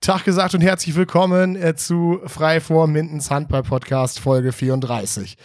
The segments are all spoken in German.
Tag gesagt und herzlich willkommen äh, zu Frei vor Mindens Handball Podcast Folge 34.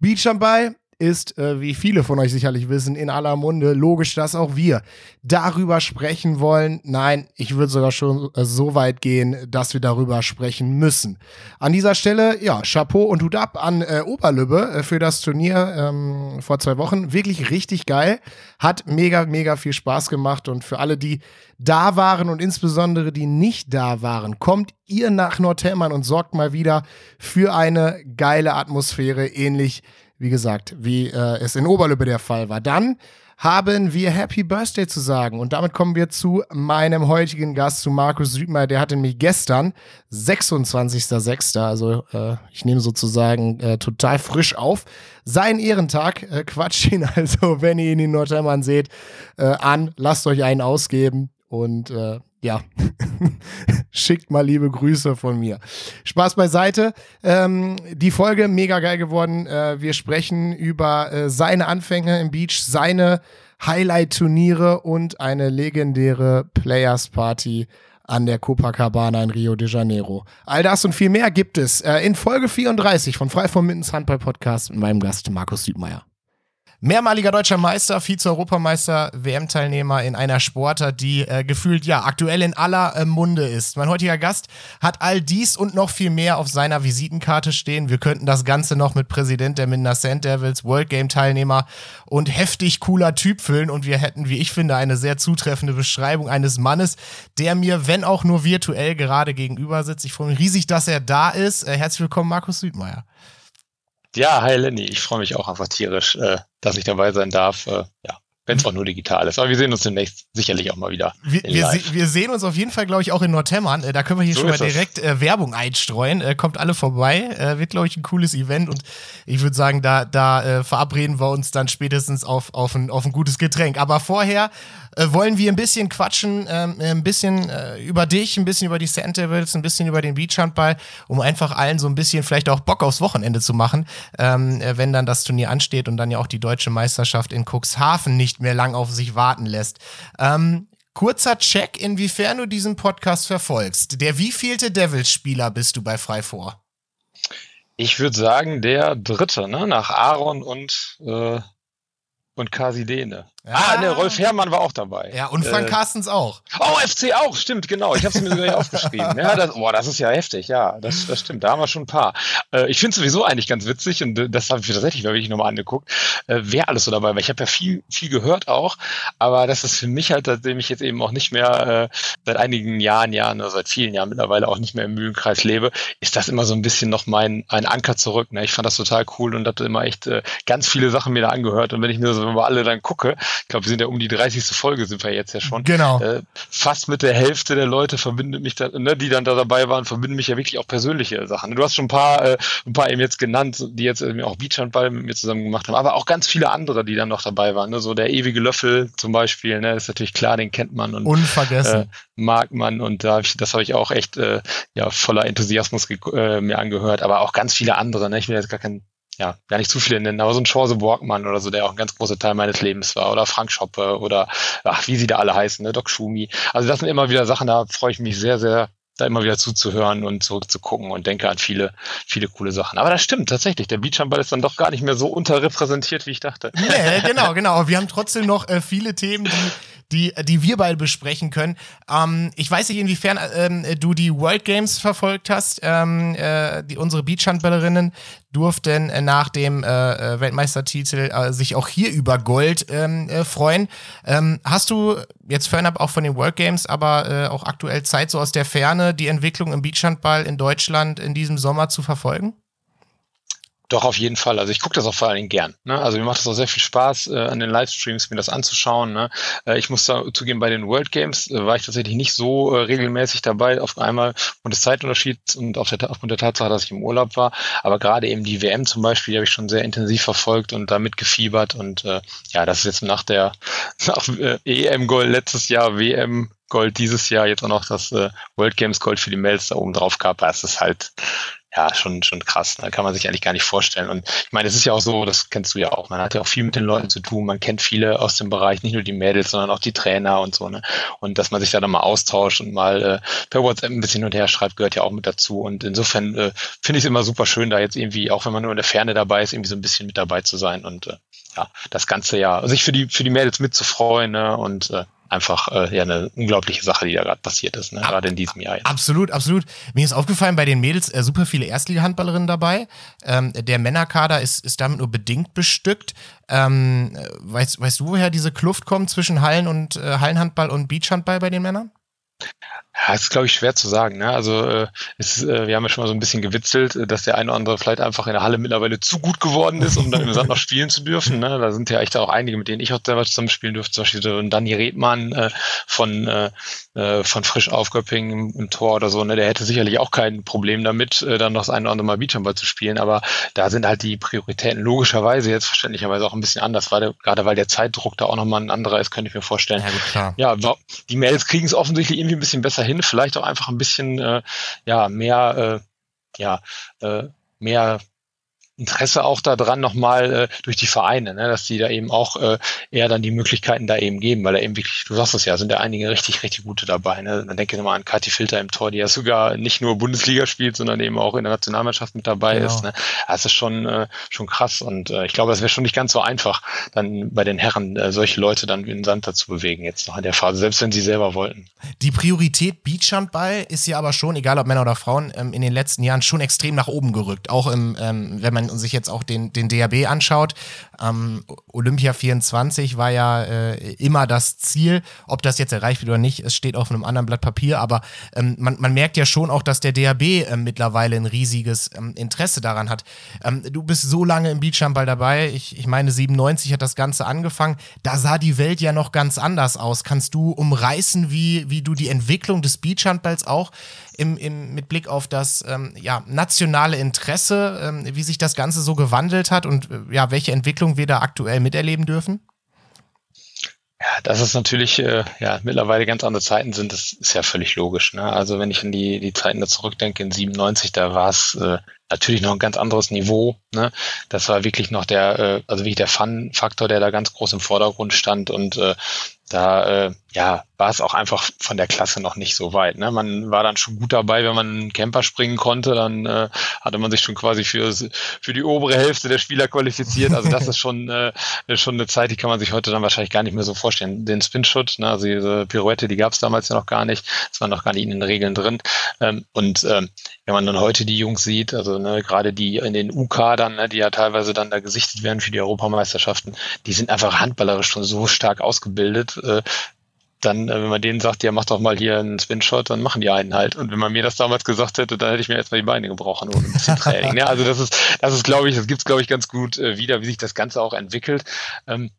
Beachhandball ist, äh, wie viele von euch sicherlich wissen, in aller Munde. Logisch, dass auch wir darüber sprechen wollen. Nein, ich würde sogar schon äh, so weit gehen, dass wir darüber sprechen müssen. An dieser Stelle, ja, Chapeau und Hut ab an äh, Oberlübbe äh, für das Turnier ähm, vor zwei Wochen. Wirklich richtig geil. Hat mega, mega viel Spaß gemacht und für alle, die da waren und insbesondere die nicht da waren, kommt ihr nach Nordhemmern und sorgt mal wieder für eine geile Atmosphäre, ähnlich wie gesagt, wie äh, es in Oberlübbe der Fall war. Dann haben wir Happy Birthday zu sagen. Und damit kommen wir zu meinem heutigen Gast, zu Markus Südmeier. Der hatte nämlich gestern, 26.06., also äh, ich nehme sozusagen äh, total frisch auf, seinen Ehrentag. Äh, quatscht ihn also, wenn ihr ihn in Nordheimann seht, äh, an. Lasst euch einen ausgeben. Und äh, ja, schickt mal liebe Grüße von mir. Spaß beiseite. Ähm, die Folge mega geil geworden. Äh, wir sprechen über äh, seine Anfänge im Beach, seine Highlight-Turniere und eine legendäre Players Party an der Copacabana in Rio de Janeiro. All das und viel mehr gibt es äh, in Folge 34 von Frei vom Mittens Handball Podcast mit meinem Gast Markus Südmeier. Mehrmaliger deutscher Meister, Vize-Europameister, WM-Teilnehmer in einer Sportart, die äh, gefühlt ja aktuell in aller äh, Munde ist. Mein heutiger Gast hat all dies und noch viel mehr auf seiner Visitenkarte stehen. Wir könnten das Ganze noch mit Präsident der Minder Sand Devils, World Game-Teilnehmer und heftig cooler Typ füllen. Und wir hätten, wie ich finde, eine sehr zutreffende Beschreibung eines Mannes, der mir, wenn auch nur virtuell, gerade gegenüber sitzt. Ich freue mich riesig, dass er da ist. Äh, herzlich willkommen, Markus Südmeier. Ja, hi Lenny, ich freue mich auch einfach tierisch, äh, dass ich dabei sein darf. Äh, ja, wenn es auch nur digital ist. Aber wir sehen uns demnächst sicherlich auch mal wieder. Wir, wir, se wir sehen uns auf jeden Fall, glaube ich, auch in Nordhemmern. Äh, da können wir hier so schon mal direkt äh, Werbung einstreuen. Äh, kommt alle vorbei. Äh, wird, glaube ich, ein cooles Event. Und ich würde sagen, da, da äh, verabreden wir uns dann spätestens auf, auf, ein, auf ein gutes Getränk. Aber vorher äh, wollen wir ein bisschen quatschen, ähm, ein bisschen über dich, ein bisschen über die Sand Devils, ein bisschen über den Beachhandball, um einfach allen so ein bisschen vielleicht auch Bock aufs Wochenende zu machen, ähm, wenn dann das Turnier ansteht und dann ja auch die deutsche Meisterschaft in Cuxhaven nicht mehr lang auf sich warten lässt. Ähm, kurzer Check, inwiefern du diesen Podcast verfolgst. Der wievielte Devils-Spieler bist du bei Freivor? Ich würde sagen, der dritte, ne? Nach Aaron und, äh, und Kasidene. Ja. Ah, ne, Rolf Herrmann war auch dabei. Ja, und Frank äh, Carstens auch. Oh, FC auch, stimmt, genau. Ich habe es mir sogar aufgeschrieben. Ja, das, boah, das ist ja heftig, ja, das, das stimmt. Da haben wir schon ein paar. Äh, ich finde sowieso eigentlich ganz witzig und äh, das habe ich tatsächlich wirklich nochmal angeguckt, äh, wer alles so dabei war. Ich habe ja viel, viel gehört auch, aber das ist für mich halt, seitdem ich jetzt eben auch nicht mehr äh, seit einigen Jahren, Jahren oder seit vielen Jahren mittlerweile auch nicht mehr im Mühlenkreis lebe, ist das immer so ein bisschen noch mein ein Anker zurück. Ne? Ich fand das total cool und hatte immer echt äh, ganz viele Sachen mir da angehört. Und wenn ich mir so über alle dann gucke, ich glaube, wir sind ja um die 30. Folge sind wir jetzt ja schon. Genau. Äh, fast mit der Hälfte der Leute verbindet mich da, ne, die dann da dabei waren, verbinden mich ja wirklich auch persönliche Sachen. Du hast schon ein paar, äh, ein paar eben jetzt genannt, die jetzt äh, auch Beachhandball mit mir zusammen gemacht haben, aber auch ganz viele andere, die dann noch dabei waren. Ne? So der ewige Löffel zum Beispiel, ne, ist natürlich klar, den kennt man und Unvergessen. Äh, mag man und da hab ich, das habe ich auch echt äh, ja voller Enthusiasmus äh, mir angehört, aber auch ganz viele andere. Ne? Ich will jetzt gar kein ja, gar nicht zu viele nennen, aber so ein Chance Borgmann oder so, der auch ein ganz großer Teil meines Lebens war, oder Frank Schoppe oder ach, wie sie da alle heißen, ne, Doc Schumi. Also das sind immer wieder Sachen, da freue ich mich sehr, sehr, da immer wieder zuzuhören und zurückzugucken und denke an viele, viele coole Sachen. Aber das stimmt tatsächlich. Der Beachhandball ist dann doch gar nicht mehr so unterrepräsentiert, wie ich dachte. Nee, genau, genau. Wir haben trotzdem noch äh, viele Themen, die die, die wir beide besprechen können. Ähm, ich weiß nicht, inwiefern ähm, du die World Games verfolgt hast. Ähm, äh, die, unsere Beachhandballerinnen durften äh, nach dem äh, äh Weltmeistertitel äh, sich auch hier über Gold ähm, äh, freuen. Ähm, hast du jetzt fernab auch von den World Games, aber auch aktuell Zeit, so aus der Ferne die Entwicklung im Beachhandball in Deutschland in diesem Sommer zu verfolgen? Doch, auf jeden Fall. Also ich gucke das auch vor allen Dingen gern. Ne? Also mir macht es auch sehr viel Spaß, äh, an den Livestreams mir das anzuschauen. Ne? Äh, ich muss da zugeben, bei den World Games äh, war ich tatsächlich nicht so äh, regelmäßig dabei, auf einmal und des Zeitunterschieds und auf der, aufgrund der Tatsache, dass ich im Urlaub war. Aber gerade eben die WM zum Beispiel, die habe ich schon sehr intensiv verfolgt und da mitgefiebert. Und äh, ja, das ist jetzt nach der nach, äh, EM-Goal letztes Jahr, WM Gold dieses Jahr, jetzt auch noch das äh, World Games Gold für die Mails da oben drauf gab, das ist halt ja, schon, schon krass. Da ne? kann man sich eigentlich gar nicht vorstellen. Und ich meine, es ist ja auch so, das kennst du ja auch. Man hat ja auch viel mit den Leuten zu tun. Man kennt viele aus dem Bereich, nicht nur die Mädels, sondern auch die Trainer und so. Ne? Und dass man sich da dann mal austauscht und mal äh, per WhatsApp ein bisschen hin und her schreibt, gehört ja auch mit dazu. Und insofern äh, finde ich es immer super schön, da jetzt irgendwie, auch wenn man nur in der Ferne dabei ist, irgendwie so ein bisschen mit dabei zu sein und äh, ja, das ganze Jahr, sich für die, für die Mädels mitzufreuen ne? und äh, einfach äh, ja eine unglaubliche Sache, die da gerade passiert ist, ne? gerade in diesem Jahr. Jetzt. Absolut, absolut. Mir ist aufgefallen, bei den Mädels äh, super viele Erstliga-Handballerinnen dabei. Ähm, der Männerkader ist, ist damit nur bedingt bestückt. Ähm, weißt, weißt du, woher diese Kluft kommt zwischen Hallen und äh, Hallenhandball und Beachhandball bei den Männern? Ja, ist, glaube ich, schwer zu sagen. Ne? Also äh, ist, äh, wir haben ja schon mal so ein bisschen gewitzelt, äh, dass der eine oder andere vielleicht einfach in der Halle mittlerweile zu gut geworden ist, um dann im Sand noch spielen zu dürfen. Ne? Da sind ja echt auch einige, mit denen ich auch selber zusammen spielen durfte. Zum Beispiel so Danny Redmann äh, von, äh, äh, von Frisch Aufgöpping im, im, Tor oder so. Ne? Der hätte sicherlich auch kein Problem damit, äh, dann noch das eine oder andere Mal Beachhandball zu spielen. Aber da sind halt die Prioritäten logischerweise jetzt verständlicherweise auch ein bisschen anders, weil der, gerade weil der Zeitdruck da auch nochmal ein anderer ist, könnte ich mir vorstellen. Ja, ja die Mails kriegen es offensichtlich irgendwie ein bisschen besser hin, vielleicht auch einfach ein bisschen äh, ja mehr äh, ja äh, mehr Interesse auch daran nochmal äh, durch die Vereine, ne, dass die da eben auch äh, eher dann die Möglichkeiten da eben geben, weil da eben wirklich, du sagst es ja, sind da einige richtig, richtig gute dabei. Ne? Dann denke ich mal an Kathi Filter im Tor, die ja sogar nicht nur Bundesliga spielt, sondern eben auch in der Nationalmannschaft mit dabei genau. ist. Ne? Das ist schon, äh, schon krass und äh, ich glaube, das wäre schon nicht ganz so einfach, dann bei den Herren äh, solche Leute dann in den Sand dazu bewegen, jetzt noch in der Phase, selbst wenn sie selber wollten. Die Priorität Beachhandball ist ja aber schon, egal ob Männer oder Frauen, ähm, in den letzten Jahren schon extrem nach oben gerückt. Auch im, ähm, wenn man sich jetzt auch den, den DAB anschaut, ähm, Olympia 24 war ja äh, immer das Ziel. Ob das jetzt erreicht wird oder nicht, es steht auf einem anderen Blatt Papier, aber ähm, man, man merkt ja schon auch, dass der DAB äh, mittlerweile ein riesiges ähm, Interesse daran hat. Ähm, du bist so lange im Beachhandball dabei, ich, ich meine 97 hat das Ganze angefangen, da sah die Welt ja noch ganz anders aus. Kannst du umreißen, wie, wie du die Entwicklung des Beachhandballs auch im, im, mit Blick auf das ähm, ja, nationale Interesse, ähm, wie sich das Ganze so gewandelt hat und äh, ja, welche Entwicklung wir da aktuell miterleben dürfen? Ja, dass es natürlich äh, ja, mittlerweile ganz andere Zeiten sind, das ist ja völlig logisch. Ne? Also wenn ich an die, die Zeiten da zurückdenke, in 97, da war es äh, natürlich noch ein ganz anderes Niveau. Ne? Das war wirklich noch der, äh, also wirklich der Fun-Faktor, der da ganz groß im Vordergrund stand und äh, da äh, ja, war es auch einfach von der Klasse noch nicht so weit. Ne? Man war dann schon gut dabei, wenn man einen Camper springen konnte, dann äh, hatte man sich schon quasi für, für die obere Hälfte der Spieler qualifiziert. Also das ist schon, äh, schon eine Zeit, die kann man sich heute dann wahrscheinlich gar nicht mehr so vorstellen. Den Spin-Shot, ne, also diese Pirouette, die gab es damals ja noch gar nicht. Das war noch gar nicht in den Regeln drin. Ähm, und ähm, wenn man dann heute die Jungs sieht, also ne, gerade die in den U-Kadern, ne, die ja teilweise dann da gesichtet werden für die Europameisterschaften, die sind einfach handballerisch schon so stark ausgebildet, äh, dann, äh, wenn man denen sagt, ja, mach doch mal hier einen Spin-Shot, dann machen die einen halt. Und wenn man mir das damals gesagt hätte, dann hätte ich mir erstmal die Beine gebrochen ohne ein bisschen Training. ja, ne? also das ist, das ist, glaube ich, das gibt's, glaube ich, ganz gut äh, wieder, wie sich das Ganze auch entwickelt. Ähm,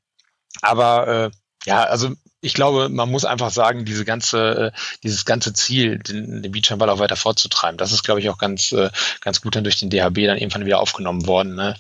aber äh, ja, also ich glaube, man muss einfach sagen, diese ganze, äh, dieses ganze Ziel, den, den Beachhandball auch weiter vorzutreiben, das ist, glaube ich, auch ganz, äh, ganz gut dann durch den DHB dann irgendwann wieder aufgenommen worden. Ne?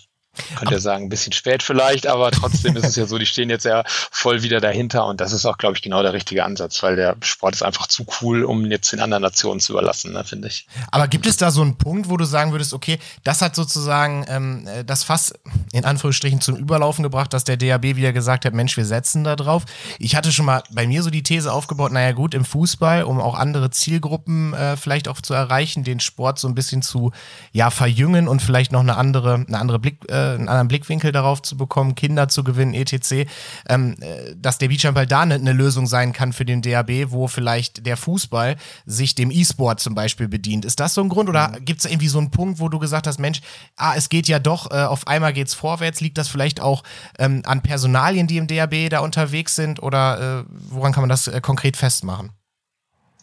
Könnte ja sagen, ein bisschen spät vielleicht, aber trotzdem ist es ja so, die stehen jetzt ja voll wieder dahinter und das ist auch, glaube ich, genau der richtige Ansatz, weil der Sport ist einfach zu cool, um jetzt den anderen Nationen zu überlassen, ne, finde ich. Aber gibt es da so einen Punkt, wo du sagen würdest, okay, das hat sozusagen ähm, das Fass in Anführungsstrichen zum Überlaufen gebracht, dass der DAB wieder gesagt hat, Mensch, wir setzen da drauf. Ich hatte schon mal bei mir so die These aufgebaut, naja gut, im Fußball, um auch andere Zielgruppen äh, vielleicht auch zu erreichen, den Sport so ein bisschen zu ja, verjüngen und vielleicht noch eine andere, eine andere Blick, äh, einen anderen Blickwinkel darauf zu bekommen, Kinder zu gewinnen, etc., ähm, äh, dass der Beachhandball da eine, eine Lösung sein kann für den DAB, wo vielleicht der Fußball sich dem E-Sport zum Beispiel bedient. Ist das so ein Grund oder mhm. gibt es irgendwie so einen Punkt, wo du gesagt hast, Mensch, ah, es geht ja doch, äh, auf einmal geht es vorwärts, liegt das vielleicht auch ähm, an Personalien, die im DAB da unterwegs sind oder äh, woran kann man das äh, konkret festmachen?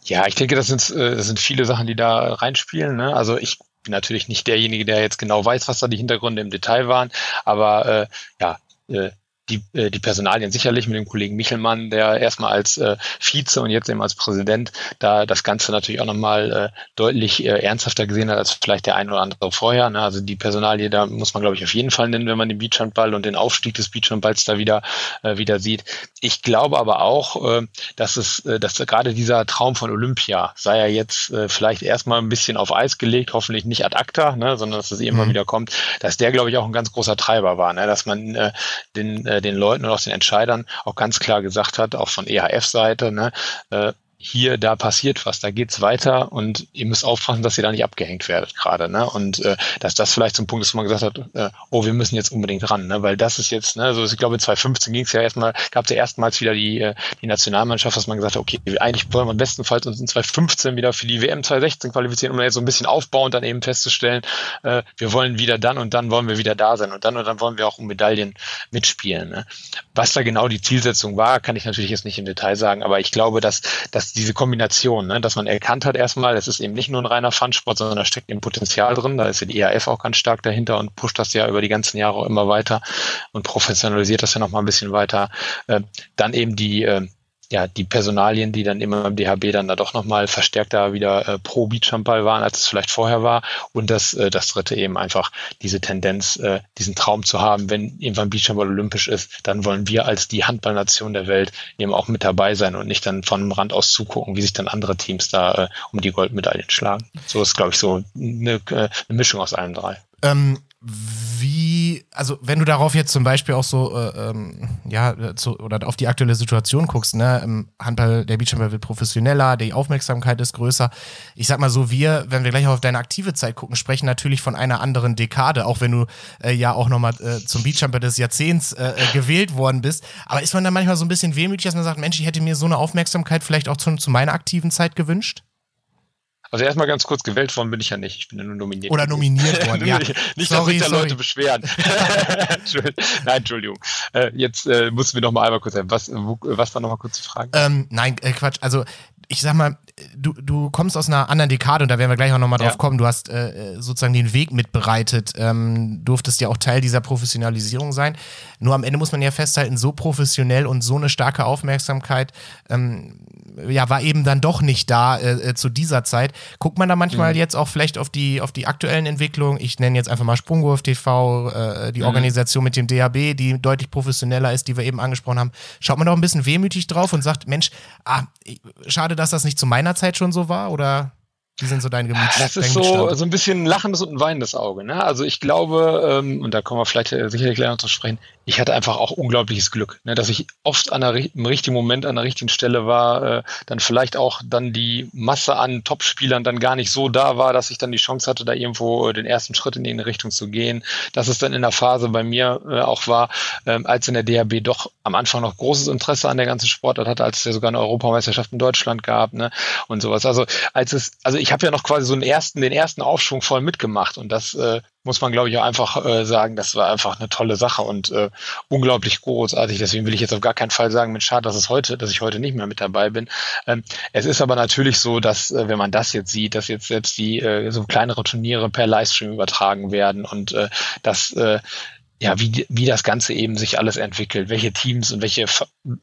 Ja, ich denke, das sind, äh, das sind viele Sachen, die da reinspielen. Ne? Also ich bin natürlich nicht derjenige, der jetzt genau weiß, was da die Hintergründe im Detail waren, aber äh, ja, äh, die, äh, die Personalien sicherlich mit dem Kollegen Michelmann, der erstmal als äh, Vize und jetzt eben als Präsident da das Ganze natürlich auch nochmal äh, deutlich äh, ernsthafter gesehen hat als vielleicht der ein oder andere vorher. Ne? Also die Personalie, da muss man, glaube ich, auf jeden Fall nennen, wenn man den Beachhandball und den Aufstieg des Beachhandballs da wieder, äh, wieder sieht. Ich glaube aber auch, äh, dass es, äh, dass gerade dieser Traum von Olympia sei ja jetzt äh, vielleicht erstmal ein bisschen auf Eis gelegt, hoffentlich nicht ad acta, ne? sondern dass es immer mhm. wieder kommt, dass der, glaube ich, auch ein ganz großer Treiber war, ne? dass man äh, den, äh, den Leuten und auch den Entscheidern auch ganz klar gesagt hat, auch von EHF-Seite, ne, äh, hier, da passiert was, da geht's weiter und ihr müsst aufpassen, dass ihr da nicht abgehängt werdet gerade. Ne? Und äh, dass das vielleicht zum Punkt ist, wo man gesagt hat, äh, oh, wir müssen jetzt unbedingt ran, ne? weil das ist jetzt, ne, also ich glaube 2015 ging es ja erstmal, gab es ja erstmals wieder die, äh, die Nationalmannschaft, dass man gesagt hat, okay, eigentlich wollen wir bestenfalls uns in 2015 wieder für die WM 2016 qualifizieren, um jetzt so ein bisschen aufbauen, dann eben festzustellen, äh, wir wollen wieder dann und dann wollen wir wieder da sein und dann und dann wollen wir auch um Medaillen mitspielen. Ne? Was da genau die Zielsetzung war, kann ich natürlich jetzt nicht im Detail sagen, aber ich glaube, dass, dass diese Kombination, ne, dass man erkannt hat erstmal, es ist eben nicht nur ein reiner Fun-Sport, sondern da steckt eben Potenzial drin. Da ist ja die ERF auch ganz stark dahinter und pusht das ja über die ganzen Jahre immer weiter und professionalisiert das ja noch mal ein bisschen weiter. Äh, dann eben die äh, ja, die Personalien, die dann immer im DHB dann da doch nochmal verstärkter wieder äh, pro Beachhandball waren, als es vielleicht vorher war. Und das, äh, das dritte eben einfach diese Tendenz, äh, diesen Traum zu haben, wenn irgendwann Beachhandball olympisch ist, dann wollen wir als die Handballnation der Welt eben auch mit dabei sein und nicht dann von Rand aus zugucken, wie sich dann andere Teams da äh, um die Goldmedaillen schlagen. So ist, glaube ich, so eine, äh, eine Mischung aus allen drei. Ähm, wie, also wenn du darauf jetzt zum Beispiel auch so, äh, ähm, ja, zu, oder auf die aktuelle Situation guckst, ne, im Handball, der Beachhandball wird professioneller, die Aufmerksamkeit ist größer. Ich sag mal so, wir, wenn wir gleich auf deine aktive Zeit gucken, sprechen natürlich von einer anderen Dekade, auch wenn du äh, ja auch nochmal äh, zum Beachhandball des Jahrzehnts äh, äh, gewählt worden bist. Aber ist man da manchmal so ein bisschen wehmütig, dass man sagt, Mensch, ich hätte mir so eine Aufmerksamkeit vielleicht auch zu, zu meiner aktiven Zeit gewünscht? Also erstmal ganz kurz gewählt worden bin ich ja nicht. Ich bin ja nur nominiert. Oder nominiert worden, ja. nicht, sorry, dass sich da Leute beschweren. nein, Entschuldigung. Äh, jetzt äh, mussten wir noch mal einmal kurz sagen. Was, wo, was war noch mal kurz die Frage? Ähm, nein, äh, Quatsch. Also ich sag mal, du, du kommst aus einer anderen Dekade und da werden wir gleich auch nochmal drauf ja. kommen. Du hast äh, sozusagen den Weg mitbereitet, ähm, durftest ja auch Teil dieser Professionalisierung sein. Nur am Ende muss man ja festhalten, so professionell und so eine starke Aufmerksamkeit ähm, ja, war eben dann doch nicht da äh, äh, zu dieser Zeit. Guckt man da manchmal mhm. jetzt auch vielleicht auf die, auf die aktuellen Entwicklungen? Ich nenne jetzt einfach mal Sprungwurf TV, äh, die mhm. Organisation mit dem DHB, die deutlich professioneller ist, die wir eben angesprochen haben. Schaut man da auch ein bisschen wehmütig drauf und sagt, Mensch, ah, schade, dass das nicht zu meiner Zeit schon so war? Oder wie sind so deine Gemüts Das ist so, so ein bisschen ein lachendes und ein weinendes Auge. Ne? Also ich glaube, ähm, und da kommen wir vielleicht äh, sicherlich gleich noch zu sprechen, ich hatte einfach auch unglaubliches Glück, ne, dass ich oft an der, im richtigen Moment an der richtigen Stelle war, äh, dann vielleicht auch dann die Masse an Topspielern dann gar nicht so da war, dass ich dann die Chance hatte, da irgendwo äh, den ersten Schritt in die Richtung zu gehen. Dass es dann in der Phase bei mir äh, auch war, ähm, als in der DHB doch am Anfang noch großes Interesse an der ganzen Sportart hatte, als es ja sogar eine Europameisterschaft in Deutschland gab, ne, und sowas. Also als es, also ich habe ja noch quasi so einen ersten, den ersten Aufschwung voll mitgemacht und das äh, muss man, glaube ich, auch einfach äh, sagen, das war einfach eine tolle Sache und äh, unglaublich großartig. Deswegen will ich jetzt auf gar keinen Fall sagen, Mensch, schade, dass es heute, dass ich heute nicht mehr mit dabei bin. Ähm, es ist aber natürlich so, dass, äh, wenn man das jetzt sieht, dass jetzt selbst die äh, so kleinere Turniere per Livestream übertragen werden und äh, dass äh, ja, wie, wie das Ganze eben sich alles entwickelt, welche Teams und welche,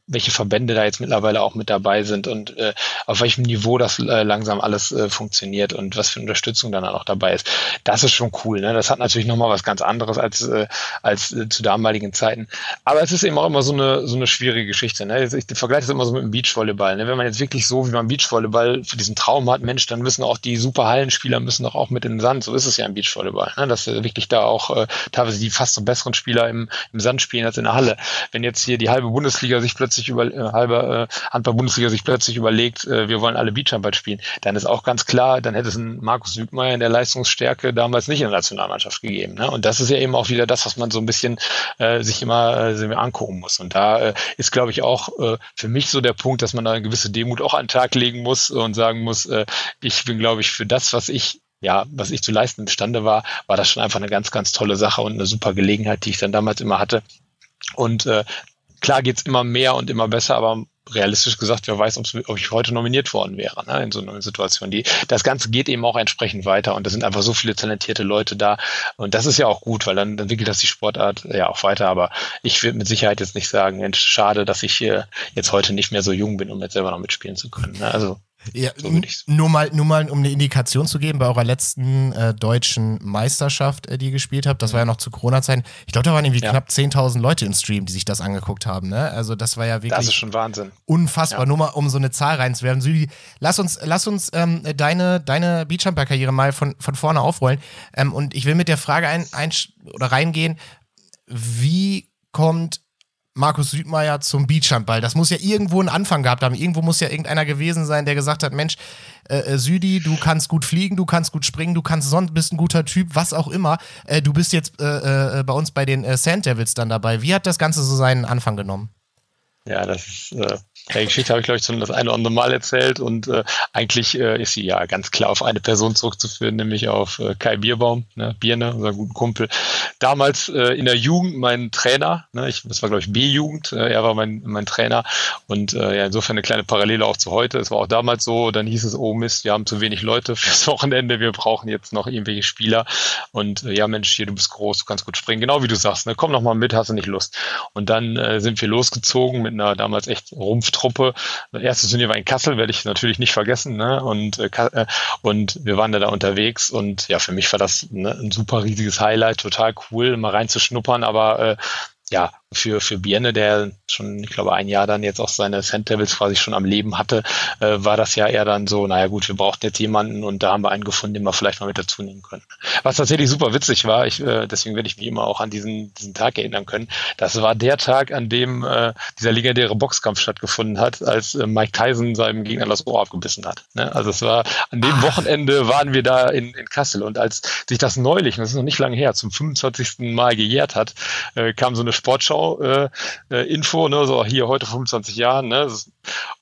welche Verbände da jetzt mittlerweile auch mit dabei sind und äh, auf welchem Niveau das äh, langsam alles äh, funktioniert und was für Unterstützung dann auch dabei ist. Das ist schon cool. Ne? Das hat natürlich nochmal was ganz anderes als, äh, als äh, zu damaligen Zeiten. Aber es ist eben auch immer so eine, so eine schwierige Geschichte. Ne? Ich vergleiche das immer so mit dem Beachvolleyball. Ne? Wenn man jetzt wirklich so wie beim Beachvolleyball für diesen Traum hat, Mensch, dann müssen auch die super Hallenspieler müssen doch auch mit in den Sand. So ist es ja im Beachvolleyball. Ne? Dass wirklich da auch äh, teilweise die fast so besseren besseren Spieler im, im Sand spielen als in der Halle. Wenn jetzt hier die halbe Bundesliga sich plötzlich über äh, halbe äh, Handball-Bundesliga sich plötzlich überlegt, äh, wir wollen alle Beachhandball spielen, dann ist auch ganz klar, dann hätte es einen Markus Südmeier in der Leistungsstärke damals nicht in der Nationalmannschaft gegeben. Ne? Und das ist ja eben auch wieder das, was man so ein bisschen äh, sich immer äh, angucken muss. Und da äh, ist, glaube ich, auch äh, für mich so der Punkt, dass man da eine gewisse Demut auch an den Tag legen muss und sagen muss, äh, ich bin, glaube ich, für das, was ich ja, was ich zu leisten imstande war, war das schon einfach eine ganz, ganz tolle Sache und eine super Gelegenheit, die ich dann damals immer hatte. Und äh, klar geht's immer mehr und immer besser, aber realistisch gesagt, wer weiß, ob ich heute nominiert worden wäre, ne, in so einer Situation. Die, das Ganze geht eben auch entsprechend weiter und da sind einfach so viele talentierte Leute da. Und das ist ja auch gut, weil dann entwickelt das die Sportart ja auch weiter. Aber ich würde mit Sicherheit jetzt nicht sagen, Mensch, schade, dass ich hier jetzt heute nicht mehr so jung bin, um jetzt selber noch mitspielen zu können. Ne? Also ja, so nur mal, nur mal, um eine Indikation zu geben, bei eurer letzten äh, deutschen Meisterschaft, äh, die ihr gespielt habt, das war ja noch zu Corona-Zeiten. Ich glaube, da waren irgendwie ja. knapp 10.000 Leute im Stream, die sich das angeguckt haben. Ne? Also das war ja wirklich. Das ist schon Wahnsinn. Unfassbar. Ja. Nur mal, um so eine Zahl reinzuwerfen. Südi, lass uns, lass uns ähm, deine, deine Beachjumper-Karriere mal von, von vorne aufrollen. Ähm, und ich will mit der Frage ein, ein oder reingehen, wie kommt Markus Südmeier zum Beachhandball. Das muss ja irgendwo einen Anfang gehabt haben. Irgendwo muss ja irgendeiner gewesen sein, der gesagt hat, Mensch, äh, äh, Südi, du kannst gut fliegen, du kannst gut springen, du kannst sonst bist ein guter Typ, was auch immer. Äh, du bist jetzt äh, äh bei uns bei den äh, Sand Devils dann dabei. Wie hat das Ganze so seinen Anfang genommen? Ja, das ist die Geschichte habe ich, glaube ich, schon das eine oder andere Mal erzählt und äh, eigentlich äh, ist sie ja ganz klar auf eine Person zurückzuführen, nämlich auf äh, Kai Bierbaum, ne, Birne, unser guten Kumpel. Damals äh, in der Jugend mein Trainer, ne, ich, das war, glaube ich, B-Jugend, äh, er war mein, mein Trainer und äh, ja, insofern eine kleine Parallele auch zu heute. Es war auch damals so, dann hieß es, oh Mist, wir haben zu wenig Leute fürs Wochenende, wir brauchen jetzt noch irgendwelche Spieler und äh, ja, Mensch, hier, du bist groß, du kannst gut springen, genau wie du sagst, ne, komm noch mal mit, hast du nicht Lust. Und dann äh, sind wir losgezogen mit einer damals echt Rumpf Truppe. Das erste Turnier war in Kassel, werde ich natürlich nicht vergessen. Ne? Und, äh, äh, und wir waren da, da unterwegs und ja, für mich war das ne, ein super riesiges Highlight, total cool, mal reinzuschnuppern, aber äh, ja, für, für Bierne, der schon, ich glaube, ein Jahr dann jetzt auch seine Sand Devils quasi schon am Leben hatte, äh, war das ja eher dann so, naja gut, wir brauchten jetzt jemanden und da haben wir einen gefunden, den wir vielleicht mal mit dazu nehmen können. Was tatsächlich super witzig war, ich, äh, deswegen werde ich mich immer auch an diesen, diesen Tag erinnern können, das war der Tag, an dem äh, dieser legendäre Boxkampf stattgefunden hat, als äh, Mike Tyson seinem Gegner das Ohr abgebissen hat. Ne? Also es war, an dem Wochenende waren wir da in, in Kassel und als sich das neulich, das ist noch nicht lange her, zum 25. Mal gejährt hat, äh, kam so eine Sportschau äh, äh, Info, ne, so hier heute 25 Jahren, ne,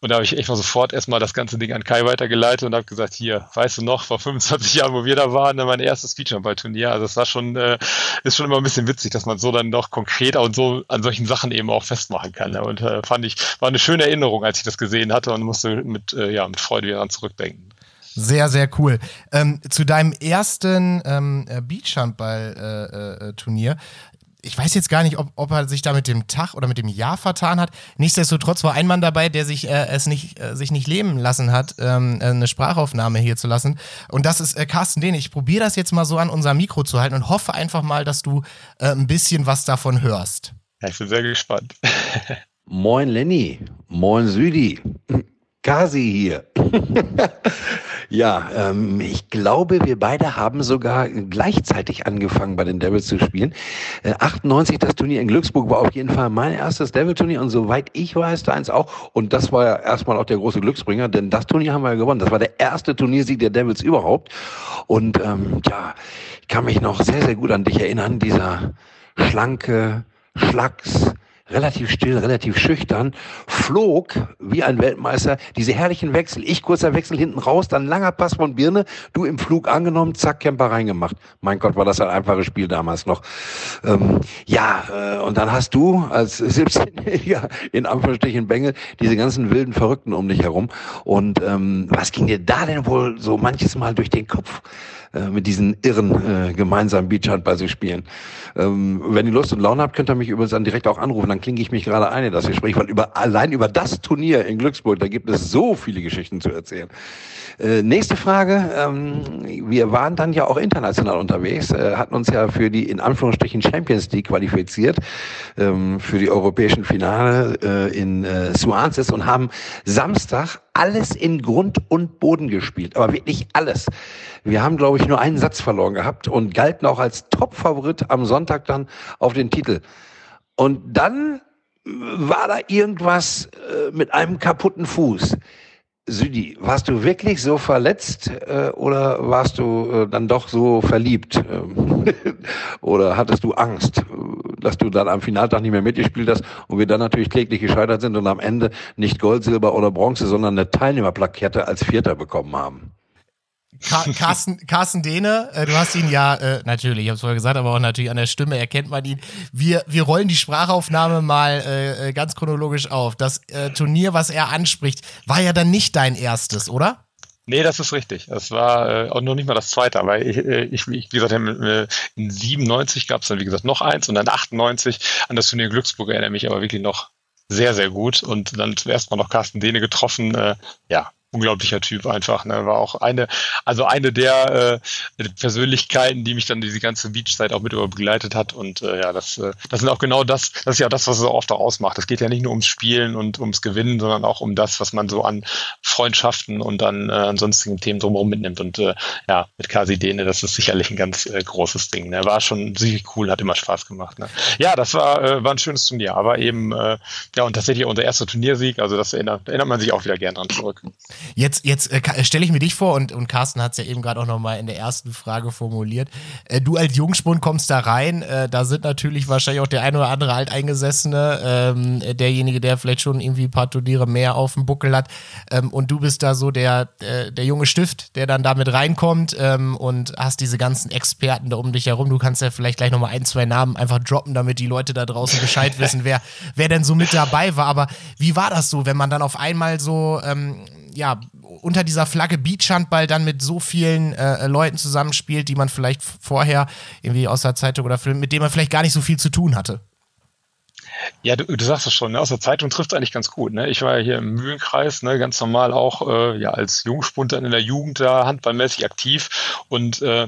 und da habe ich echt mal sofort erstmal das ganze Ding an Kai weitergeleitet und habe gesagt, hier, weißt du noch, vor 25 Jahren, wo wir da waren, ne, mein erstes Speedjump-Turnier, also es war schon, äh, ist schon immer ein bisschen witzig, dass man so dann noch konkreter und so an solchen Sachen eben auch festmachen kann, ne, und äh, fand ich, war eine schöne Erinnerung, als ich das gesehen hatte und musste mit, äh, ja, mit Freude daran zurückdenken. Sehr, sehr cool. Ähm, zu deinem ersten ähm, Beachhandball-Turnier. Ich weiß jetzt gar nicht, ob, ob er sich da mit dem Tag oder mit dem Jahr vertan hat. Nichtsdestotrotz war ein Mann dabei, der sich äh, es nicht, äh, sich nicht leben lassen hat, ähm, äh, eine Sprachaufnahme hier zu lassen. Und das ist äh, Carsten Dehn. Ich probiere das jetzt mal so an unser Mikro zu halten und hoffe einfach mal, dass du äh, ein bisschen was davon hörst. Ja, ich bin sehr gespannt. Moin Lenny, moin Südi. Kasi hier. ja, ähm, ich glaube, wir beide haben sogar gleichzeitig angefangen, bei den Devils zu spielen. Äh, 98, das Turnier in Glücksburg war auf jeden Fall mein erstes Devil-Turnier und soweit ich weiß, deins auch. Und das war ja erstmal auch der große Glücksbringer, denn das Turnier haben wir ja gewonnen. Das war der erste Turniersieg der Devils überhaupt. Und ähm, ja, ich kann mich noch sehr, sehr gut an dich erinnern, dieser schlanke, Schlacks, relativ still, relativ schüchtern, flog wie ein Weltmeister diese herrlichen Wechsel. Ich kurzer Wechsel hinten raus, dann langer Pass von Birne, du im Flug angenommen, zack, Camper reingemacht. Mein Gott, war das ein einfaches Spiel damals noch. Ähm, ja, äh, und dann hast du als 17-Jähriger in Anführungsstrichen Bengel diese ganzen wilden Verrückten um dich herum. Und ähm, was ging dir da denn wohl so manches Mal durch den Kopf? Äh, mit diesen Irren äh, gemeinsam Beachhandball zu spielen. Ähm, wenn ihr Lust und Laune habt, könnt ihr mich übrigens dann direkt auch anrufen, dann klinge ich mich gerade ein in das Gespräch, weil über, allein über das Turnier in Glücksburg, da gibt es so viele Geschichten zu erzählen. Äh, nächste Frage. Ähm, wir waren dann ja auch international unterwegs, äh, hatten uns ja für die in Anführungsstrichen Champions League qualifiziert, ähm, für die europäischen Finale äh, in äh, Suances und haben Samstag alles in Grund und Boden gespielt, aber wirklich alles. Wir haben, glaube ich, nur einen Satz verloren gehabt und galten auch als Top-Favorit am Sonntag dann auf den Titel. Und dann war da irgendwas äh, mit einem kaputten Fuß. Südi, warst du wirklich so verletzt äh, oder warst du äh, dann doch so verliebt? Ähm, oder hattest du Angst, dass du dann am Finaltag nicht mehr mitgespielt hast und wir dann natürlich kläglich gescheitert sind und am Ende nicht Gold, Silber oder Bronze, sondern eine Teilnehmerplakette als Vierter bekommen haben? Carsten, Carsten Dehne, äh, du hast ihn ja äh, natürlich, ich habe es vorher gesagt, aber auch natürlich an der Stimme erkennt man ihn. Wir, wir rollen die Sprachaufnahme mal äh, äh ganz chronologisch auf. Das äh, Turnier, was er anspricht, war ja dann nicht dein erstes, oder? Nee, das ist richtig. Das war äh, auch noch nicht mal das zweite, aber ich, ich wie gesagt, in 97 gab es dann, wie gesagt, noch eins und dann 98 an das Turnier Glücksburg erinnere mich aber wirklich noch sehr, sehr gut. Und dann zuerst mal noch Carsten Dehne getroffen. Äh, ja, unglaublicher Typ einfach. Ne? War auch eine, also eine der äh, Persönlichkeiten, die mich dann diese ganze Beachzeit auch mit über begleitet hat. Und äh, ja, das, äh, das sind auch genau das, das ist ja das, was es so oft auch ausmacht. Es geht ja nicht nur ums Spielen und ums Gewinnen, sondern auch um das, was man so an Freundschaften und an, äh, an sonstigen Themen drumherum mitnimmt. Und äh, ja, mit Kasi Dene, das ist sicherlich ein ganz äh, großes Ding. Ne? War schon sicherlich cool, hat immer Spaß gemacht. Ne? Ja, das war, äh, war ein schönes Turnier, aber eben, äh, ja, und tatsächlich unser erster Turniersieg, also das erinnert, erinnert man sich auch wieder gern dran zurück. Jetzt, jetzt äh, stelle ich mir dich vor und, und Carsten hat es ja eben gerade auch nochmal in der ersten Frage formuliert. Äh, du als Jungspund kommst da rein, äh, da sind natürlich wahrscheinlich auch der ein oder andere Alteingesessene, ähm, derjenige, der vielleicht schon irgendwie ein paar Turniere mehr auf dem Buckel hat ähm, und du bist da so der, äh, der junge Stift, der dann damit reinkommt ähm, und hast diese ganzen Experten da um dich herum. Du kannst ja vielleicht gleich nochmal ein, zwei Namen einfach droppen, damit die Leute da draußen Bescheid wissen, wer, wer denn so mit dabei war. Aber wie war das so, wenn man dann auf einmal so ähm, ja, unter dieser Flagge Beachhandball dann mit so vielen äh, Leuten zusammenspielt, die man vielleicht vorher irgendwie aus der Zeitung oder Film, mit denen man vielleicht gar nicht so viel zu tun hatte. Ja, du, du sagst es schon, ne? aus der Zeitung trifft es eigentlich ganz gut. Ne? Ich war ja hier im Mühlenkreis, ne? ganz normal auch äh, ja, als Jungspund dann in der Jugend da handballmäßig aktiv und äh,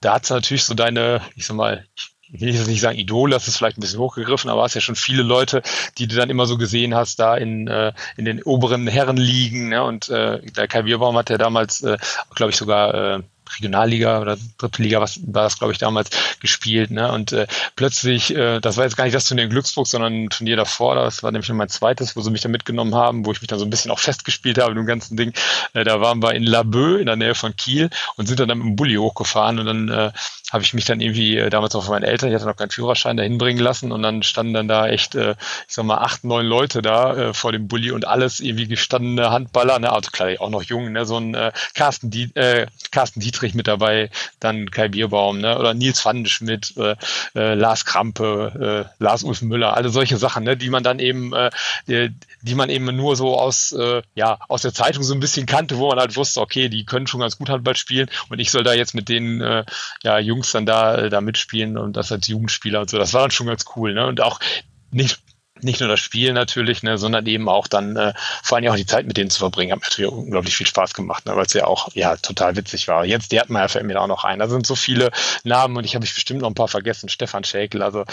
da hat es natürlich so deine, ich sag mal, ich ich will jetzt nicht sagen Idol, das ist vielleicht ein bisschen hochgegriffen, aber es ja schon viele Leute, die du dann immer so gesehen hast, da in, äh, in den oberen Herrenligen. Ne? Und äh, der Kai Bierbaum hat ja damals, äh, glaube ich, sogar äh, Regionalliga oder dritte Liga, was war das, glaube ich, damals gespielt. Ne? Und äh, plötzlich, äh, das war jetzt gar nicht das Turnier in Glücksburg, sondern ein Turnier davor, das war nämlich mein zweites, wo sie mich da mitgenommen haben, wo ich mich dann so ein bisschen auch festgespielt habe mit dem ganzen Ding. Äh, da waren wir in Laboe in der Nähe von Kiel und sind dann, dann mit dem Bulli hochgefahren und dann äh, habe ich mich dann irgendwie äh, damals auch von meinen Eltern, ich hatte noch keinen Führerschein, dahin bringen lassen und dann standen dann da echt, äh, ich sag mal, acht, neun Leute da äh, vor dem Bulli und alles irgendwie gestandene Handballer, ne? also klar, auch noch jung, ne? so ein äh, Carsten, Die äh, Carsten Dietrich mit dabei, dann Kai Bierbaum ne? oder Nils Vandenschmidt, äh, äh, Lars Krampe, äh, Lars Ulf Müller, alle solche Sachen, ne? die man dann eben, äh, die, die man eben nur so aus, äh, ja, aus der Zeitung so ein bisschen kannte, wo man halt wusste, okay, die können schon ganz gut Handball spielen und ich soll da jetzt mit denen äh, ja, Jungs dann da, äh, da mitspielen und das als Jugendspieler und so. Das war dann schon ganz cool. Ne? Und auch nicht nicht nur das Spiel natürlich, ne, sondern eben auch dann äh, vor allem auch die Zeit mit denen zu verbringen, hat natürlich unglaublich viel Spaß gemacht, ne, weil es ja auch ja total witzig war. Jetzt der hat ja fällt mir auch noch ein. Da sind so viele Namen und ich habe mich bestimmt noch ein paar vergessen. Stefan Schäkel, also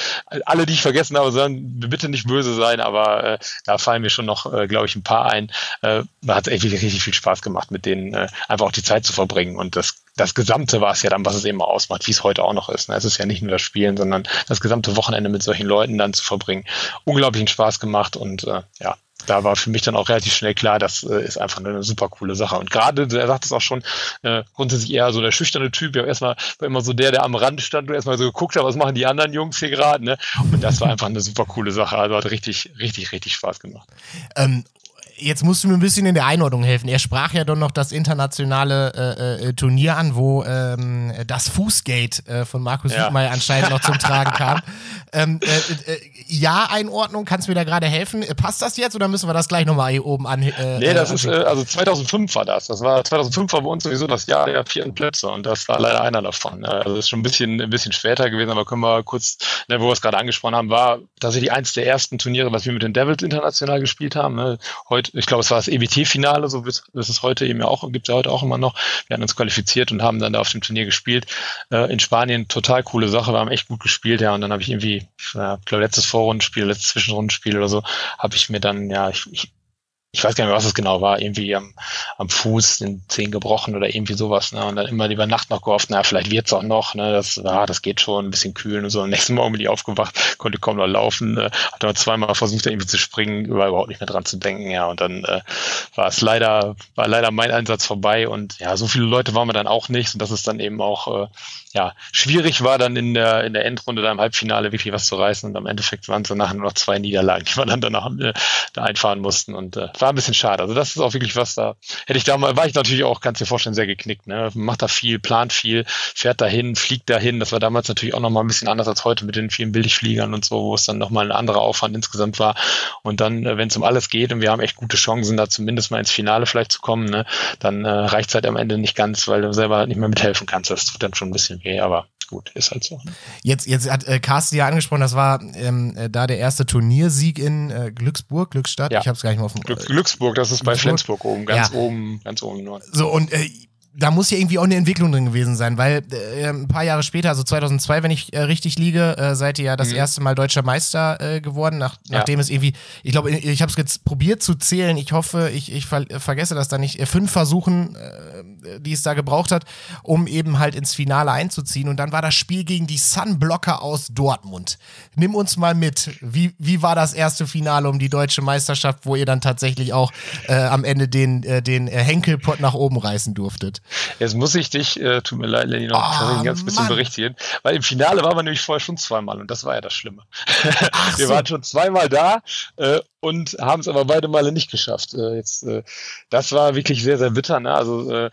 alle, die ich vergessen habe, sollen bitte nicht böse sein, aber äh, da fallen mir schon noch, äh, glaube ich, ein paar ein. Äh, da hat es echt richtig viel Spaß gemacht, mit denen äh, einfach auch die Zeit zu verbringen und das das Gesamte war es ja dann, was es eben ausmacht, wie es heute auch noch ist. Ne? Es ist ja nicht nur das Spielen, sondern das gesamte Wochenende mit solchen Leuten dann zu verbringen. Unglaublichen Spaß gemacht und äh, ja, da war für mich dann auch relativ schnell klar, das äh, ist einfach eine super coole Sache. Und gerade, er sagt es auch schon, äh, grundsätzlich eher so der schüchterne Typ. Ja, erstmal war immer so der, der am Rand stand und erstmal so geguckt hat, was machen die anderen Jungs hier gerade. Ne? Und das war einfach eine super coole Sache. Also hat richtig, richtig, richtig Spaß gemacht. Ähm, jetzt musst du mir ein bisschen in der Einordnung helfen. Er sprach ja dann noch das internationale äh, äh, Turnier an, wo ähm, das Fußgate äh, von Markus ja. Anscheinend noch zum Tragen kam. Ähm, äh, äh, ja, Einordnung, kannst du mir da gerade helfen? Passt das jetzt oder müssen wir das gleich nochmal hier oben an? Äh, nee, das ist, also 2005 war das. Das war 2005 war bei uns sowieso das Jahr der vierten Plätze und das war leider einer davon. Also das ist schon ein bisschen, ein bisschen später gewesen, aber können wir kurz, ne, wo wir es gerade angesprochen haben, war tatsächlich eins der ersten Turniere, was wir mit den Devils international gespielt haben. Ne? Heute ich glaube, es war das EBT-Finale, so das ist heute eben auch, gibt es ja heute auch immer noch. Wir hatten uns qualifiziert und haben dann da auf dem Turnier gespielt. Äh, in Spanien total coole Sache, wir haben echt gut gespielt, ja. Und dann habe ich irgendwie, ja, ich glaube, letztes Vorrundenspiel, letztes Zwischenrundenspiel oder so, habe ich mir dann, ja, ich, ich ich weiß gar nicht mehr, was es genau war, irgendwie am, am Fuß den Zehen gebrochen oder irgendwie sowas. Ne? Und dann immer über Nacht noch gehofft, na, vielleicht wird's auch noch. Ne? Das, ja, das geht schon, ein bisschen kühlen und so. Am nächsten Morgen bin ich aufgewacht, konnte kaum noch laufen, äh, hat dann zweimal versucht, da irgendwie zu springen, war überhaupt nicht mehr dran zu denken. Ja, und dann äh, war es leider, war leider mein Einsatz vorbei. Und ja, so viele Leute waren wir dann auch nicht. Und das ist dann eben auch äh, ja, schwierig war dann in der, in der Endrunde da im Halbfinale wirklich was zu reißen und am Endeffekt waren es nachher nur noch zwei Niederlagen, die wir dann danach äh, da einfahren mussten und äh, war ein bisschen schade. Also das ist auch wirklich was da. Hätte ich da mal, war ich natürlich auch, kannst dir vorstellen, sehr geknickt. Ne? Macht da viel, plant viel, fährt dahin, fliegt dahin. Das war damals natürlich auch nochmal ein bisschen anders als heute mit den vielen Billigfliegern und so, wo es dann nochmal ein anderer Aufwand insgesamt war. Und dann, äh, wenn es um alles geht und wir haben echt gute Chancen, da zumindest mal ins Finale vielleicht zu kommen, ne? dann äh, reicht es halt am Ende nicht ganz, weil du selber nicht mehr mithelfen kannst. Das tut dann schon ein bisschen weh, aber gut, ist halt so. Ne? Jetzt, jetzt hat äh, Carsten ja angesprochen, das war ähm, äh, da der erste Turniersieg in äh, Glücksburg, Glückstadt. Ja. Ich habe es gar nicht mal auf dem. Glück, Glücksburg, das ist bei Flensburg oben, ganz ja. oben, ganz oben nur. So, und äh, da muss ja irgendwie auch eine Entwicklung drin gewesen sein, weil äh, ein paar Jahre später, also 2002, wenn ich äh, richtig liege, äh, seid ihr ja das mhm. erste Mal deutscher Meister äh, geworden, nach, ja. nachdem es irgendwie, ich glaube, ich habe es jetzt probiert zu zählen. Ich hoffe, ich, ich ver vergesse das da nicht. Äh, fünf Versuchen, äh, die es da gebraucht hat, um eben halt ins Finale einzuziehen. Und dann war das Spiel gegen die Sunblocker aus Dortmund. Nimm uns mal mit. Wie, wie war das erste Finale um die deutsche Meisterschaft, wo ihr dann tatsächlich auch am Ende den, den Henkelpott nach oben reißen durftet? Jetzt muss ich dich, äh, tut mir leid, Lenny, noch oh, ein ganz bisschen berichtigen, weil im Finale waren wir nämlich vorher schon zweimal und das war ja das Schlimme. wir so. waren schon zweimal da äh, und haben es aber beide Male nicht geschafft. Äh, jetzt, äh, das war wirklich sehr, sehr bitter. Ne? Also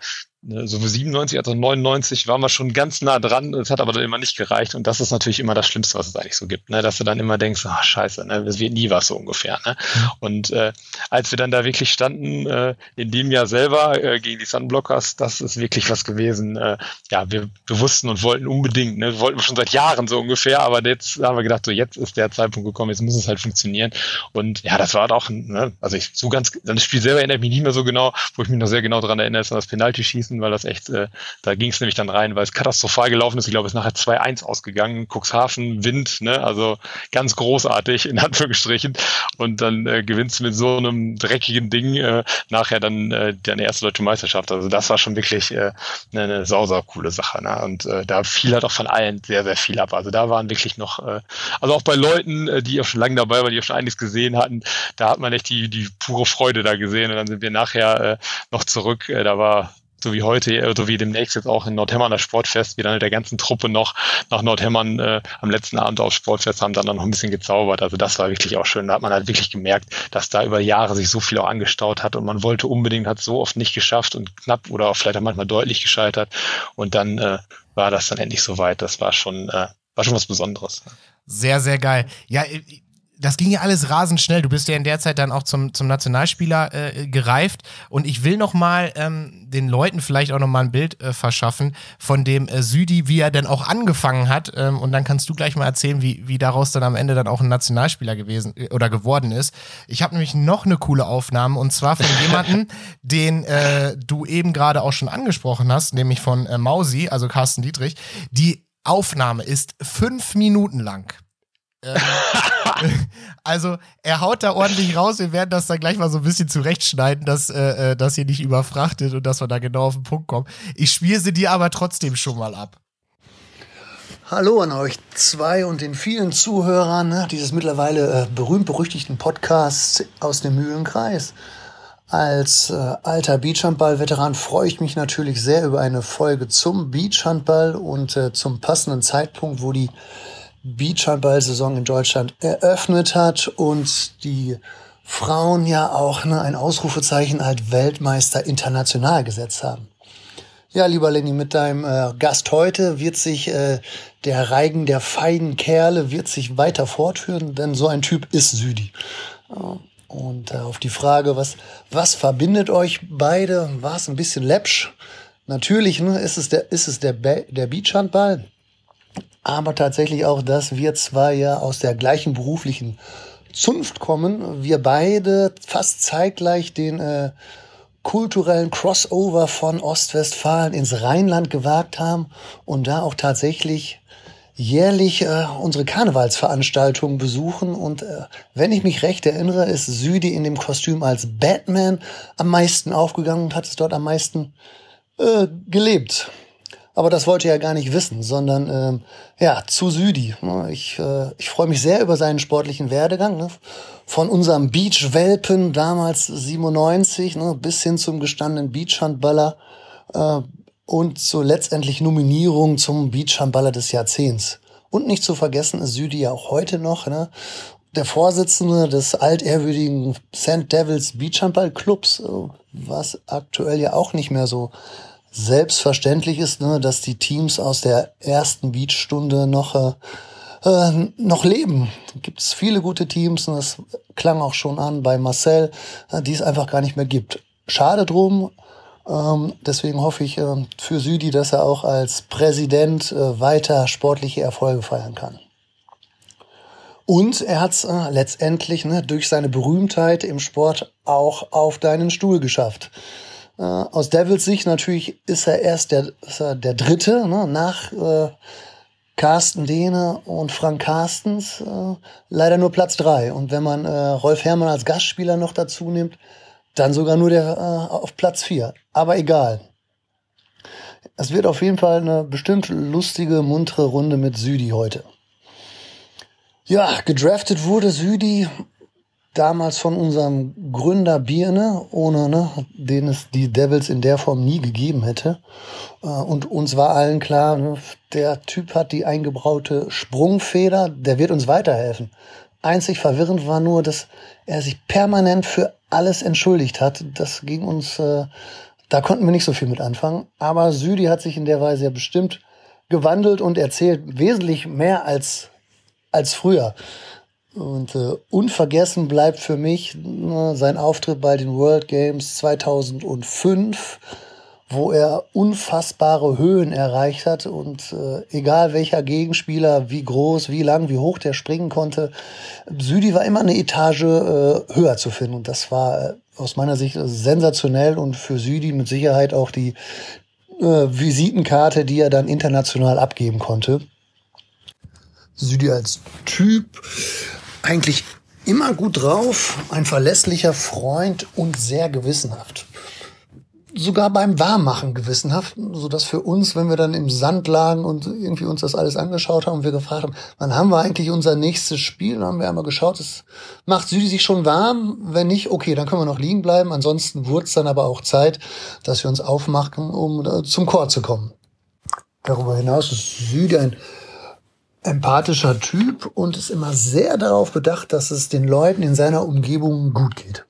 Ne, so 97 als auch 99 waren wir schon ganz nah dran. Es hat aber dann immer nicht gereicht. Und das ist natürlich immer das Schlimmste, was es eigentlich so gibt, ne? dass du dann immer denkst, ach scheiße, ne? es wird nie was so ungefähr. Ne? Und äh, als wir dann da wirklich standen, äh, in dem Jahr selber äh, gegen die Sunblockers, das ist wirklich was gewesen. Äh, ja, wir, wir wussten und wollten unbedingt, ne? wollten wir schon seit Jahren so ungefähr, aber jetzt haben wir gedacht, so jetzt ist der Zeitpunkt gekommen, jetzt muss es halt funktionieren. Und ja, das war auch, ne? also ich so ganz, das Spiel selber erinnere ich mich nicht mehr so genau, wo ich mich noch sehr genau daran erinnere, ist an das Penalty-Schießen schießen, weil das echt, äh, da ging es nämlich dann rein, weil es katastrophal gelaufen ist. Ich glaube, es ist nachher 2-1 ausgegangen. Cuxhaven, Wind, ne? also ganz großartig in Anführungsstrichen. Und dann äh, gewinnst du mit so einem dreckigen Ding äh, nachher dann äh, deine erste deutsche Meisterschaft. Also das war schon wirklich äh, eine, eine coole Sache. Ne? Und äh, da fiel halt auch von allen sehr, sehr viel ab. Also da waren wirklich noch, äh, also auch bei Leuten, äh, die auch schon lange dabei waren, die auch schon einiges gesehen hatten, da hat man echt die, die pure Freude da gesehen. Und dann sind wir nachher äh, noch zurück. Äh, da war so wie heute, äh, so wie demnächst jetzt auch in Nordhemmern das Sportfest, wir dann mit der ganzen Truppe noch nach Nordhemmern äh, am letzten Abend aufs Sportfest haben dann, noch ein bisschen gezaubert. Also das war wirklich auch schön. Da hat man halt wirklich gemerkt, dass da über Jahre sich so viel auch angestaut hat und man wollte unbedingt, hat so oft nicht geschafft und knapp oder auch vielleicht auch manchmal deutlich gescheitert. Und dann äh, war das dann endlich soweit. Das war schon, äh, war schon was Besonderes. Sehr, sehr geil. Ja, das ging ja alles rasend schnell. Du bist ja in der Zeit dann auch zum, zum Nationalspieler äh, gereift. Und ich will noch mal ähm, den Leuten vielleicht auch noch mal ein Bild äh, verschaffen von dem äh, Südi, wie er denn auch angefangen hat. Ähm, und dann kannst du gleich mal erzählen, wie, wie daraus dann am Ende dann auch ein Nationalspieler gewesen äh, oder geworden ist. Ich habe nämlich noch eine coole Aufnahme und zwar von jemandem, den äh, du eben gerade auch schon angesprochen hast, nämlich von äh, Mausi, also Carsten Dietrich. Die Aufnahme ist fünf Minuten lang. Ähm, also er haut da ordentlich raus. Wir werden das dann gleich mal so ein bisschen zurechtschneiden, dass äh, äh, das hier nicht überfrachtet und dass wir da genau auf den Punkt kommen. Ich spiele sie dir aber trotzdem schon mal ab. Hallo an euch zwei und den vielen Zuhörern ne, dieses mittlerweile äh, berühmt-berüchtigten Podcasts aus dem Mühlenkreis. Als äh, alter Beachhandball-Veteran freue ich mich natürlich sehr über eine Folge zum Beachhandball und äh, zum passenden Zeitpunkt, wo die Beachhandball-Saison in Deutschland eröffnet hat und die Frauen ja auch ne, ein Ausrufezeichen als Weltmeister international gesetzt haben. Ja, lieber Lenny, mit deinem äh, Gast heute wird sich äh, der Reigen der feinen Kerle wird sich weiter fortführen, denn so ein Typ ist Südi. Und äh, auf die Frage, was, was verbindet euch beide, war es ein bisschen läppsch. Natürlich ne, ist es der, ist es der, der Beachhandball, aber tatsächlich auch, dass wir zwei ja aus der gleichen beruflichen Zunft kommen. Wir beide fast zeitgleich den äh, kulturellen Crossover von Ostwestfalen ins Rheinland gewagt haben und da auch tatsächlich jährlich äh, unsere Karnevalsveranstaltungen besuchen. Und äh, wenn ich mich recht erinnere, ist Südi in dem Kostüm als Batman am meisten aufgegangen und hat es dort am meisten äh, gelebt. Aber das wollte er gar nicht wissen, sondern ähm, ja, zu Südi. Ich, äh, ich freue mich sehr über seinen sportlichen Werdegang. Ne? Von unserem Beach-Welpen damals 97 ne? bis hin zum gestandenen Beachhandballer äh, und zur letztendlich Nominierung zum Beachhandballer des Jahrzehnts. Und nicht zu vergessen ist Südi ja auch heute noch ne? der Vorsitzende des altehrwürdigen St. Devils Beachhandball Clubs, äh, was aktuell ja auch nicht mehr so selbstverständlich ist, ne, dass die Teams aus der ersten Beachstunde noch äh, äh, noch leben. Gibt es viele gute Teams und das klang auch schon an bei Marcel, äh, die es einfach gar nicht mehr gibt. Schade drum. Ähm, deswegen hoffe ich äh, für Südi, dass er auch als Präsident äh, weiter sportliche Erfolge feiern kann. Und er hat es äh, letztendlich ne, durch seine Berühmtheit im Sport auch auf deinen Stuhl geschafft. Äh, aus Devils Sicht natürlich ist er erst der, ist er der Dritte ne, nach äh, Carsten Dehne und Frank Carstens äh, leider nur Platz drei. Und wenn man äh, Rolf Herrmann als Gastspieler noch dazu nimmt, dann sogar nur der äh, auf Platz vier. Aber egal. Es wird auf jeden Fall eine bestimmt lustige, muntere Runde mit Südi heute. Ja, gedraftet wurde Südi damals von unserem Gründer Birne, ohne ne, den es die Devils in der Form nie gegeben hätte. Äh, und uns war allen klar, ne, der Typ hat die eingebraute Sprungfeder, der wird uns weiterhelfen. Einzig verwirrend war nur, dass er sich permanent für alles entschuldigt hat. Das ging uns, äh, da konnten wir nicht so viel mit anfangen. Aber Südi hat sich in der Weise ja bestimmt gewandelt und erzählt wesentlich mehr als, als früher. Und äh, unvergessen bleibt für mich äh, sein Auftritt bei den World Games 2005, wo er unfassbare Höhen erreicht hat und äh, egal welcher Gegenspieler, wie groß, wie lang, wie hoch der springen konnte, Südi war immer eine Etage äh, höher zu finden und das war äh, aus meiner Sicht sensationell und für Südi mit Sicherheit auch die äh, Visitenkarte, die er dann international abgeben konnte. Südi als Typ eigentlich immer gut drauf, ein verlässlicher Freund und sehr gewissenhaft. Sogar beim Warmmachen gewissenhaft, so dass für uns, wenn wir dann im Sand lagen und irgendwie uns das alles angeschaut haben wir gefragt haben, wann haben wir eigentlich unser nächstes Spiel, dann haben wir einmal geschaut, es macht Südi sich schon warm, wenn nicht, okay, dann können wir noch liegen bleiben, ansonsten wurde es dann aber auch Zeit, dass wir uns aufmachen, um äh, zum Chor zu kommen. Darüber hinaus ist Südi ein empathischer Typ und ist immer sehr darauf bedacht, dass es den Leuten in seiner Umgebung gut geht.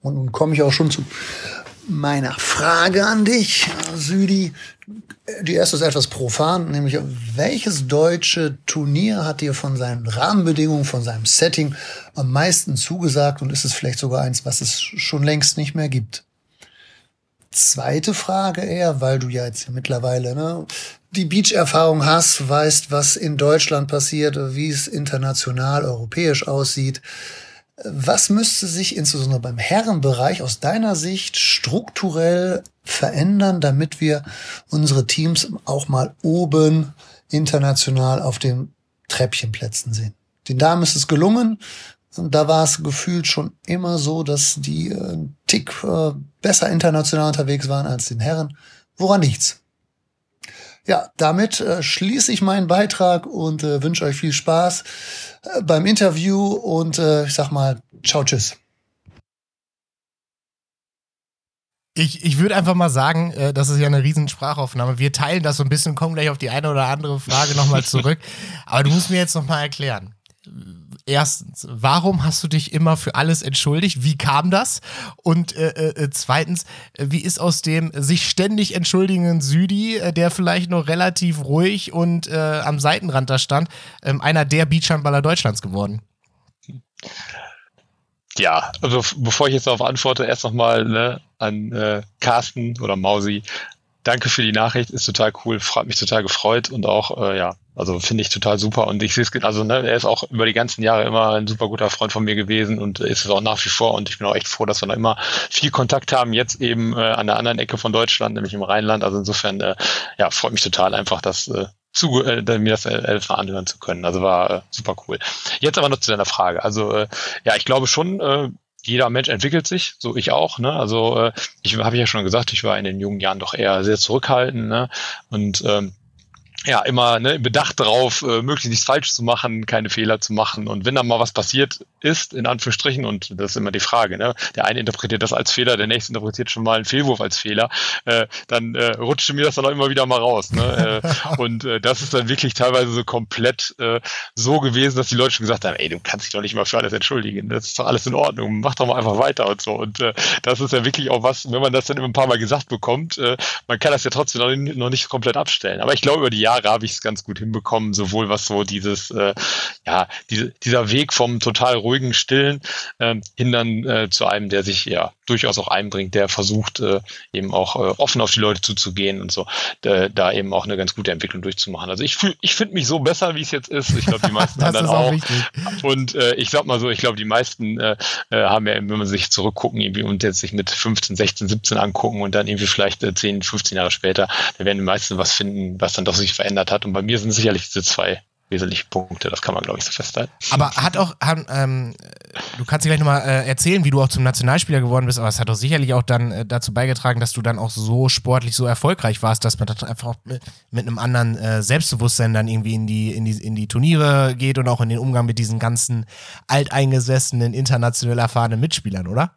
Und nun komme ich auch schon zu meiner Frage an dich, Südi. Die erste ist etwas profan, nämlich welches deutsche Turnier hat dir von seinen Rahmenbedingungen, von seinem Setting am meisten zugesagt und ist es vielleicht sogar eins, was es schon längst nicht mehr gibt? Zweite Frage eher, weil du ja jetzt mittlerweile ne, die Beach-Erfahrung hast, weißt, was in Deutschland passiert, wie es international, europäisch aussieht. Was müsste sich insbesondere beim Herrenbereich aus deiner Sicht strukturell verändern, damit wir unsere Teams auch mal oben international auf den Treppchenplätzen sehen? Den Damen ist es gelungen. Da war es gefühlt schon immer so, dass die äh, einen Tick äh, besser international unterwegs waren als den Herren. Woran nichts? Ja, damit äh, schließe ich meinen Beitrag und äh, wünsche euch viel Spaß äh, beim Interview und äh, ich sag mal, ciao, tschüss. Ich, ich würde einfach mal sagen, äh, das ist ja eine riesen Sprachaufnahme. Wir teilen das so ein bisschen, kommen gleich auf die eine oder andere Frage nochmal zurück. Aber du musst mir jetzt nochmal erklären erstens, warum hast du dich immer für alles entschuldigt? Wie kam das? Und äh, äh, zweitens, wie ist aus dem sich ständig entschuldigenden Südi, äh, der vielleicht noch relativ ruhig und äh, am Seitenrand da stand, ähm, einer der Beachhandballer Deutschlands geworden? Ja, also bevor ich jetzt darauf antworte, erst nochmal ne, an äh, Carsten oder Mausi. Danke für die Nachricht, ist total cool, hat mich total gefreut und auch, äh, ja, also finde ich total super und ich sehe es, also ne, er ist auch über die ganzen Jahre immer ein super guter Freund von mir gewesen und ist es auch nach wie vor und ich bin auch echt froh, dass wir noch immer viel Kontakt haben, jetzt eben äh, an der anderen Ecke von Deutschland, nämlich im Rheinland. Also insofern, äh, ja, freut mich total einfach, dass äh, zu, äh, mir das äh, anhören zu können. Also war äh, super cool. Jetzt aber noch zu deiner Frage. Also äh, ja, ich glaube schon, äh, jeder Mensch entwickelt sich, so ich auch. Ne? Also äh, ich habe ja schon gesagt, ich war in den jungen Jahren doch eher sehr zurückhaltend. Ne? Und ähm, ja, immer ne, bedacht darauf, äh, möglichst nichts falsch zu machen, keine Fehler zu machen. Und wenn dann mal was passiert ist, in Anführungsstrichen, und das ist immer die Frage, ne, der eine interpretiert das als Fehler, der nächste interpretiert schon mal einen Fehlwurf als Fehler, äh, dann äh, rutschte mir das dann auch immer wieder mal raus. Ne? äh, und äh, das ist dann wirklich teilweise so komplett äh, so gewesen, dass die Leute schon gesagt haben, ey, du kannst dich doch nicht mal für alles entschuldigen, das ist doch alles in Ordnung, mach doch mal einfach weiter und so. Und äh, das ist ja wirklich auch was, wenn man das dann immer ein paar Mal gesagt bekommt, äh, man kann das ja trotzdem noch nicht, noch nicht komplett abstellen. Aber ich glaube, über die Jahre Jahre habe ich es ganz gut hinbekommen, sowohl was so dieses, äh, ja, diese, dieser Weg vom total ruhigen, stillen äh, hin dann äh, zu einem, der sich ja durchaus auch einbringt, der versucht äh, eben auch äh, offen auf die Leute zuzugehen und so, äh, da eben auch eine ganz gute Entwicklung durchzumachen. Also ich fühle, ich finde mich so besser, wie es jetzt ist. Ich glaube, die meisten anderen auch. auch. Und äh, ich sag mal so, ich glaube, die meisten äh, äh, haben ja, wenn man sich zurückgucken irgendwie und jetzt sich mit 15, 16, 17 angucken und dann irgendwie vielleicht äh, 10, 15 Jahre später, da werden die meisten was finden, was dann doch sich verändert hat. Und bei mir sind sicherlich diese zwei wesentliche Punkte. Das kann man, glaube ich, so festhalten. Aber hat auch, ähm, du kannst dir gleich nochmal äh, erzählen, wie du auch zum Nationalspieler geworden bist, aber es hat doch sicherlich auch dann äh, dazu beigetragen, dass du dann auch so sportlich so erfolgreich warst, dass man dann einfach auch mit, mit einem anderen äh, Selbstbewusstsein dann irgendwie in die, in, die, in die Turniere geht und auch in den Umgang mit diesen ganzen alteingesessenen, international erfahrenen Mitspielern, oder?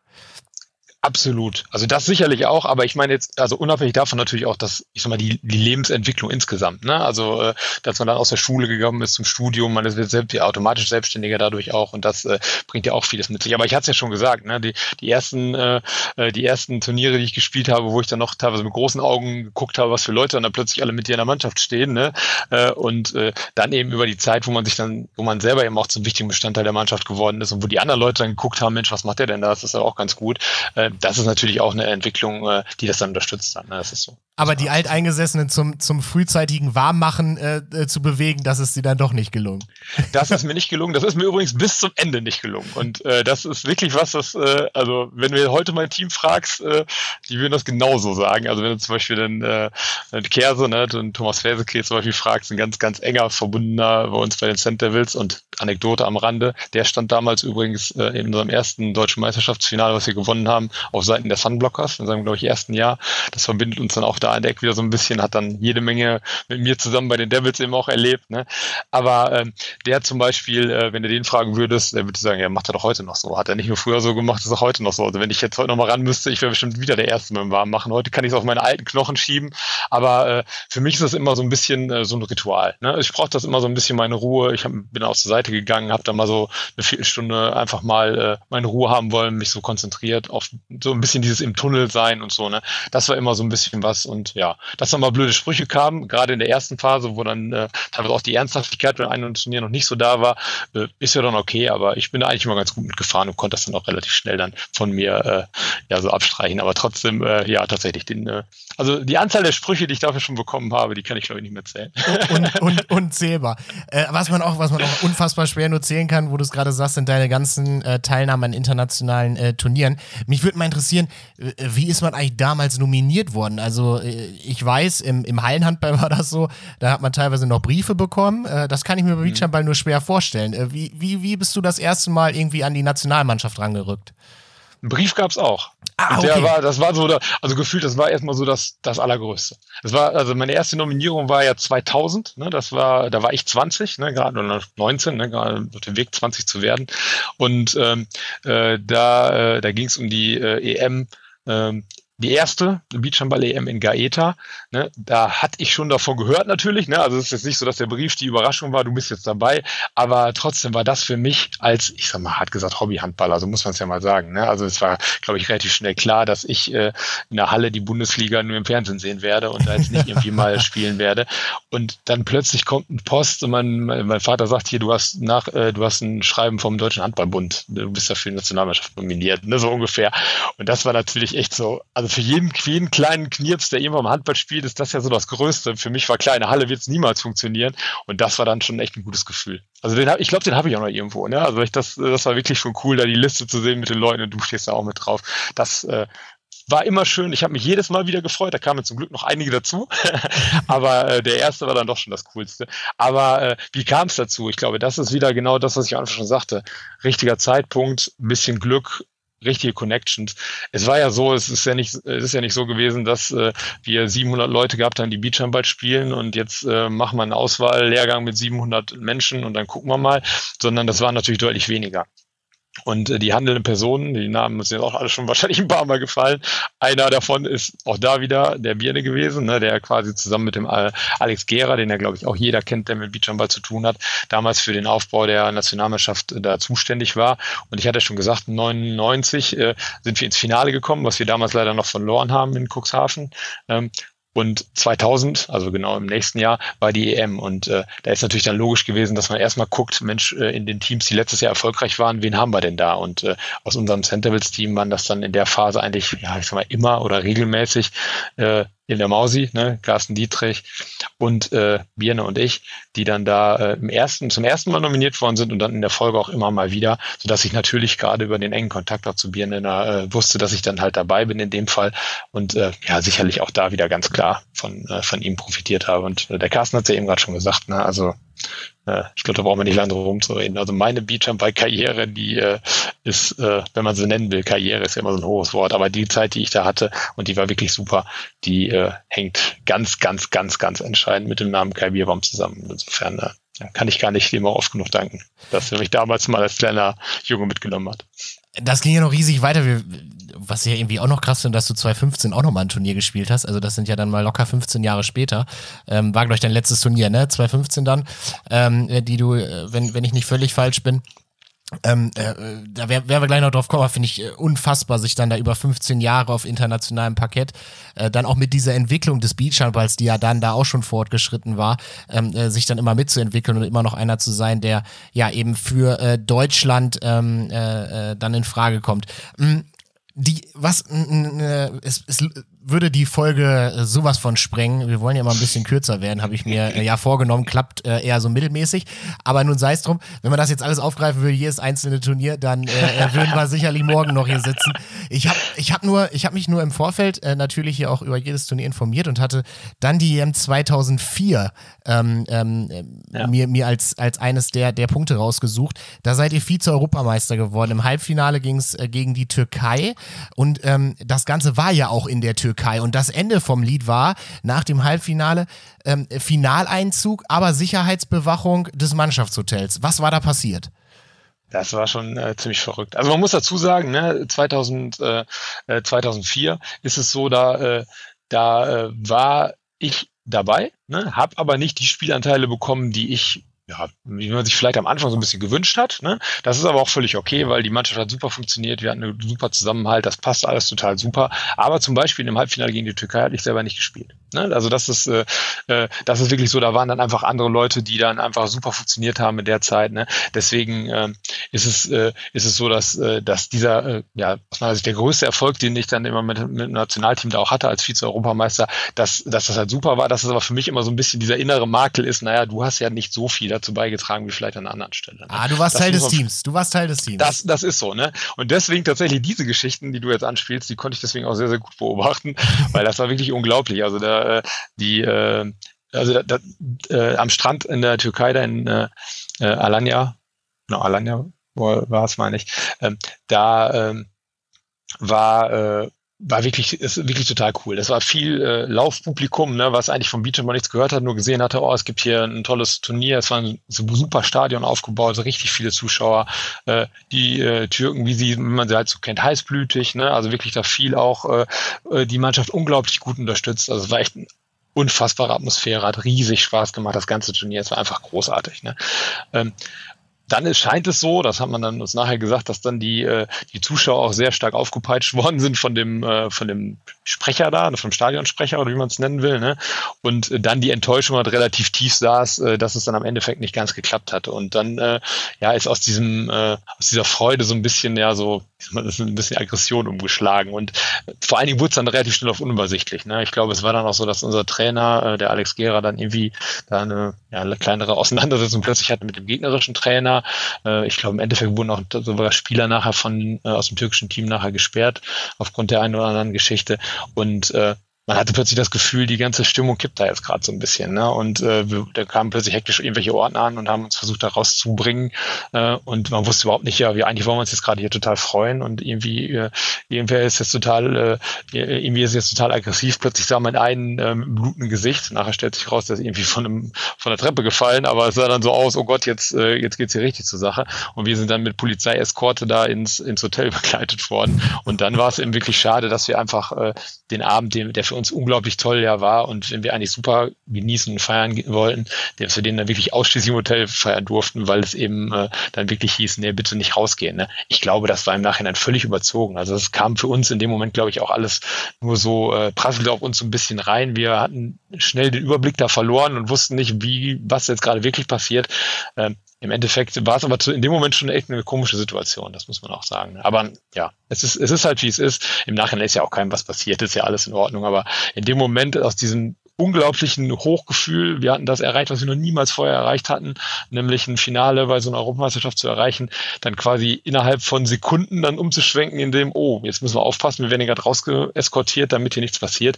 Absolut. Also das sicherlich auch, aber ich meine jetzt, also unabhängig davon natürlich auch, dass, ich sag mal, die, die Lebensentwicklung insgesamt, ne? Also, äh, dass man dann aus der Schule gegangen ist zum Studium, man ist selbst, automatisch selbstständiger dadurch auch und das äh, bringt ja auch vieles mit sich. Aber ich hatte es ja schon gesagt, ne? Die, die ersten, äh, äh, die ersten Turniere, die ich gespielt habe, wo ich dann noch teilweise mit großen Augen geguckt habe, was für Leute dann plötzlich alle mit dir in der Mannschaft stehen, ne? Äh, und äh, dann eben über die Zeit, wo man sich dann, wo man selber eben auch zum wichtigen Bestandteil der Mannschaft geworden ist und wo die anderen Leute dann geguckt haben, Mensch, was macht der denn da? Das ist ja auch ganz gut. Äh, das ist natürlich auch eine Entwicklung, äh, die das dann unterstützt hat. Ne? Das ist so. Aber die Alteingesessenen zum, zum frühzeitigen Warmmachen äh, äh, zu bewegen, das ist dir dann doch nicht gelungen. Das ist mir nicht gelungen. Das ist mir übrigens bis zum Ende nicht gelungen. Und äh, das ist wirklich was, das, äh, also wenn du heute mein Team fragst, äh, die würden das genauso sagen. Also wenn du zum Beispiel den, äh, den Kerse, ne, den Thomas Feseke zum Beispiel fragst, ein ganz, ganz enger Verbundener bei uns bei den St. Devils und Anekdote am Rande, der stand damals übrigens in unserem ersten deutschen Meisterschaftsfinale, was wir gewonnen haben, auf Seiten der Sunblockers in seinem, glaube ich, ersten Jahr. Das verbindet uns dann auch da in der wieder so ein bisschen, hat dann jede Menge mit mir zusammen bei den Devils eben auch erlebt. Ne? Aber ähm, der zum Beispiel, äh, wenn du den fragen würdest, der würde sagen, ja, macht er doch heute noch so. Hat er nicht nur früher so gemacht, ist auch heute noch so. Also wenn ich jetzt heute noch mal ran müsste, ich wäre bestimmt wieder der Erste mit dem Warm machen. Heute kann ich es auf meine alten Knochen schieben. Aber äh, für mich ist das immer so ein bisschen äh, so ein Ritual. Ne? Ich brauche das immer so ein bisschen meine Ruhe. Ich hab, bin aus der Seite gegangen, habe da mal so eine Viertelstunde einfach mal äh, meine Ruhe haben wollen, mich so konzentriert auf so ein bisschen dieses im Tunnel sein und so. Ne? Das war immer so ein bisschen was. Und ja, dass dann mal blöde Sprüche kamen, gerade in der ersten Phase, wo dann äh, teilweise auch die Ernsthaftigkeit bei einem Turnier noch nicht so da war, äh, ist ja dann okay. Aber ich bin da eigentlich immer ganz gut mitgefahren und konnte das dann auch relativ schnell dann von mir äh, ja so abstreichen. Aber trotzdem, äh, ja, tatsächlich den, äh, also die Anzahl der Sprüche, die ich dafür schon bekommen habe, die kann ich glaube ich nicht mehr zählen. Und, und, unzählbar. Äh, was man auch, was man auch unfassbar schwer nur zählen kann, wo du es gerade sagst, sind deine ganzen äh, Teilnahmen an internationalen äh, Turnieren. Mich würde mal interessieren, äh, wie ist man eigentlich damals nominiert worden? Also äh, ich weiß, im, im Hallenhandball war das so, da hat man teilweise noch Briefe bekommen. Äh, das kann ich mir bei mhm. Beachhandball nur schwer vorstellen. wie, wie, wie bist du das erste Mal irgendwie an die Nationalmannschaft rangerückt? Einen Brief gab es auch. Ah, okay. der war, das war so, also gefühlt, das war erstmal so das, das Allergrößte. Das war, also meine erste Nominierung war ja 2000, ne, das war, da war ich 20, ne, gerade oder 19, ne, gerade auf dem Weg 20 zu werden. Und ähm, äh, da, äh, da ging es um die äh, EM ähm, die erste Beachhandball-EM in Gaeta, ne, da hatte ich schon davon gehört natürlich, ne, also es ist jetzt nicht so, dass der Brief die Überraschung war, du bist jetzt dabei, aber trotzdem war das für mich als, ich sag mal, hat gesagt Hobbyhandballer, so muss man es ja mal sagen, ne, also es war, glaube ich, relativ schnell klar, dass ich äh, in der Halle die Bundesliga nur im Fernsehen sehen werde und da jetzt nicht irgendwie mal spielen werde. Und dann plötzlich kommt ein Post und mein, mein Vater sagt hier, du hast nach, äh, du hast ein Schreiben vom Deutschen Handballbund, du bist ja für die Nationalmannschaft nominiert, ne, so ungefähr. Und das war natürlich echt so, also also für jeden, jeden kleinen Knirps, der irgendwann im Handball spielt, ist das ja so das Größte. Für mich war klar, eine Halle wird es niemals funktionieren. Und das war dann schon echt ein gutes Gefühl. Also den ich glaube, den habe ich auch noch irgendwo. Ne? Also ich das, das war wirklich schon cool, da die Liste zu sehen mit den Leuten und du stehst da auch mit drauf. Das äh, war immer schön. Ich habe mich jedes Mal wieder gefreut. Da kamen zum Glück noch einige dazu. Aber äh, der erste war dann doch schon das Coolste. Aber äh, wie kam es dazu? Ich glaube, das ist wieder genau das, was ich einfach schon sagte. Richtiger Zeitpunkt, ein bisschen Glück richtige Connections. Es war ja so, es ist ja nicht, es ist ja nicht so gewesen, dass äh, wir 700 Leute gehabt haben, die Beachhandball spielen und jetzt äh, machen wir einen Auswahllehrgang mit 700 Menschen und dann gucken wir mal, sondern das waren natürlich deutlich weniger. Und äh, die handelnden Personen, die Namen sind jetzt auch alle schon wahrscheinlich ein paar Mal gefallen. Einer davon ist auch da wieder der Birne gewesen, ne, der quasi zusammen mit dem Alex Gera, den ja, glaube ich, auch jeder kennt, der mit Beachhandball zu tun hat, damals für den Aufbau der Nationalmannschaft äh, da zuständig war. Und ich hatte schon gesagt, 99 äh, sind wir ins Finale gekommen, was wir damals leider noch verloren haben in Cuxhaven. Ähm, und 2000, also genau im nächsten Jahr, war die EM. Und äh, da ist natürlich dann logisch gewesen, dass man erstmal guckt, Mensch, äh, in den Teams, die letztes Jahr erfolgreich waren, wen haben wir denn da? Und äh, aus unserem Centerville-Team waren das dann in der Phase eigentlich, ja, ich sag mal, immer oder regelmäßig äh, in der Mausi, ne, Carsten Dietrich und äh, Birne und ich, die dann da äh, im ersten, zum ersten Mal nominiert worden sind und dann in der Folge auch immer mal wieder, sodass ich natürlich gerade über den engen Kontakt auch zu Birne äh, wusste, dass ich dann halt dabei bin in dem Fall und äh, ja, sicherlich auch da wieder ganz klar von, äh, von ihm profitiert habe. Und äh, der Carsten hat es ja eben gerade schon gesagt, ne, also ich glaube, da brauchen wir nicht lange drum zu reden. Also meine Beachhandball-Karriere, die äh, ist, äh, wenn man sie nennen will, Karriere ist ja immer so ein hohes Wort, aber die Zeit, die ich da hatte, und die war wirklich super, die äh, hängt ganz, ganz, ganz, ganz entscheidend mit dem Namen Kai Bierbaum zusammen. Insofern äh, kann ich gar nicht dem auch oft genug danken, dass er mich damals mal als kleiner Junge mitgenommen hat. Das ging ja noch riesig weiter. Wir, was ja irgendwie auch noch krass finde, dass du 2015 auch nochmal ein Turnier gespielt hast. Also das sind ja dann mal locker 15 Jahre später. Ähm, war, glaube ich, dein letztes Turnier, ne? 2015 dann, ähm, die du, äh, wenn, wenn ich nicht völlig falsch bin, ähm, äh, da werden wir gleich noch drauf kommen, finde ich äh, unfassbar, sich dann da über 15 Jahre auf internationalem Parkett, äh, dann auch mit dieser Entwicklung des Beachhandballs, die ja dann da auch schon fortgeschritten war, ähm, äh, sich dann immer mitzuentwickeln und immer noch einer zu sein, der ja eben für äh, Deutschland ähm, äh, dann in Frage kommt. Mhm die, was, es, es würde die Folge äh, sowas von sprengen. Wir wollen ja mal ein bisschen kürzer werden, habe ich mir äh, ja vorgenommen. Klappt äh, eher so mittelmäßig. Aber nun sei es drum, wenn man das jetzt alles aufgreifen würde, jedes einzelne Turnier, dann äh, äh würden wir sicherlich morgen noch hier sitzen. Ich habe ich hab nur, ich habe mich nur im Vorfeld äh, natürlich hier auch über jedes Turnier informiert und hatte dann die EM 2004 ähm, ähm, ja. mir, mir als, als eines der, der Punkte rausgesucht. Da seid ihr Vize-Europameister geworden. Im Halbfinale ging es gegen die Türkei und ähm, das Ganze war ja auch in der Türkei. Türkei. Und das Ende vom Lied war nach dem Halbfinale ähm, Finaleinzug, aber Sicherheitsbewachung des Mannschaftshotels. Was war da passiert? Das war schon äh, ziemlich verrückt. Also man muss dazu sagen, ne, 2000, äh, 2004 äh, ist es so, da, äh, da äh, war ich dabei, ne, habe aber nicht die Spielanteile bekommen, die ich ja, wie man sich vielleicht am Anfang so ein bisschen gewünscht hat. Ne? Das ist aber auch völlig okay, weil die Mannschaft hat super funktioniert, wir hatten einen super Zusammenhalt, das passt alles total super. Aber zum Beispiel im Halbfinale gegen die Türkei hatte ich selber nicht gespielt. Ne? Also das ist, äh, äh, das ist wirklich so, da waren dann einfach andere Leute, die dann einfach super funktioniert haben in der Zeit. Ne? Deswegen äh, ist es, äh, ist es so, dass, äh, dass dieser, äh, ja, aus meiner Sicht der größte Erfolg, den ich dann immer mit, mit dem Nationalteam da auch hatte als Vize-Europameister, dass, dass das halt super war, dass es aber für mich immer so ein bisschen dieser innere Makel ist, naja, du hast ja nicht so viel dazu beigetragen wie vielleicht an einer anderen Stelle. Ne? Ah, du warst das Teil des Teams. Du warst Teil des Teams. Das, das ist so, ne? Und deswegen tatsächlich diese Geschichten, die du jetzt anspielst, die konnte ich deswegen auch sehr, sehr gut beobachten, weil das war wirklich unglaublich. Also da, äh, die, äh, also da, da, äh, am Strand in der Türkei, da in äh, äh Alanya, no, Alanya war es, meine ich, ähm, da ähm, war äh, war wirklich, ist wirklich total cool. Das war viel äh, Laufpublikum, ne, was eigentlich vom Beach immer nichts gehört hat, nur gesehen hatte, oh, es gibt hier ein tolles Turnier, es war ein super Stadion aufgebaut, so richtig viele Zuschauer. Äh, die äh, Türken, wie sie, wie man sie halt so kennt, heißblütig, ne, also wirklich da viel auch äh, äh die Mannschaft unglaublich gut unterstützt. Also es war echt eine unfassbare Atmosphäre, hat riesig Spaß gemacht, das ganze Turnier, es war einfach großartig. Ne. Ähm, dann ist, scheint es so, das hat man dann uns nachher gesagt, dass dann die, äh, die Zuschauer auch sehr stark aufgepeitscht worden sind von dem, äh, von dem Sprecher da, vom Stadionsprecher oder wie man es nennen will. Ne? Und äh, dann die Enttäuschung hat relativ tief saß, äh, dass es dann am Endeffekt nicht ganz geklappt hatte. Und dann äh, ja, ist aus diesem, äh, aus dieser Freude so ein bisschen, ja, so, ist ein bisschen Aggression umgeschlagen. Und vor allen Dingen wurde es dann relativ schnell auf unübersichtlich. Ne? Ich glaube, es war dann auch so, dass unser Trainer, äh, der Alex Gera, dann irgendwie da eine, ja, eine kleinere Auseinandersetzung plötzlich hatte mit dem gegnerischen Trainer Trainer. Äh, ich glaube, im Endeffekt wurden auch sogar Spieler nachher von äh, aus dem türkischen Team nachher gesperrt aufgrund der einen oder anderen Geschichte. Und äh, man hatte plötzlich das Gefühl, die ganze Stimmung kippt da jetzt gerade so ein bisschen. Ne? Und äh, wir, da kamen plötzlich hektisch irgendwelche Ordner an und haben uns versucht, da rauszubringen. Äh, und man wusste überhaupt nicht, ja, wie eigentlich wollen wir uns jetzt gerade hier total freuen. Und irgendwie, äh, irgendwer ist jetzt total, äh, irgendwie ist jetzt total aggressiv. Plötzlich sah man einen ähm, blutenden Gesicht. Nachher stellt sich raus, dass irgendwie von, einem, von der Treppe gefallen, aber es sah dann so aus, oh Gott, jetzt, äh, jetzt geht's hier richtig zur Sache. Und wir sind dann mit Polizeieskorte da ins, ins Hotel begleitet worden. Und dann war es eben wirklich schade, dass wir einfach äh, den Abend, den, der für für uns unglaublich toll ja war und wenn wir eigentlich super genießen und feiern wollten, dass wir den dann wirklich ausschließlich im Hotel feiern durften, weil es eben äh, dann wirklich hieß, nee, bitte nicht rausgehen. Ne? Ich glaube, das war im Nachhinein völlig überzogen. Also es kam für uns in dem Moment, glaube ich, auch alles nur so, äh, prasselte auf uns so ein bisschen rein. Wir hatten schnell den Überblick da verloren und wussten nicht, wie, was jetzt gerade wirklich passiert. Ähm, im Endeffekt war es aber zu, in dem Moment schon echt eine komische Situation, das muss man auch sagen. Aber ja, es ist, es ist halt, wie es ist. Im Nachhinein ist ja auch keinem was passiert, ist ja alles in Ordnung. Aber in dem Moment aus diesem unglaublichen Hochgefühl, wir hatten das erreicht, was wir noch niemals vorher erreicht hatten, nämlich ein Finale bei so einer Europameisterschaft zu erreichen, dann quasi innerhalb von Sekunden dann umzuschwenken in dem, oh, jetzt müssen wir aufpassen, wir werden gerade rausgeeskortiert, damit hier nichts passiert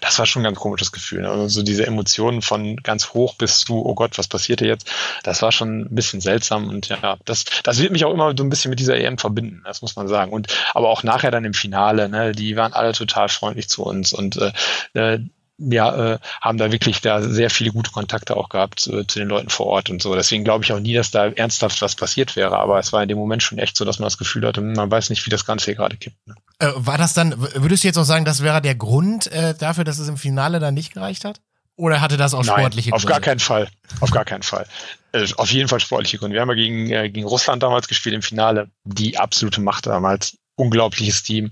das war schon ein ganz komisches Gefühl. Ne? Also diese Emotionen von ganz hoch bis zu, oh Gott, was passiert hier jetzt? Das war schon ein bisschen seltsam und ja, das, das wird mich auch immer so ein bisschen mit dieser EM verbinden, das muss man sagen. Und aber auch nachher dann im Finale, ne, die waren alle total freundlich zu uns und äh, äh ja, äh, haben da wirklich da sehr viele gute Kontakte auch gehabt äh, zu den Leuten vor Ort und so. Deswegen glaube ich auch nie, dass da ernsthaft was passiert wäre. Aber es war in dem Moment schon echt so, dass man das Gefühl hatte, man weiß nicht, wie das Ganze hier gerade kippt. Ne? Äh, war das dann, würdest du jetzt auch sagen, das wäre der Grund äh, dafür, dass es im Finale dann nicht gereicht hat? Oder hatte das auch Nein, sportliche Gründe? Auf gar keinen Fall. Auf gar keinen Fall. Äh, auf jeden Fall sportliche Gründe. Wir haben ja gegen, äh, gegen Russland damals gespielt im Finale. Die absolute Macht damals unglaubliches Team,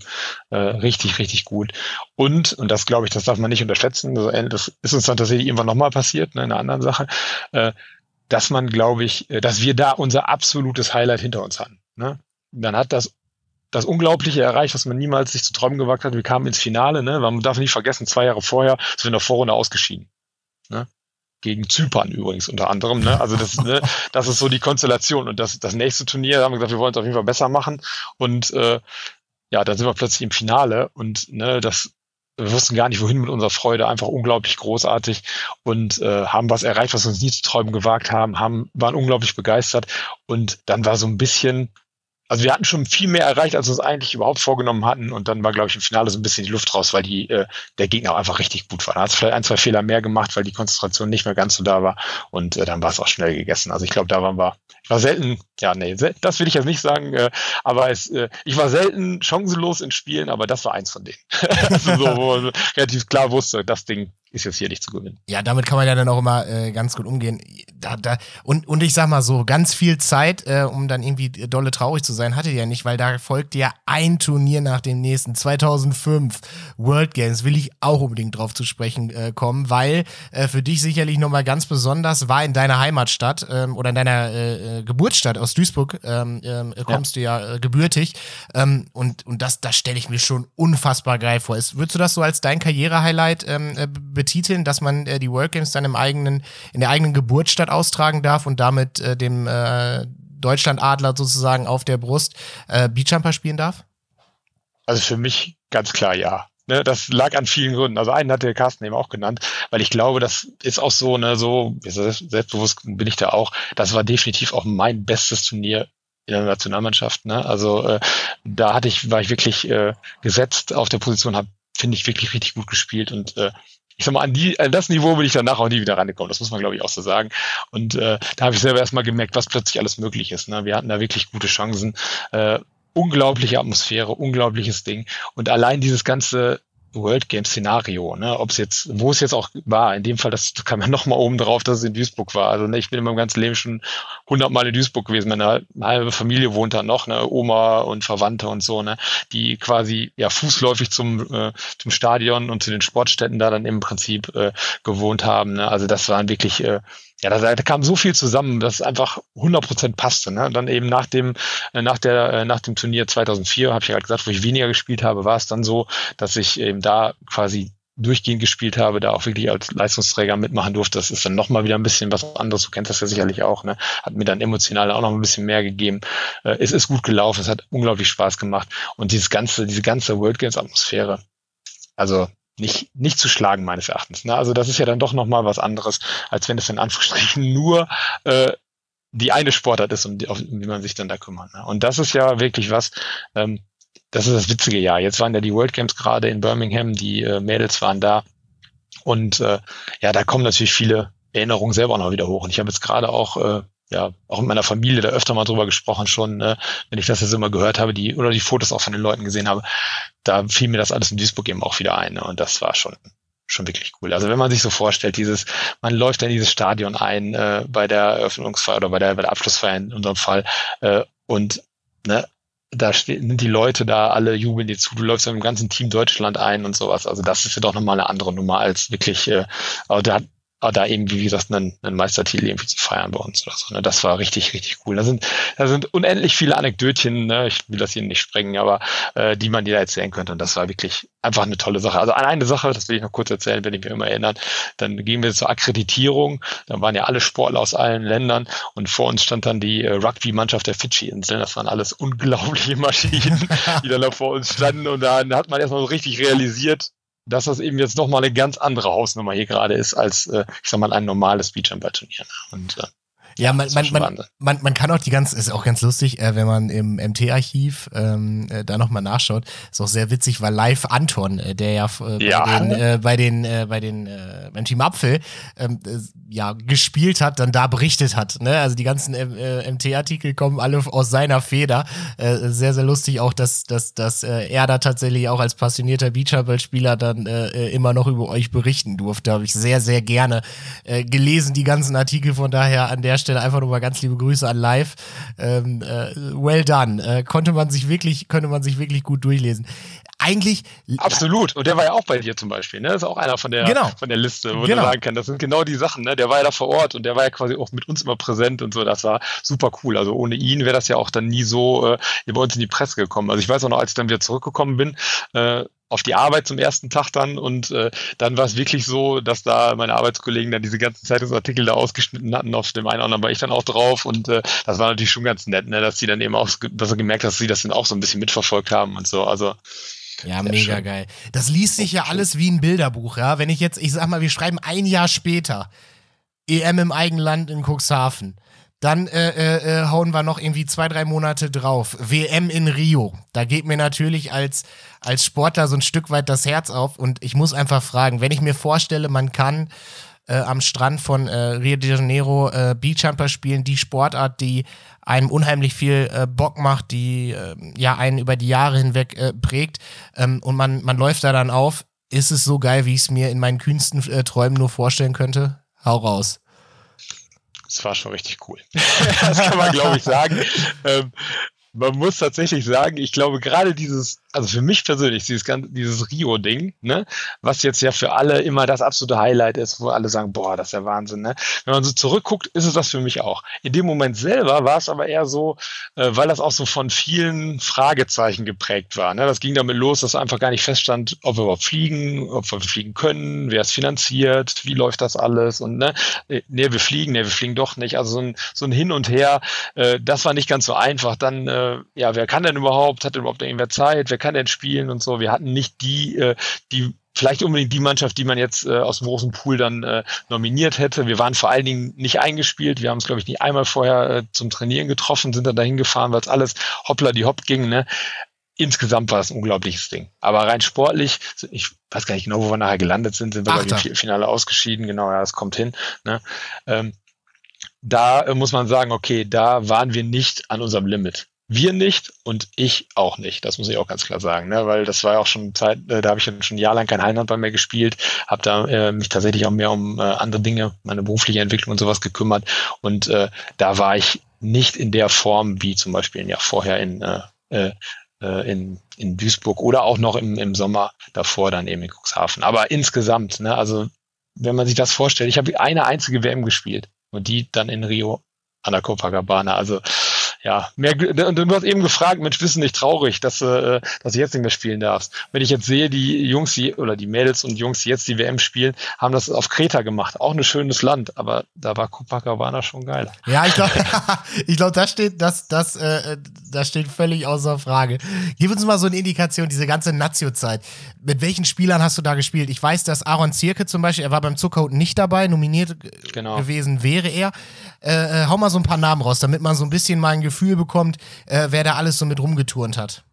äh, richtig, richtig gut. Und, und das glaube ich, das darf man nicht unterschätzen, das ist uns dann tatsächlich irgendwann nochmal passiert, ne, in einer anderen Sache, äh, dass man, glaube ich, äh, dass wir da unser absolutes Highlight hinter uns hatten. Ne? Dann hat das das Unglaubliche erreicht, was man niemals sich zu träumen gewagt hat. Wir kamen ins Finale, ne? Man darf nicht vergessen, zwei Jahre vorher sind wir in der Vorrunde ausgeschieden. Ne? gegen Zypern übrigens unter anderem. Ne? Also das, ne, das ist so die Konstellation. Und das, das nächste Turnier haben wir gesagt, wir wollen es auf jeden Fall besser machen. Und äh, ja, dann sind wir plötzlich im Finale und ne, das wir wussten gar nicht, wohin mit unserer Freude, einfach unglaublich großartig und äh, haben was erreicht, was wir uns nie zu träumen gewagt haben, haben, waren unglaublich begeistert und dann war so ein bisschen also wir hatten schon viel mehr erreicht, als wir uns eigentlich überhaupt vorgenommen hatten. Und dann war, glaube ich, im Finale so ein bisschen die Luft raus, weil die, äh, der Gegner auch einfach richtig gut war. Da hat vielleicht ein, zwei Fehler mehr gemacht, weil die Konzentration nicht mehr ganz so da war. Und äh, dann war es auch schnell gegessen. Also ich glaube, da waren wir, ich war selten, ja, nee, das will ich jetzt nicht sagen, äh, aber es, äh, ich war selten chancenlos in Spielen, aber das war eins von denen. also so, wo man relativ klar wusste, das Ding ist jetzt hier nicht zu gewinnen. Ja, damit kann man ja dann auch immer äh, ganz gut umgehen. Da, da, und, und ich sag mal so, ganz viel Zeit, äh, um dann irgendwie dolle traurig zu sein, hatte ja nicht, weil da folgte ja ein Turnier nach dem nächsten. 2005 World Games will ich auch unbedingt drauf zu sprechen äh, kommen, weil äh, für dich sicherlich nochmal ganz besonders war in deiner Heimatstadt ähm, oder in deiner äh, äh Geburtsstadt aus Duisburg ähm, ähm, kommst ja. du ja äh, gebürtig. Ähm, und, und das, das stelle ich mir schon unfassbar geil vor. Ist, würdest du das so als dein Karrierehighlight ähm, äh, betiteln, dass man äh, die World Games dann im eigenen, in der eigenen Geburtsstadt austragen darf und damit äh, dem äh, Deutschlandadler sozusagen auf der Brust äh, Beachjumper spielen darf? Also für mich ganz klar ja. Ne, das lag an vielen Gründen. Also einen hat der Carsten eben auch genannt, weil ich glaube, das ist auch so, ne, so selbstbewusst bin ich da auch. Das war definitiv auch mein bestes Turnier in der Nationalmannschaft. Ne? Also äh, da hatte ich, war ich wirklich äh, gesetzt auf der Position, habe finde ich wirklich richtig gut gespielt und äh, ich sag mal, an, die, an das Niveau bin ich danach auch nie wieder rangekommen. Das muss man, glaube ich, auch so sagen. Und äh, da habe ich selber erstmal gemerkt, was plötzlich alles möglich ist. Ne? Wir hatten da wirklich gute Chancen. Äh, unglaubliche Atmosphäre, unglaubliches Ding. Und allein dieses ganze World Game Szenario, ne, ob es jetzt, wo es jetzt auch war, in dem Fall, das kam ja nochmal oben drauf, dass es in Duisburg war. Also ne, ich bin in meinem ganzen Leben schon hundertmal in Duisburg gewesen. Meine halbe Familie wohnt da noch, ne, Oma und Verwandte und so, ne, die quasi ja fußläufig zum, äh, zum Stadion und zu den Sportstätten da dann im Prinzip äh, gewohnt haben. Ne. Also das waren wirklich äh, ja, da, da kam so viel zusammen, dass es einfach 100% passte. Ne? dann eben nach dem, äh, nach der, äh, nach dem Turnier 2004, habe ich ja gerade gesagt, wo ich weniger gespielt habe, war es dann so, dass ich eben da quasi durchgehend gespielt habe, da auch wirklich als Leistungsträger mitmachen durfte. Das ist dann nochmal wieder ein bisschen was anderes. Du kennst das ja sicherlich auch. Ne? Hat mir dann emotional auch noch ein bisschen mehr gegeben. Äh, es ist gut gelaufen. Es hat unglaublich Spaß gemacht. Und dieses ganze, diese ganze World Games Atmosphäre. Also nicht, nicht zu schlagen, meines Erachtens. Ne? Also das ist ja dann doch nochmal was anderes, als wenn es in Anführungsstrichen nur äh, die eine Sportart ist, um die, auf, um die man sich dann da kümmert. Ne? Und das ist ja wirklich was, ähm, das ist das witzige Jahr. Jetzt waren ja die World Games gerade in Birmingham, die äh, Mädels waren da. Und äh, ja, da kommen natürlich viele Erinnerungen selber noch wieder hoch. Und ich habe jetzt gerade auch äh, ja, auch in meiner Familie da öfter mal drüber gesprochen schon, ne, wenn ich das jetzt immer gehört habe, die, oder die Fotos auch von den Leuten gesehen habe, da fiel mir das alles in Duisburg eben auch wieder ein. Ne, und das war schon, schon wirklich cool. Also wenn man sich so vorstellt, dieses, man läuft in dieses Stadion ein äh, bei der Eröffnungsfeier oder bei der, bei der Abschlussfeier in unserem Fall äh, und ne, da sind die Leute da, alle jubeln dir zu, du läufst mit dem ganzen Team Deutschland ein und sowas. Also das ist ja doch nochmal eine andere Nummer als wirklich, äh, also da hat Ah, da eben, wie gesagt, einen, einen Meistertitel irgendwie zu feiern bei uns oder so. Ne? Das war richtig, richtig cool. Da sind, da sind unendlich viele Anekdötchen, ne? ich will das hier nicht sprengen, aber äh, die man dir erzählen könnte. Und das war wirklich einfach eine tolle Sache. Also an eine Sache, das will ich noch kurz erzählen, wenn ich mir immer erinnern, dann gehen wir zur Akkreditierung. Da waren ja alle Sportler aus allen Ländern und vor uns stand dann die äh, Rugby-Mannschaft der Fidschi-Inseln. Das waren alles unglaubliche Maschinen, die dann da vor uns standen. Und dann hat man erstmal so richtig realisiert, dass das eben jetzt nochmal eine ganz andere Hausnummer hier gerade ist als, äh, ich sag mal, ein normales Beachhandball-Turnier. Und äh, ja, man, man, man, man, man kann auch die ganz, ist auch ganz lustig, äh, wenn man im MT-Archiv ähm, äh, da nochmal nachschaut. Ist auch sehr witzig, weil live Anton, äh, der ja, äh, ja. bei den, äh, bei den, äh, bei den äh, beim Team Apfel ähm, äh, ja gespielt hat, dann da berichtet hat. Ne? Also die ganzen äh, MT-Artikel kommen alle aus seiner Feder. Äh, sehr, sehr lustig auch, dass, dass, dass äh, er da tatsächlich auch als passionierter Beachhandball-Spieler dann äh, äh, immer noch über euch berichten durfte. Habe ich sehr, sehr gerne äh, gelesen, die ganzen Artikel. Von daher an der Stelle Stelle einfach nochmal ganz liebe Grüße an Live. Ähm, äh, well done. Äh, konnte man sich wirklich, könnte man sich wirklich gut durchlesen. Eigentlich. Absolut. Und der war ja auch bei dir zum Beispiel, ne? Das ist auch einer von der, genau. von der Liste, wo genau. du sagen kannst, das sind genau die Sachen, ne? Der war ja da vor Ort und der war ja quasi auch mit uns immer präsent und so. Das war super cool. Also ohne ihn wäre das ja auch dann nie so äh, bei uns in die Presse gekommen. Also ich weiß auch noch, als ich dann wieder zurückgekommen bin, äh, auf die Arbeit zum ersten Tag dann und äh, dann war es wirklich so, dass da meine Arbeitskollegen dann diese ganzen Zeitungsartikel da ausgeschnitten hatten, auf dem einen oder anderen war ich dann auch drauf und äh, das war natürlich schon ganz nett, ne, dass sie dann eben auch, dass er gemerkt hat, dass sie das dann auch so ein bisschen mitverfolgt haben und so, also ja, mega schön. geil. Das liest sich ja alles wie ein Bilderbuch, ja. Wenn ich jetzt, ich sag mal, wir schreiben ein Jahr später EM im eigenen Land in Cuxhaven. Dann äh, äh, äh, hauen wir noch irgendwie zwei, drei Monate drauf. WM in Rio. Da geht mir natürlich als, als Sportler so ein Stück weit das Herz auf. Und ich muss einfach fragen, wenn ich mir vorstelle, man kann äh, am Strand von äh, Rio de Janeiro äh, Beachjumper spielen, die Sportart, die einem unheimlich viel äh, Bock macht, die äh, ja einen über die Jahre hinweg äh, prägt ähm, und man, man läuft da dann auf. Ist es so geil, wie ich es mir in meinen kühnsten äh, Träumen nur vorstellen könnte? Hau raus. Das war schon richtig cool. das kann man, glaube ich, sagen. Ähm, man muss tatsächlich sagen, ich glaube, gerade dieses also für mich persönlich, dieses, dieses Rio-Ding, ne, was jetzt ja für alle immer das absolute Highlight ist, wo alle sagen, boah, das ist ja Wahnsinn, ne? Wenn man so zurückguckt, ist es das für mich auch. In dem Moment selber war es aber eher so, äh, weil das auch so von vielen Fragezeichen geprägt war. Ne? Das ging damit los, dass einfach gar nicht feststand, ob wir überhaupt fliegen, ob wir fliegen können, wer es finanziert, wie läuft das alles und ne, äh, nee, wir fliegen, nee, wir fliegen doch nicht. Also so ein, so ein Hin und Her, äh, das war nicht ganz so einfach. Dann, äh, ja, wer kann denn überhaupt, hat denn überhaupt irgendwer Zeit, wer kann denn spielen und so. Wir hatten nicht die, äh, die vielleicht unbedingt die Mannschaft, die man jetzt äh, aus dem großen Pool dann äh, nominiert hätte. Wir waren vor allen Dingen nicht eingespielt. Wir haben es, glaube ich, nicht einmal vorher äh, zum Trainieren getroffen, sind dann dahin gefahren, weil es alles hoppla die hopp ging. Ne? Insgesamt war es ein unglaubliches Ding. Aber rein sportlich, ich weiß gar nicht genau, wo wir nachher gelandet sind, sind wir bei dem Finale ausgeschieden. Genau, ja, das kommt hin. Ne? Ähm, da äh, muss man sagen, okay, da waren wir nicht an unserem Limit. Wir nicht und ich auch nicht. Das muss ich auch ganz klar sagen, ne? weil das war ja auch schon Zeit, äh, da habe ich schon ein Jahr lang kein Hallenhandball mehr gespielt, habe da äh, mich tatsächlich auch mehr um äh, andere Dinge, meine berufliche Entwicklung und sowas gekümmert und äh, da war ich nicht in der Form wie zum Beispiel Jahr vorher in, äh, äh, äh in, in Duisburg oder auch noch im, im Sommer davor dann eben in Cuxhaven. Aber insgesamt, ne, also wenn man sich das vorstellt, ich habe eine einzige WM gespielt und die dann in Rio an der Copacabana. Also ja, mehr, und du hast eben gefragt, Mensch, du nicht traurig, dass, äh, dass du jetzt nicht mehr spielen darfst? Wenn ich jetzt sehe, die Jungs die, oder die Mädels und Jungs, die jetzt die WM spielen, haben das auf Kreta gemacht. Auch ein schönes Land, aber da war Copacabana schon geil. Ja, ich glaube, ich glaube, das steht, das, das, äh, das steht völlig außer Frage. Gib uns mal so eine Indikation, diese ganze Nazio-Zeit. Mit welchen Spielern hast du da gespielt? Ich weiß, dass Aaron Zierke zum Beispiel, er war beim Zuckerhut nicht dabei, nominiert genau. gewesen wäre er. Äh, äh, hau mal so ein paar Namen raus, damit man so ein bisschen mal ein Gefühl bekommt, äh, wer da alles so mit rumgeturnt hat.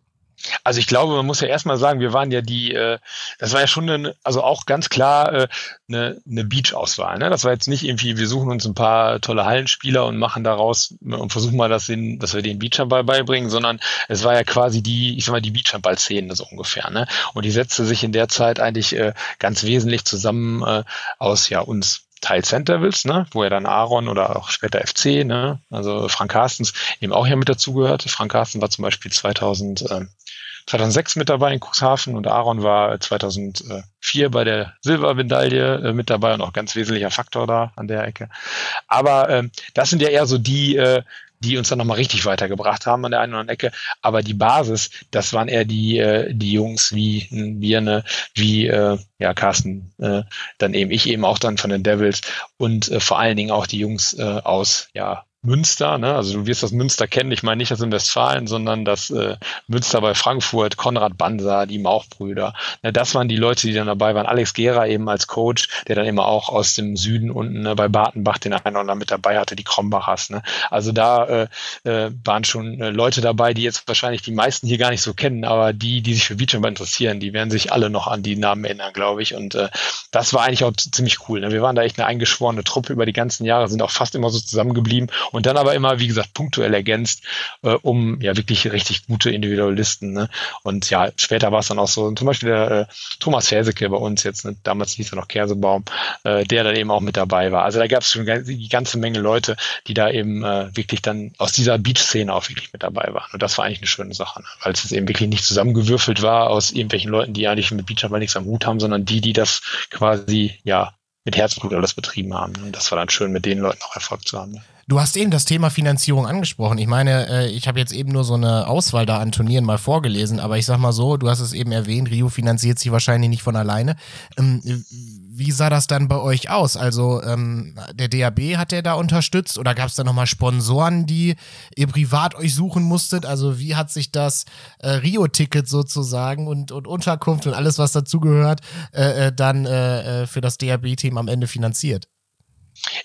Also ich glaube, man muss ja erstmal sagen, wir waren ja die, äh, das war ja schon eine, also auch ganz klar äh, eine, eine Beach-Auswahl. Ne? Das war jetzt nicht irgendwie, wir suchen uns ein paar tolle Hallenspieler und machen daraus und versuchen mal, dass, den, dass wir den Beachhandball beibringen, sondern es war ja quasi die, ich sag mal, die Beachhandball-Szene so ungefähr. Ne? Und die setzte sich in der Zeit eigentlich äh, ganz wesentlich zusammen äh, aus ja uns Teil Center willst, ne, wo ja dann Aaron oder auch später FC, ne, also Frank Carstens eben auch hier mit dazugehört. Frank Carsten war zum Beispiel 2000, äh, 2006 mit dabei in Cuxhaven und Aaron war 2004 bei der Silbermedaille äh, mit dabei und auch ganz wesentlicher Faktor da an der Ecke. Aber ähm, das sind ja eher so die, äh, die uns dann nochmal richtig weitergebracht haben an der einen oder anderen Ecke. Aber die Basis, das waren eher die, äh, die Jungs wie Birne, wie äh, ja, Carsten, äh, dann eben ich eben auch dann von den Devils und äh, vor allen Dingen auch die Jungs äh, aus ja, Münster, ne? also du wirst das Münster kennen, ich meine nicht das in Westfalen, sondern das äh, Münster bei Frankfurt, Konrad Banser, die Mauchbrüder. Ne? Das waren die Leute, die dann dabei waren. Alex Gera eben als Coach, der dann immer auch aus dem Süden unten ne, bei Bartenbach den einen oder anderen mit dabei hatte, die Krombachers. Ne? Also da äh, äh, waren schon äh, Leute dabei, die jetzt wahrscheinlich die meisten hier gar nicht so kennen, aber die, die sich für Beachhandball interessieren, die werden sich alle noch an die Namen erinnern, glaube ich. Und äh, das war eigentlich auch ziemlich cool. Ne? Wir waren da echt eine eingeschworene Truppe über die ganzen Jahre, sind auch fast immer so zusammengeblieben und dann aber immer, wie gesagt, punktuell ergänzt, äh, um ja wirklich richtig gute Individualisten. Ne? Und ja, später war es dann auch so, zum Beispiel der äh, Thomas Ferseke bei uns jetzt, ne? damals hieß er noch Kersebaum, äh, der dann eben auch mit dabei war. Also da gab es schon die ganze Menge Leute, die da eben äh, wirklich dann aus dieser Beach-Szene auch wirklich mit dabei waren. Und das war eigentlich eine schöne Sache, ne? weil es eben wirklich nicht zusammengewürfelt war aus irgendwelchen Leuten, die eigentlich mit Beachhandball nichts am Hut haben, sondern die, die das quasi ja mit Herzblut alles betrieben haben. Und das war dann schön, mit den Leuten auch Erfolg zu haben. Du hast eben das Thema Finanzierung angesprochen. Ich meine, äh, ich habe jetzt eben nur so eine Auswahl da an Turnieren mal vorgelesen, aber ich sag mal so, du hast es eben erwähnt, Rio finanziert sich wahrscheinlich nicht von alleine. Ähm, wie sah das dann bei euch aus? Also ähm, der DAB hat der da unterstützt oder gab es da nochmal Sponsoren, die ihr privat euch suchen musstet? Also wie hat sich das äh, Rio-Ticket sozusagen und, und Unterkunft und alles, was dazugehört, äh, dann für das DAB-Team am Ende finanziert?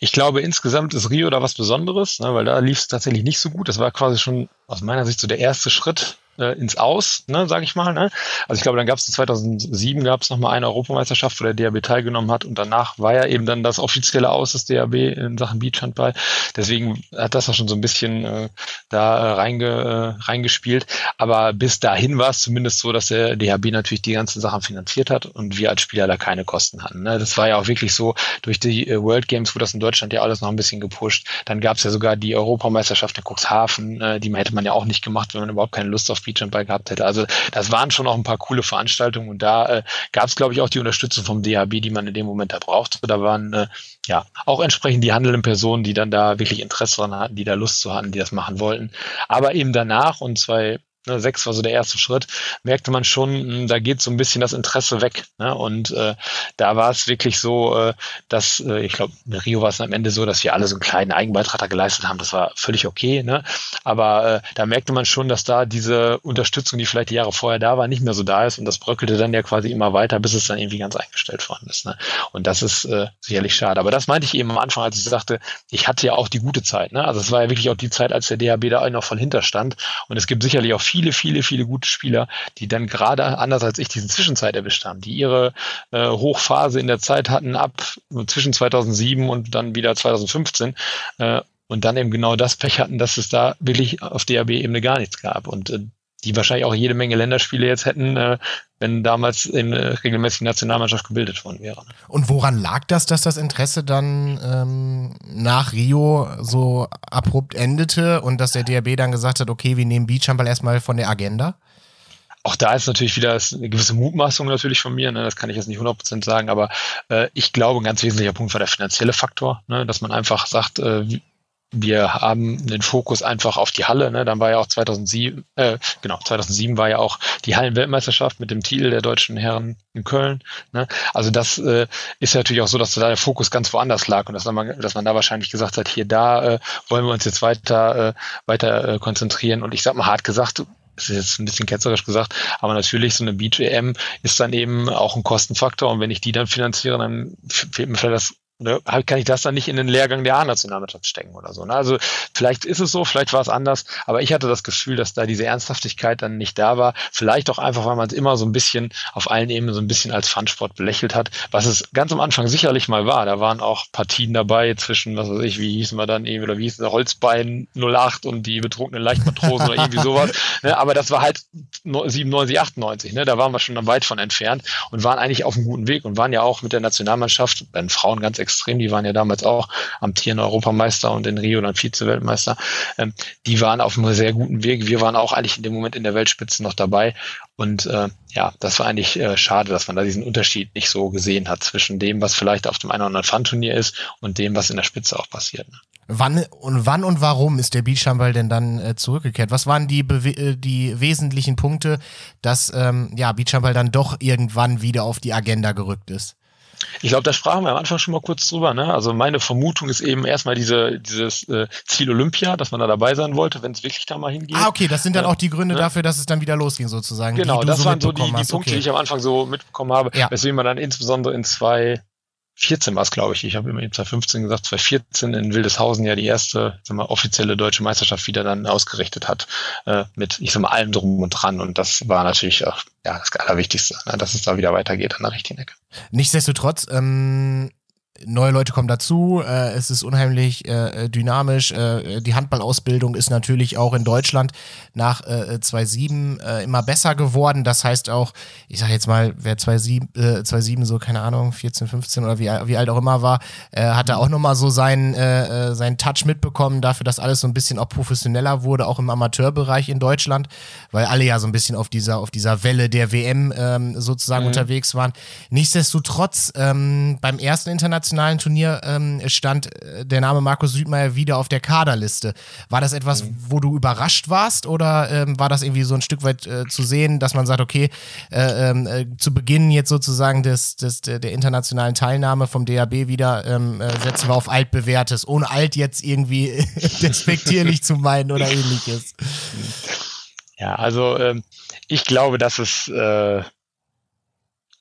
Ich glaube, insgesamt ist Rio da was Besonderes, ne, weil da lief es tatsächlich nicht so gut. Das war quasi schon aus meiner Sicht so der erste Schritt äh, ins Aus, ne, sage ich mal. Ne? Also ich glaube, dann gab es 2007 gab es nochmal eine Europameisterschaft, wo der DAB teilgenommen hat und danach war ja eben dann das offizielle Aus des DAB in Sachen Beachhandball. Deswegen hat das auch schon so ein bisschen äh, da äh, reinge, äh, reingespielt. Aber bis dahin war es zumindest so, dass der DAB natürlich die ganzen Sachen finanziert hat und wir als Spieler da keine Kosten hatten. Ne? Das war ja auch wirklich so durch die äh, World Games, wo das in Deutschland ja alles noch ein bisschen gepusht. Dann gab es ja sogar die Europameisterschaft in Cuxhaven, äh, die hätte man ja auch nicht gemacht, wenn man überhaupt keine Lust auf Beachhandball gehabt hätte. Also das waren schon auch ein paar coole Veranstaltungen und da äh, gab es, glaube ich, auch die Unterstützung vom DHB, die man in dem Moment da brauchte. Da waren äh, ja auch entsprechend die handelnden Personen, die dann da wirklich Interesse daran hatten, die da Lust zu hatten, die das machen wollten. Aber eben danach und zwei ne, sechs war so der erste Schritt, merkte man schon, hm, da geht so ein bisschen das Interesse weg. Ne? Und äh, da war es wirklich so, äh, dass, äh, ich glaube, in Rio war es am Ende so, dass wir alle so einen kleinen Eigenbeitrag da geleistet haben. Das war völlig okay. Ne? Aber äh, da merkte man schon, dass da diese Unterstützung, die vielleicht die Jahre vorher da war, nicht mehr so da ist. Und das bröckelte dann ja quasi immer weiter, bis es dann irgendwie ganz eingestellt worden ist. Ne? Und das ist äh, sicherlich schade. Aber das meinte ich eben am Anfang, als ich sagte, ich hatte ja auch die gute Zeit. Ne? Also es war ja wirklich auch die Zeit, als der DHB da noch voll hinterstand. Und es gibt sicherlich auch viele, viele, viele gute Spieler, die dann gerade anders als ich diese Zwischenzeit erwischt haben, die ihre äh, Hochphase in der Zeit hatten ab zwischen 2007 und dann wieder 2015 äh, und dann eben genau das Pech hatten, dass es da wirklich auf DAB-Ebene gar nichts gab. Und äh, die wahrscheinlich auch jede Menge Länderspiele jetzt hätten, äh, wenn damals eine regelmäßige Nationalmannschaft gebildet worden wäre. Und woran lag das, dass das Interesse dann ähm, nach Rio so abrupt endete und dass der DRB dann gesagt hat, okay, wir nehmen Beachhandball erstmal von der Agenda? Auch da ist natürlich wieder eine gewisse Mutmaßung natürlich von mir, ne? das kann ich jetzt nicht 100% sagen, aber äh, ich glaube, ein ganz wesentlicher Punkt war der finanzielle Faktor, ne? dass man einfach sagt, äh, wir haben den Fokus einfach auf die Halle. Ne? Dann war ja auch 2007, äh, genau, 2007 war ja auch die Hallenweltmeisterschaft mit dem Titel der deutschen Herren in Köln. Ne? Also das äh, ist natürlich auch so, dass da der Fokus ganz woanders lag und dass man, dass man da wahrscheinlich gesagt hat, hier da äh, wollen wir uns jetzt weiter, äh, weiter äh, konzentrieren. Und ich sag mal hart gesagt, das ist jetzt ein bisschen ketzerisch gesagt, aber natürlich so eine Beach-EM ist dann eben auch ein Kostenfaktor und wenn ich die dann finanziere, dann fehlt mir vielleicht das ne, halt kann ich das dann nicht in den Lehrgang der A-Nationalmannschaft stecken oder so. Ne? Also vielleicht ist es so, vielleicht war es anders, aber ich hatte das Gefühl, dass da diese Ernsthaftigkeit dann nicht da war. Vielleicht auch einfach, weil man es immer so ein bisschen auf allen Ebenen so ein bisschen als Funsport belächelt hat, was es ganz am Anfang sicherlich mal war. Da waren auch Partien dabei zwischen, was weiß ich, wie hießen wir dann eben, oder wie hieß der Holzbein 08 und die betrunkenen Leichtmatrosen oder irgendwie sowas. Ne? Aber das war halt 97, 98, ne? da waren wir schon weit von entfernt und waren eigentlich auf einem guten Weg und waren ja auch mit der Nationalmannschaft, bei den Frauen ganz extrem. Die waren ja damals auch amtierende Europameister und in Rio dann Vize-Weltmeister. Ähm, die waren auf einem sehr guten Weg. Wir waren auch eigentlich in dem Moment in der Weltspitze noch dabei. Und äh, ja, das war eigentlich äh, schade, dass man da diesen Unterschied nicht so gesehen hat zwischen dem, was vielleicht auf dem einen oder anderen Fun-Turnier ist und dem, was in der Spitze auch passiert. Ne? Wann und wann und warum ist der Beachhandball denn dann äh, zurückgekehrt? Was waren die, äh, die wesentlichen Punkte, dass ähm, ja, Beachhandball dann doch irgendwann wieder auf die Agenda gerückt ist? Ich glaube, da sprachen wir am Anfang schon mal kurz drüber. Ne? Also meine Vermutung ist eben erstmal diese, dieses äh, Ziel Olympia, dass man da dabei sein wollte, wenn es wirklich da mal hingeht. Ah, okay, das sind dann äh, auch die Gründe ne? dafür, dass es dann wieder losging sozusagen. Genau, das so waren so die, die Punkte, okay. die ich am Anfang so mitbekommen habe, ja. weswegen man dann insbesondere in zwei 14 war es, glaube ich. Ich habe immer 2015 gesagt, 2014 in Wildeshausen ja die erste sag mal, offizielle deutsche Meisterschaft wieder dann ausgerichtet hat, äh, mit, ich sag mal, allem drum und dran. Und das war natürlich auch, ja, das Allerwichtigste, ne, dass es da wieder weitergeht an der richtigen Ecke. Nichtsdestotrotz, ähm, neue Leute kommen dazu, äh, es ist unheimlich äh, dynamisch. Äh, die Handballausbildung ist natürlich auch in Deutschland nach äh, 2007 äh, immer besser geworden. Das heißt auch, ich sage jetzt mal, wer 2007, äh, 2007 so, keine Ahnung, 14, 15 oder wie, wie alt auch immer war, äh, hat er auch nochmal so seinen, äh, äh, seinen Touch mitbekommen dafür, dass alles so ein bisschen auch professioneller wurde, auch im Amateurbereich in Deutschland, weil alle ja so ein bisschen auf dieser, auf dieser Welle der WM ähm, sozusagen mhm. unterwegs waren. Nichtsdestotrotz, ähm, beim ersten internationalen internationalen Turnier ähm, stand äh, der Name Markus Südmeier wieder auf der Kaderliste. War das etwas, mhm. wo du überrascht warst oder ähm, war das irgendwie so ein Stück weit äh, zu sehen, dass man sagt, okay, äh, ähm, äh, zu Beginn jetzt sozusagen des, des, der internationalen Teilnahme vom DAB wieder ähm, äh, setzen wir auf altbewährtes, ohne alt jetzt irgendwie despektierlich zu meinen oder ähnliches? Ja, also ähm, ich glaube, dass es äh,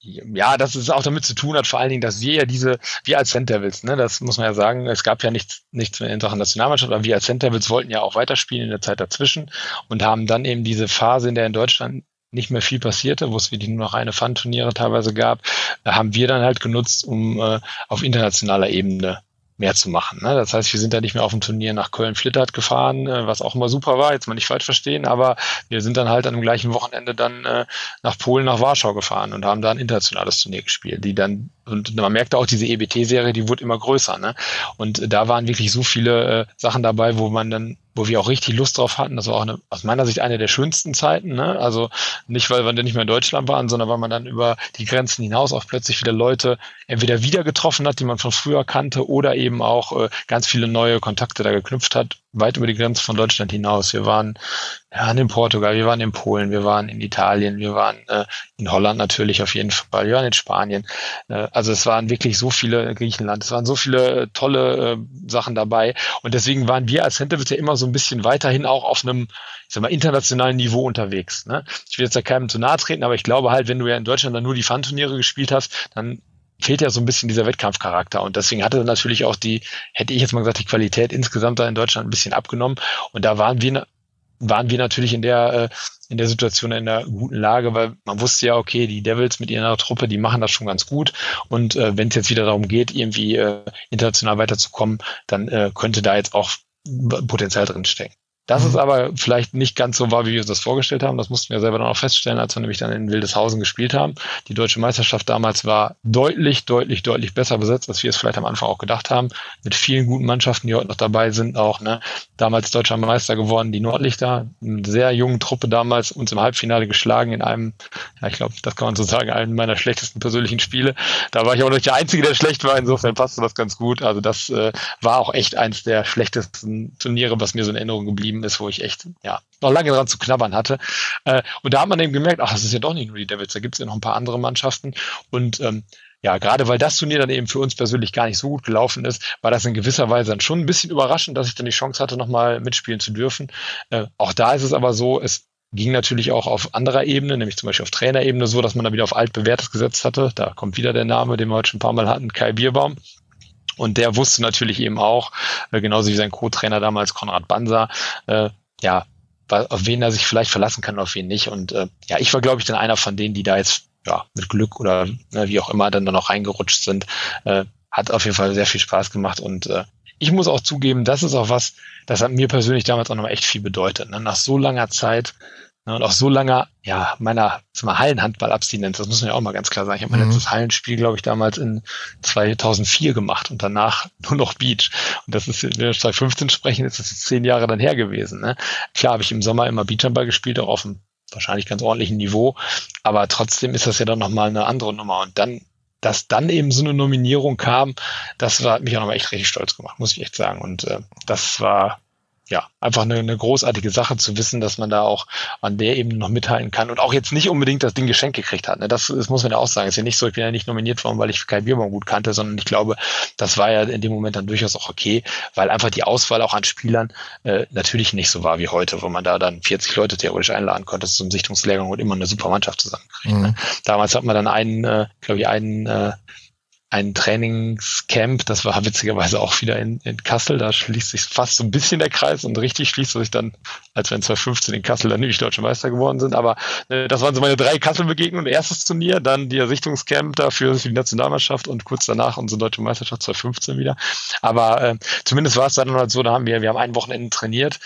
ja, dass es auch damit zu tun hat, vor allen Dingen, dass wir ja diese, wir als Devils, ne, das muss man ja sagen, es gab ja nichts, nichts mehr in Sachen Nationalmannschaft, aber wir als Devils wollten ja auch weiterspielen in der Zeit dazwischen und haben dann eben diese Phase, in der in Deutschland nicht mehr viel passierte, wo es wirklich nur noch eine Fun-Turniere teilweise gab, haben wir dann halt genutzt, um äh, auf internationaler Ebene mehr zu machen. Ne? Das heißt, wir sind da nicht mehr auf dem Turnier nach Köln-Flittert gefahren, äh, was auch immer super war, jetzt mal nicht falsch verstehen, aber wir sind dann halt an dem gleichen Wochenende dann äh, nach Polen, nach Warschau gefahren und haben da ein internationales Turnier gespielt, die dann, und man merkte auch, diese EBT-Serie, die wurde immer größer. Ne? Und da waren wirklich so viele äh, Sachen dabei, wo man dann wo wir auch richtig Lust drauf hatten. Das war auch eine, aus meiner Sicht eine der schönsten Zeiten. Ne? Also nicht, weil wir nicht mehr in Deutschland waren, sondern weil man dann über die Grenzen hinaus auch plötzlich wieder Leute entweder wieder getroffen hat, die man von früher kannte, oder eben auch äh, ganz viele neue Kontakte da geknüpft hat, weit über die Grenze von Deutschland hinaus. Wir waren ja, in Portugal, wir waren in Polen, wir waren in Italien, wir waren äh, in Holland natürlich auf jeden Fall, wir waren in Spanien. Äh, also es waren wirklich so viele Griechenland, es waren so viele äh, tolle äh, Sachen dabei und deswegen waren wir als Centerville ja immer so ein bisschen weiterhin auch auf einem, ich sag mal, internationalen Niveau unterwegs. Ne? Ich will jetzt da keinem zu nahe treten, aber ich glaube halt, wenn du ja in Deutschland dann nur die Fun-Turniere gespielt hast, dann fehlt ja so ein bisschen dieser Wettkampfcharakter. Und deswegen hatte natürlich auch die, hätte ich jetzt mal gesagt, die Qualität insgesamt da in Deutschland ein bisschen abgenommen. Und da waren wir, waren wir natürlich in der, äh, in der Situation in der guten Lage, weil man wusste ja, okay, die Devils mit ihrer Truppe, die machen das schon ganz gut. Und äh, wenn es jetzt wieder darum geht, irgendwie äh, international weiterzukommen, dann äh, könnte da jetzt auch Potenzial drin stecken. Dass mhm. es aber vielleicht nicht ganz so war, wie wir uns das vorgestellt haben, das mussten wir selber dann auch feststellen, als wir nämlich dann in Wildeshausen gespielt haben. Die deutsche Meisterschaft damals war deutlich, deutlich, deutlich besser besetzt, als wir es vielleicht am Anfang auch gedacht haben. Mit vielen guten Mannschaften, die heute noch dabei sind, auch ne? damals deutscher Meister geworden, die Nordlichter, eine sehr jungen Truppe damals, uns im Halbfinale geschlagen in einem, ja, ich glaube, das kann man so sagen, einem meiner schlechtesten persönlichen Spiele. Da war ich auch nicht der Einzige, der schlecht war, insofern passte das ganz gut. Also das äh, war auch echt eins der schlechtesten Turniere, was mir so in Erinnerung geblieben geblieben ist, wo ich echt, ja, noch lange dran zu knabbern hatte. Äh, und da hat man eben gemerkt, ach, das ist ja doch nicht nur die Devils, da gibt es ja noch ein paar andere Mannschaften. Und ähm, ja, gerade weil das Turnier dann eben für uns persönlich gar nicht so gut gelaufen ist, war das in gewisser Weise dann schon ein bisschen überraschend, dass ich dann die Chance hatte, nochmal mitspielen zu dürfen. Äh, auch da ist es aber so, es ging natürlich auch auf anderer Ebene, nämlich zum Beispiel auf Trainerebene so, dass man da wieder auf altbewährtes gesetzt hatte. Da kommt wieder der Name, den wir heute schon ein paar Mal hatten, Kai Bierbaum. Und der wusste natürlich eben auch, äh, genauso wie sein Co-Trainer damals Konrad Banser, äh, ja, auf wen er sich vielleicht verlassen kann, auf wen nicht. Und äh, ja, ich war, glaube ich, dann einer von denen, die da jetzt ja, mit Glück oder ne, wie auch immer dann da noch reingerutscht sind. Äh, hat auf jeden Fall sehr viel Spaß gemacht und äh, ich muss auch zugeben, das ist auch was, das hat mir persönlich damals auch nochmal echt viel bedeutet. Ne? Nach so langer Zeit und auch so lange, ja, meiner mal, Hallenhandball-Abstinenz, das muss man ja auch mal ganz klar sagen. Ich habe mein mhm. letztes Hallenspiel, glaube ich, damals in 2004 gemacht und danach nur noch Beach. Und das ist, wenn wir 2015 sprechen, ist das jetzt zehn Jahre dann her gewesen. Ne? Klar habe ich im Sommer immer Beachhandball gespielt, auch auf einem wahrscheinlich ganz ordentlichen Niveau, aber trotzdem ist das ja dann nochmal eine andere Nummer. Und dann dass dann eben so eine Nominierung kam, das war, hat mich auch nochmal echt richtig stolz gemacht, muss ich echt sagen. Und äh, das war ja, einfach eine, eine großartige Sache zu wissen, dass man da auch an der Ebene noch mithalten kann und auch jetzt nicht unbedingt das Ding geschenkt gekriegt hat. Ne? Das, das muss man ja auch sagen. Es ist ja nicht so, ich bin ja nicht nominiert worden, weil ich Kai Bierbaum gut kannte, sondern ich glaube, das war ja in dem Moment dann durchaus auch okay, weil einfach die Auswahl auch an Spielern äh, natürlich nicht so war wie heute, wo man da dann 40 Leute theoretisch einladen konnte zum Sichtungslehrgang und immer eine super Mannschaft zusammenkriegt. Ne? Mhm. Ne? Damals hat man dann einen, äh, glaube ich, einen äh, ein Trainingscamp, das war witzigerweise auch wieder in, in Kassel, da schließt sich fast so ein bisschen der Kreis und richtig schließt sich dann, als wir in 2015 in Kassel dann nämlich Deutsche Meister geworden sind, aber äh, das waren so meine drei Kassel-Begegnungen, erstes Turnier, dann die Ersichtungscamp dafür für die Nationalmannschaft und kurz danach unsere Deutsche Meisterschaft 2015 wieder, aber äh, zumindest war es dann halt so, da haben wir, wir haben ein Wochenende trainiert,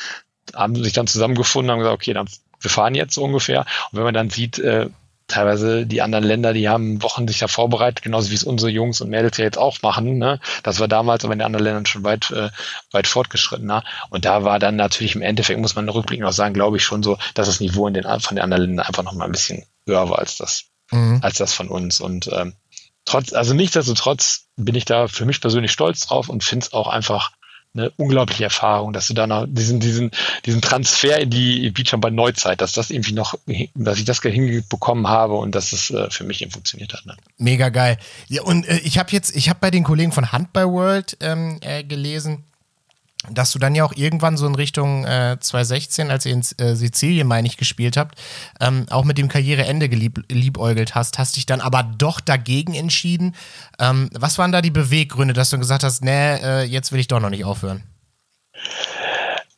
haben sich dann zusammengefunden, haben gesagt, okay, dann wir fahren jetzt so ungefähr. Und wenn man dann sieht, äh, teilweise die anderen Länder, die haben Wochen sich da vorbereitet, genauso wie es unsere Jungs und Mädels ja jetzt auch machen. Ne? Das war damals, aber in den anderen Ländern schon weit, äh, weit fortgeschrittener. Und da war dann natürlich im Endeffekt, muss man rückblickend auch sagen, glaube ich schon so, dass das Niveau in den, von den anderen Ländern einfach noch mal ein bisschen höher war als das, mhm. als das von uns. Und ähm, trotz, also nichtsdestotrotz bin ich da für mich persönlich stolz drauf und finde es auch einfach eine unglaubliche Erfahrung, dass du da noch diesen, diesen, diesen Transfer in die Beachhandball Neuzeit, dass das irgendwie noch, dass ich das hinbekommen habe und dass es äh, für mich eben funktioniert hat. Ne? Mega geil. Ja, und äh, ich habe jetzt, ich habe bei den Kollegen von Handball World ähm, äh, gelesen, dass du dann ja auch irgendwann so in Richtung äh, 2016, als ihr in äh, Sizilien, meine ich, gespielt habt, ähm, auch mit dem Karriereende geliebäugelt hast, hast dich dann aber doch dagegen entschieden. Ähm, was waren da die Beweggründe, dass du gesagt hast, nee, äh, jetzt will ich doch noch nicht aufhören?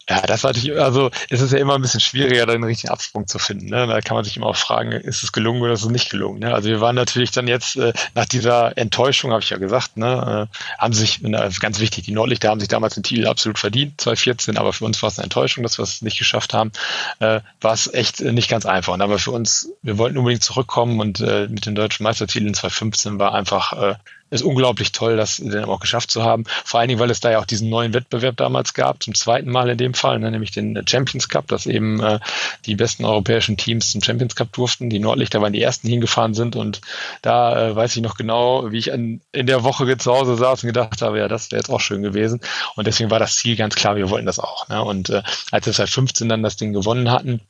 Ja, das war natürlich, also es ist ja immer ein bisschen schwieriger, da den richtigen Absprung zu finden. Ne? Da kann man sich immer auch fragen, ist es gelungen oder ist es nicht gelungen? Ne? Also wir waren natürlich dann jetzt äh, nach dieser Enttäuschung, habe ich ja gesagt, ne, äh, haben sich, also ganz wichtig, die Nordlichter haben sich damals den Titel absolut verdient, 2014, aber für uns war es eine Enttäuschung, dass wir es nicht geschafft haben. Äh, war es echt nicht ganz einfach. Und aber für uns, wir wollten unbedingt zurückkommen und äh, mit den deutschen Meistertiteln 2015 war einfach äh, ist unglaublich toll, das dann auch geschafft zu haben. Vor allen Dingen, weil es da ja auch diesen neuen Wettbewerb damals gab, zum zweiten Mal in dem Fall, ne, nämlich den Champions Cup, dass eben äh, die besten europäischen Teams zum Champions Cup durften. Die Nordlichter waren die ersten, die hingefahren sind und da äh, weiß ich noch genau, wie ich an, in der Woche zu Hause saß und gedacht habe, ja, das wäre jetzt auch schön gewesen. Und deswegen war das Ziel ganz klar, wir wollten das auch. Ne? Und äh, als wir seit 15 dann das Ding gewonnen hatten,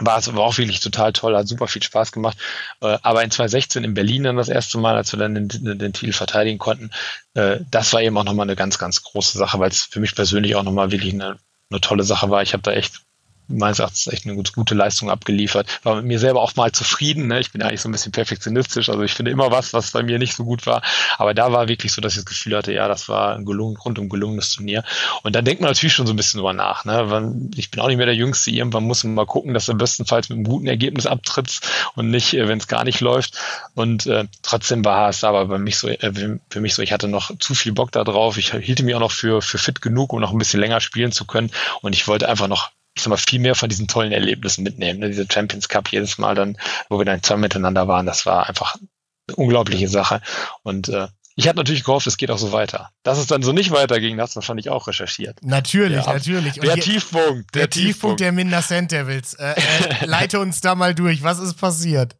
war es war auch wirklich total toll, hat super viel Spaß gemacht. Äh, aber in 2016 in Berlin dann das erste Mal, als wir dann den, den Titel verteidigen konnten, äh, das war eben auch nochmal eine ganz, ganz große Sache, weil es für mich persönlich auch nochmal wirklich eine, eine tolle Sache war. Ich habe da echt meines Erachtens echt eine gute Leistung abgeliefert. War mit mir selber auch mal zufrieden. Ne? Ich bin eigentlich so ein bisschen perfektionistisch. Also ich finde immer was, was bei mir nicht so gut war. Aber da war wirklich so, dass ich das Gefühl hatte, ja, das war ein gelungen, rundum gelungenes Turnier. Und dann denkt man natürlich schon so ein bisschen drüber nach. Ne? Ich bin auch nicht mehr der Jüngste. Irgendwann muss man mal gucken, dass du bestenfalls mit einem guten Ergebnis abtrittst und nicht, äh, wenn es gar nicht läuft. Und äh, trotzdem war es aber bei mich so, äh, für mich so, ich hatte noch zu viel Bock da drauf. Ich hielte mich auch noch für, für fit genug, um noch ein bisschen länger spielen zu können. Und ich wollte einfach noch ich sag mal, viel mehr von diesen tollen Erlebnissen mitnehmen. Ne? Diese Champions Cup jedes Mal dann, wo wir dann zwei miteinander waren, das war einfach eine unglaubliche Sache. Und äh, ich hatte natürlich gehofft, es geht auch so weiter. Dass es dann so nicht weiterging, das wahrscheinlich auch recherchiert. Natürlich, ja, natürlich. Der Tiefpunkt. Der, der Tiefpunkt, Tiefpunkt der Minder Cent Devils. Äh, äh, leite uns da mal durch. Was ist passiert?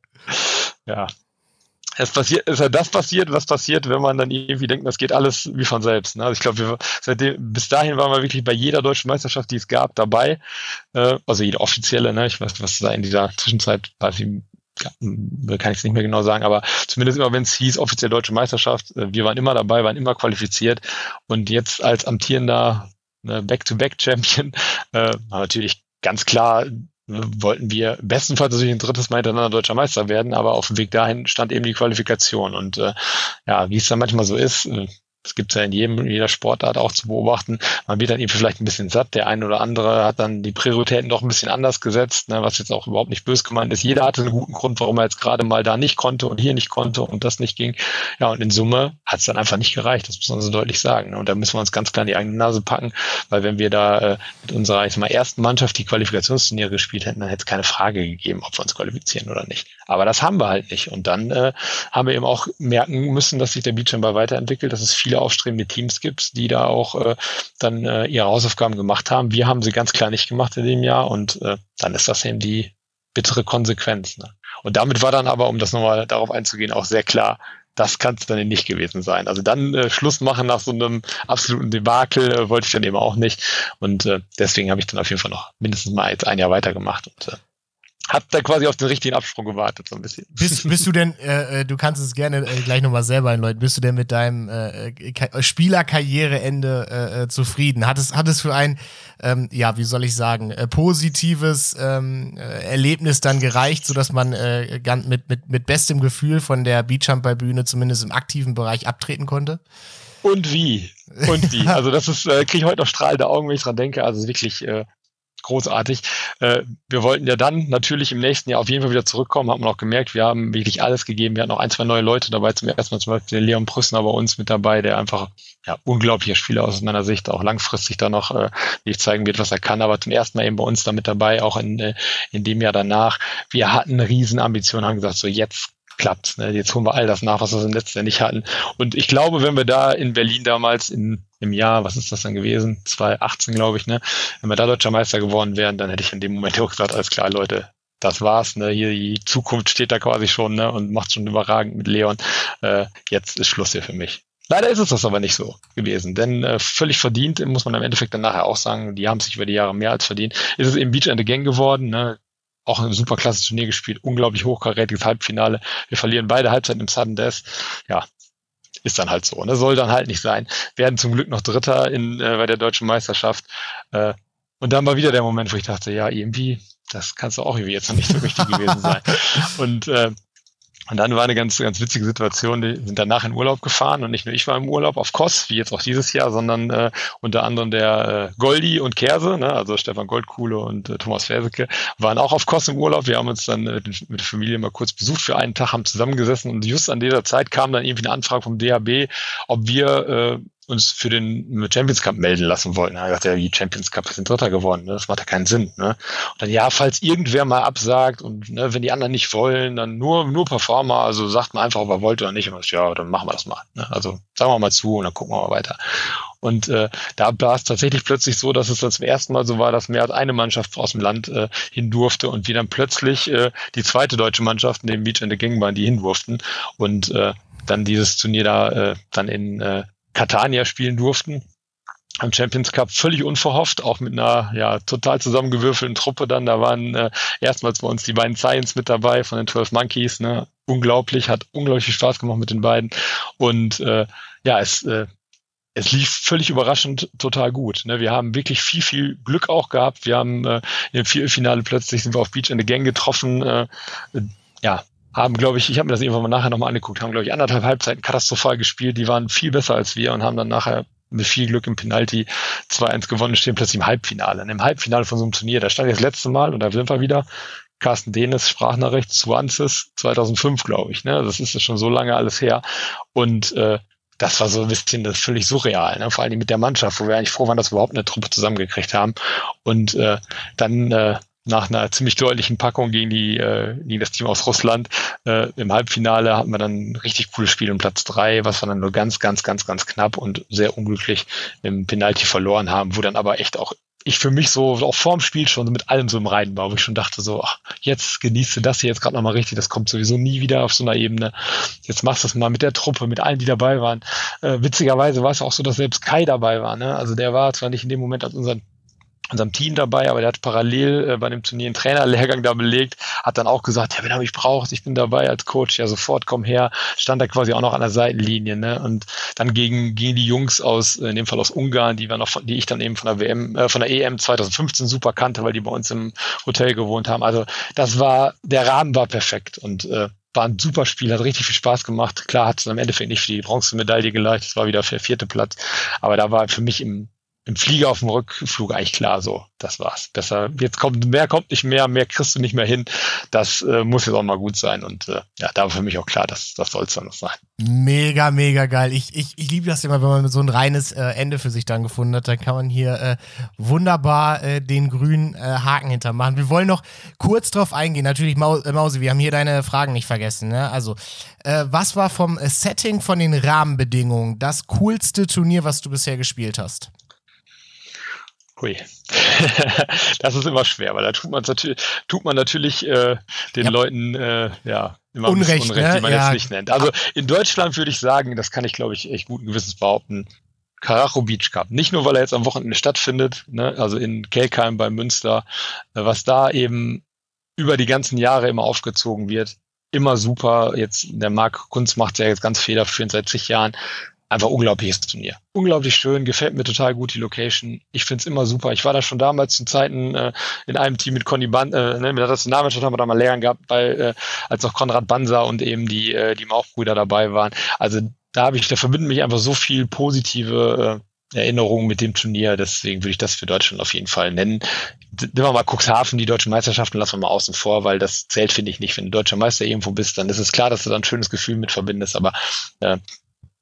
Ja, es passiert, ist ja das passiert, was passiert, wenn man dann irgendwie denkt, das geht alles wie von selbst. Ne? Also ich glaube, seitdem, bis dahin waren wir wirklich bei jeder deutschen Meisterschaft, die es gab, dabei. Äh, also jede offizielle, ne? Ich weiß, was da in dieser Zwischenzeit weiß ich, kann ich es nicht mehr genau sagen, aber zumindest immer, wenn es hieß, offiziell deutsche Meisterschaft, äh, wir waren immer dabei, waren immer qualifiziert und jetzt als amtierender ne, Back-to-Back-Champion äh, natürlich ganz klar wollten wir bestenfalls natürlich ein drittes Mal hintereinander deutscher Meister werden, aber auf dem Weg dahin stand eben die Qualifikation. Und äh, ja, wie es dann manchmal so ist, äh, das gibt es ja in jedem, in jeder Sportart auch zu beobachten. Man wird dann eben vielleicht ein bisschen satt. Der eine oder andere hat dann die Prioritäten doch ein bisschen anders gesetzt, ne, was jetzt auch überhaupt nicht bös gemeint ist. Jeder hatte einen guten Grund, warum er jetzt gerade mal da nicht konnte und hier nicht konnte und das nicht ging. Ja, und in Summe hat es dann einfach nicht gereicht. Das muss man so deutlich sagen. Ne. Und da müssen wir uns ganz klar in die eigene Nase packen, weil wenn wir da äh, mit unserer ich mal, ersten Mannschaft die Qualifikationsturniere gespielt hätten, dann hätte es keine Frage gegeben, ob wir uns qualifizieren oder nicht. Aber das haben wir halt nicht. Und dann äh, haben wir eben auch merken müssen, dass sich der Beachhandball weiterentwickelt, dass es viele aufstrebende Teams gibt, die da auch äh, dann äh, ihre Hausaufgaben gemacht haben. Wir haben sie ganz klar nicht gemacht in dem Jahr und äh, dann ist das eben die bittere Konsequenz. Ne? Und damit war dann aber, um das nochmal darauf einzugehen, auch sehr klar, das kann es dann nicht gewesen sein. Also dann äh, Schluss machen nach so einem absoluten Debakel äh, wollte ich dann eben auch nicht. Und äh, deswegen habe ich dann auf jeden Fall noch mindestens mal jetzt ein Jahr weitergemacht. Und äh, hat da quasi auf den richtigen Absprung gewartet, so ein bisschen. Bist, bist du denn, äh, äh du kannst es gerne äh, gleich nochmal selber einläuten, bist du denn mit deinem äh, äh Spielerkarriereende äh, äh, zufrieden? Hat es, hat es für ein, ähm, ja, wie soll ich sagen, positives ähm, Erlebnis dann gereicht, sodass man äh, mit, mit, mit bestem Gefühl von der Beachhandball-Bühne zumindest im aktiven Bereich abtreten konnte? Und wie? Und wie? Also das ist, äh, kriege ich heute noch strahlende Augen, wenn ich dran denke. Also wirklich äh, großartig. Äh, wir wollten ja dann natürlich im nächsten Jahr auf jeden Fall wieder zurückkommen, haben wir auch gemerkt, wir haben wirklich alles gegeben. Wir hatten noch ein, zwei neue Leute dabei, zum ersten Mal zum Beispiel Leon Prüssner bei uns mit dabei, der einfach ja, unglaublicher Spieler aus meiner Sicht, auch langfristig da noch äh, nicht zeigen wird, was er kann, aber zum ersten Mal eben bei uns da mit dabei, auch in, äh, in dem Jahr danach. Wir hatten eine Riesenambition, haben gesagt, so jetzt klappt. Ne? Jetzt holen wir all das nach, was wir im letzten Jahr nicht hatten. Und ich glaube, wenn wir da in Berlin damals in, im Jahr, was ist das dann gewesen? 2018, glaube ich, ne? Wenn wir da deutscher Meister geworden wären, dann hätte ich in dem Moment auch gesagt, alles klar, Leute, das war's, ne? Hier die Zukunft steht da quasi schon, ne? Und macht schon überragend mit Leon. Äh, jetzt ist Schluss hier für mich. Leider ist es das aber nicht so gewesen, denn äh, völlig verdient, muss man im Endeffekt dann nachher auch sagen, die haben sich über die Jahre mehr als verdient. Ist es eben Beach and the Gang geworden, ne? Auch ein super klasse Turnier gespielt, unglaublich hochkarätiges Halbfinale. Wir verlieren beide Halbzeiten im Sudden Death. Ja, ist dann halt so. Ne? Soll dann halt nicht sein. Werden zum Glück noch Dritter in, äh, bei der deutschen Meisterschaft. Äh, und dann war wieder der Moment, wo ich dachte, ja, irgendwie, das kannst du auch irgendwie jetzt noch nicht so richtig gewesen sein. Und äh, und dann war eine ganz, ganz witzige Situation. Die sind danach in Urlaub gefahren und nicht nur ich war im Urlaub auf Kos, wie jetzt auch dieses Jahr, sondern äh, unter anderem der äh, Goldi und Kerse, ne, also Stefan Goldkuhle und äh, Thomas Ferseke, waren auch auf Kos im Urlaub. Wir haben uns dann äh, mit der Familie mal kurz besucht für einen Tag, haben zusammengesessen und just an dieser Zeit kam dann irgendwie eine Anfrage vom DHB, ob wir äh, uns für den Champions Cup melden lassen wollten. Da dachte ja, wie Champions Cup sind Dritter geworden. Ne? Das macht ja keinen Sinn. Ne? Und dann, ja, falls irgendwer mal absagt und ne, wenn die anderen nicht wollen, dann nur, nur Performer, also sagt man einfach, ob er wollte oder nicht. Und ja, dann machen wir das mal. Ne? Also sagen wir mal zu und dann gucken wir mal weiter. Und äh, da war es tatsächlich plötzlich so, dass es dann zum ersten Mal so war, dass mehr als eine Mannschaft aus dem Land äh, hin durfte und wir dann plötzlich äh, die zweite deutsche Mannschaft, neben Beach and the Gang waren, die hin durften. Und äh, dann dieses Turnier da äh, dann in äh, Catania spielen durften am Champions Cup völlig unverhofft, auch mit einer ja total zusammengewürfelten Truppe dann. Da waren äh, erstmals bei uns die beiden Science mit dabei von den 12 Monkeys. Ne? Unglaublich, hat unglaublich viel Spaß gemacht mit den beiden. Und äh, ja, es, äh, es lief völlig überraschend total gut. Ne? Wir haben wirklich viel, viel Glück auch gehabt. Wir haben äh, im Viertelfinale plötzlich sind wir auf Beach in the Gang getroffen. Äh, ja, haben, glaube ich, ich habe mir das irgendwann mal nachher nochmal angeguckt, haben, glaube ich, anderthalb Halbzeiten katastrophal gespielt. Die waren viel besser als wir und haben dann nachher mit viel Glück im Penalty 2-1 gewonnen, stehen plötzlich im Halbfinale. Und Im Halbfinale von so einem Turnier, da stand ich das letzte Mal und da sind wir wieder. Carsten Denes, Sprachnachricht, Swanses, 2005, glaube ich. Ne? Das ist ja schon so lange alles her. Und äh, das war so ein bisschen das völlig surreal, ne? vor allem mit der Mannschaft, wo wir eigentlich froh waren, dass wir überhaupt eine Truppe zusammengekriegt haben. Und äh, dann äh, nach einer ziemlich deutlichen Packung gegen die äh, gegen das Team aus Russland äh, im Halbfinale hatten wir dann ein richtig cooles Spiel um Platz drei, was wir dann nur ganz, ganz, ganz, ganz knapp und sehr unglücklich im Penalty verloren haben, wo dann aber echt auch ich für mich so auch vorm Spiel schon mit allem so im Reinen war, wo ich schon dachte so, ach, jetzt genießt du das hier jetzt gerade nochmal richtig, das kommt sowieso nie wieder auf so einer Ebene. Jetzt machst du es mal mit der Truppe, mit allen, die dabei waren. Äh, witzigerweise war es auch so, dass selbst Kai dabei war. Ne? Also der war zwar nicht in dem Moment als unser unserem Team dabei, aber der hat parallel äh, bei dem Turnier einen Trainerlehrgang da belegt, hat dann auch gesagt, ja, wenn er mich braucht, ich bin dabei als Coach, ja, sofort komm her, stand da quasi auch noch an der Seitenlinie, ne, und dann gegen, gegen die Jungs aus, äh, in dem Fall aus Ungarn, die wir noch, die ich dann eben von der WM, äh, von der EM 2015 super kannte, weil die bei uns im Hotel gewohnt haben, also das war, der Rahmen war perfekt und, äh, war ein super Spiel, hat richtig viel Spaß gemacht. Klar hat es am Endeffekt nicht für die Bronzemedaille geleitet, es war wieder für vierte Platz, aber da war für mich im, im Flieger auf dem Rückflug eigentlich klar so, das war's. Besser, jetzt kommt mehr, kommt nicht mehr, mehr kriegst du nicht mehr hin. Das äh, muss jetzt auch mal gut sein. Und äh, ja, da war für mich auch klar, dass das soll es dann noch sein. Mega, mega geil. Ich, ich, ich liebe das immer, wenn man so ein reines äh, Ende für sich dann gefunden hat. Dann kann man hier äh, wunderbar äh, den grünen äh, Haken hintermachen. Wir wollen noch kurz drauf eingehen. Natürlich, Maus, Mausi, wir haben hier deine Fragen nicht vergessen. Ne? Also, was war vom Setting, von den Rahmenbedingungen das coolste Turnier, was du bisher gespielt hast? Hui. das ist immer schwer, weil da tut man natürlich, tut man natürlich äh, den ja. Leuten äh, ja immer Unrecht, Unrecht ne? die man ja. jetzt nicht nennt. Also in Deutschland würde ich sagen, das kann ich glaube ich echt guten Gewissens behaupten. Karacho Beach Cup. Nicht nur, weil er jetzt am Wochenende stattfindet, ne, also in Kelkheim bei Münster, äh, was da eben über die ganzen Jahre immer aufgezogen wird. Immer super. Jetzt, der Marc Kunz macht ja jetzt ganz federführend seit zig Jahren einfach unglaubliches Turnier. Unglaublich schön, gefällt mir total gut die Location. Ich find's immer super. Ich war da schon damals zu Zeiten äh, in einem Team mit Conny Ban, äh, ne, mit der Nationalmannschaft haben wir da mal Lehrern gehabt, weil äh, als auch Konrad Banser und eben die äh, die Mauchbrüder dabei waren. Also da habe ich, da verbinden mich einfach so viel positive äh, Erinnerungen mit dem Turnier. Deswegen würde ich das für Deutschland auf jeden Fall nennen. Nehmen wir mal Cuxhaven, die deutschen Meisterschaften lassen wir mal außen vor, weil das zählt, finde ich nicht. Wenn du deutscher Meister irgendwo bist, dann ist es klar, dass du da ein schönes Gefühl mit verbindest. Aber äh,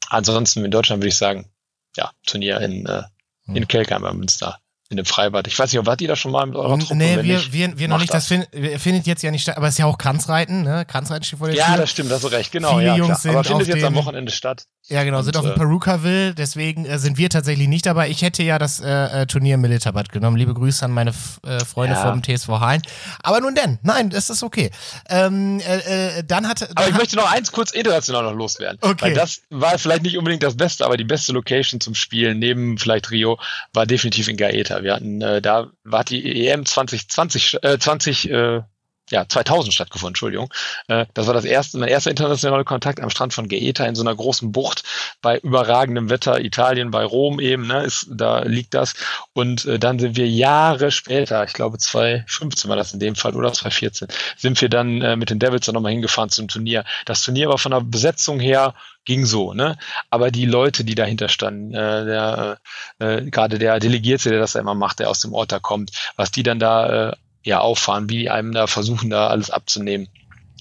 ansonsten in Deutschland würde ich sagen, ja, Turnier in, äh, in hm. Kelkheim bei Münster in dem Freibad. Ich weiß nicht, wart ihr da schon mal mit eurer Truppe? Nee, wir, nicht, wir, wir noch nicht. Das, das find, findet jetzt ja nicht statt. Aber es ist ja auch Kranzreiten, ne? Kranzreiten steht vor der Ja, Tür. das stimmt, das ist recht, genau. Viele ja, Jungs sind aber findet jetzt am dem- Wochenende statt. Ja, genau, Und, sind auf dem äh, Perukaville, deswegen äh, sind wir tatsächlich nicht dabei. Ich hätte ja das äh, äh, Turnier im Militabat genommen. Liebe Grüße an meine äh, Freunde Ja. vom TSV Hein. Aber nun denn, nein, das ist okay. Ähm, äh, äh, dann hatte. Aber dann ich hat, möchte noch eins kurz international noch loswerden. Okay. Weil das war vielleicht nicht unbedingt das Beste, aber die beste Location zum Spielen neben vielleicht Rio war definitiv in Gaeta. Wir hatten, äh, da war die EM 2020, äh, 20, äh, ja, 2000 stattgefunden, Entschuldigung. Äh, das war das erste, mein erster internationaler Kontakt am Strand von Gaeta in so einer großen Bucht bei überragendem Wetter. Italien, bei Rom eben, ne, ist, da liegt das. Und äh, dann sind wir Jahre später, ich glaube 2015 war das in dem Fall oder 2014, sind wir dann äh, mit den Devils dann nochmal hingefahren zum Turnier. Das Turnier war von der Besetzung her ging so, ne? Aber die Leute, die dahinter standen, äh, der, äh, gerade der Delegierte, der das da immer macht, der aus dem Ort da kommt, was die dann da äh, ja auffahren, wie die einem da versuchen, da alles abzunehmen.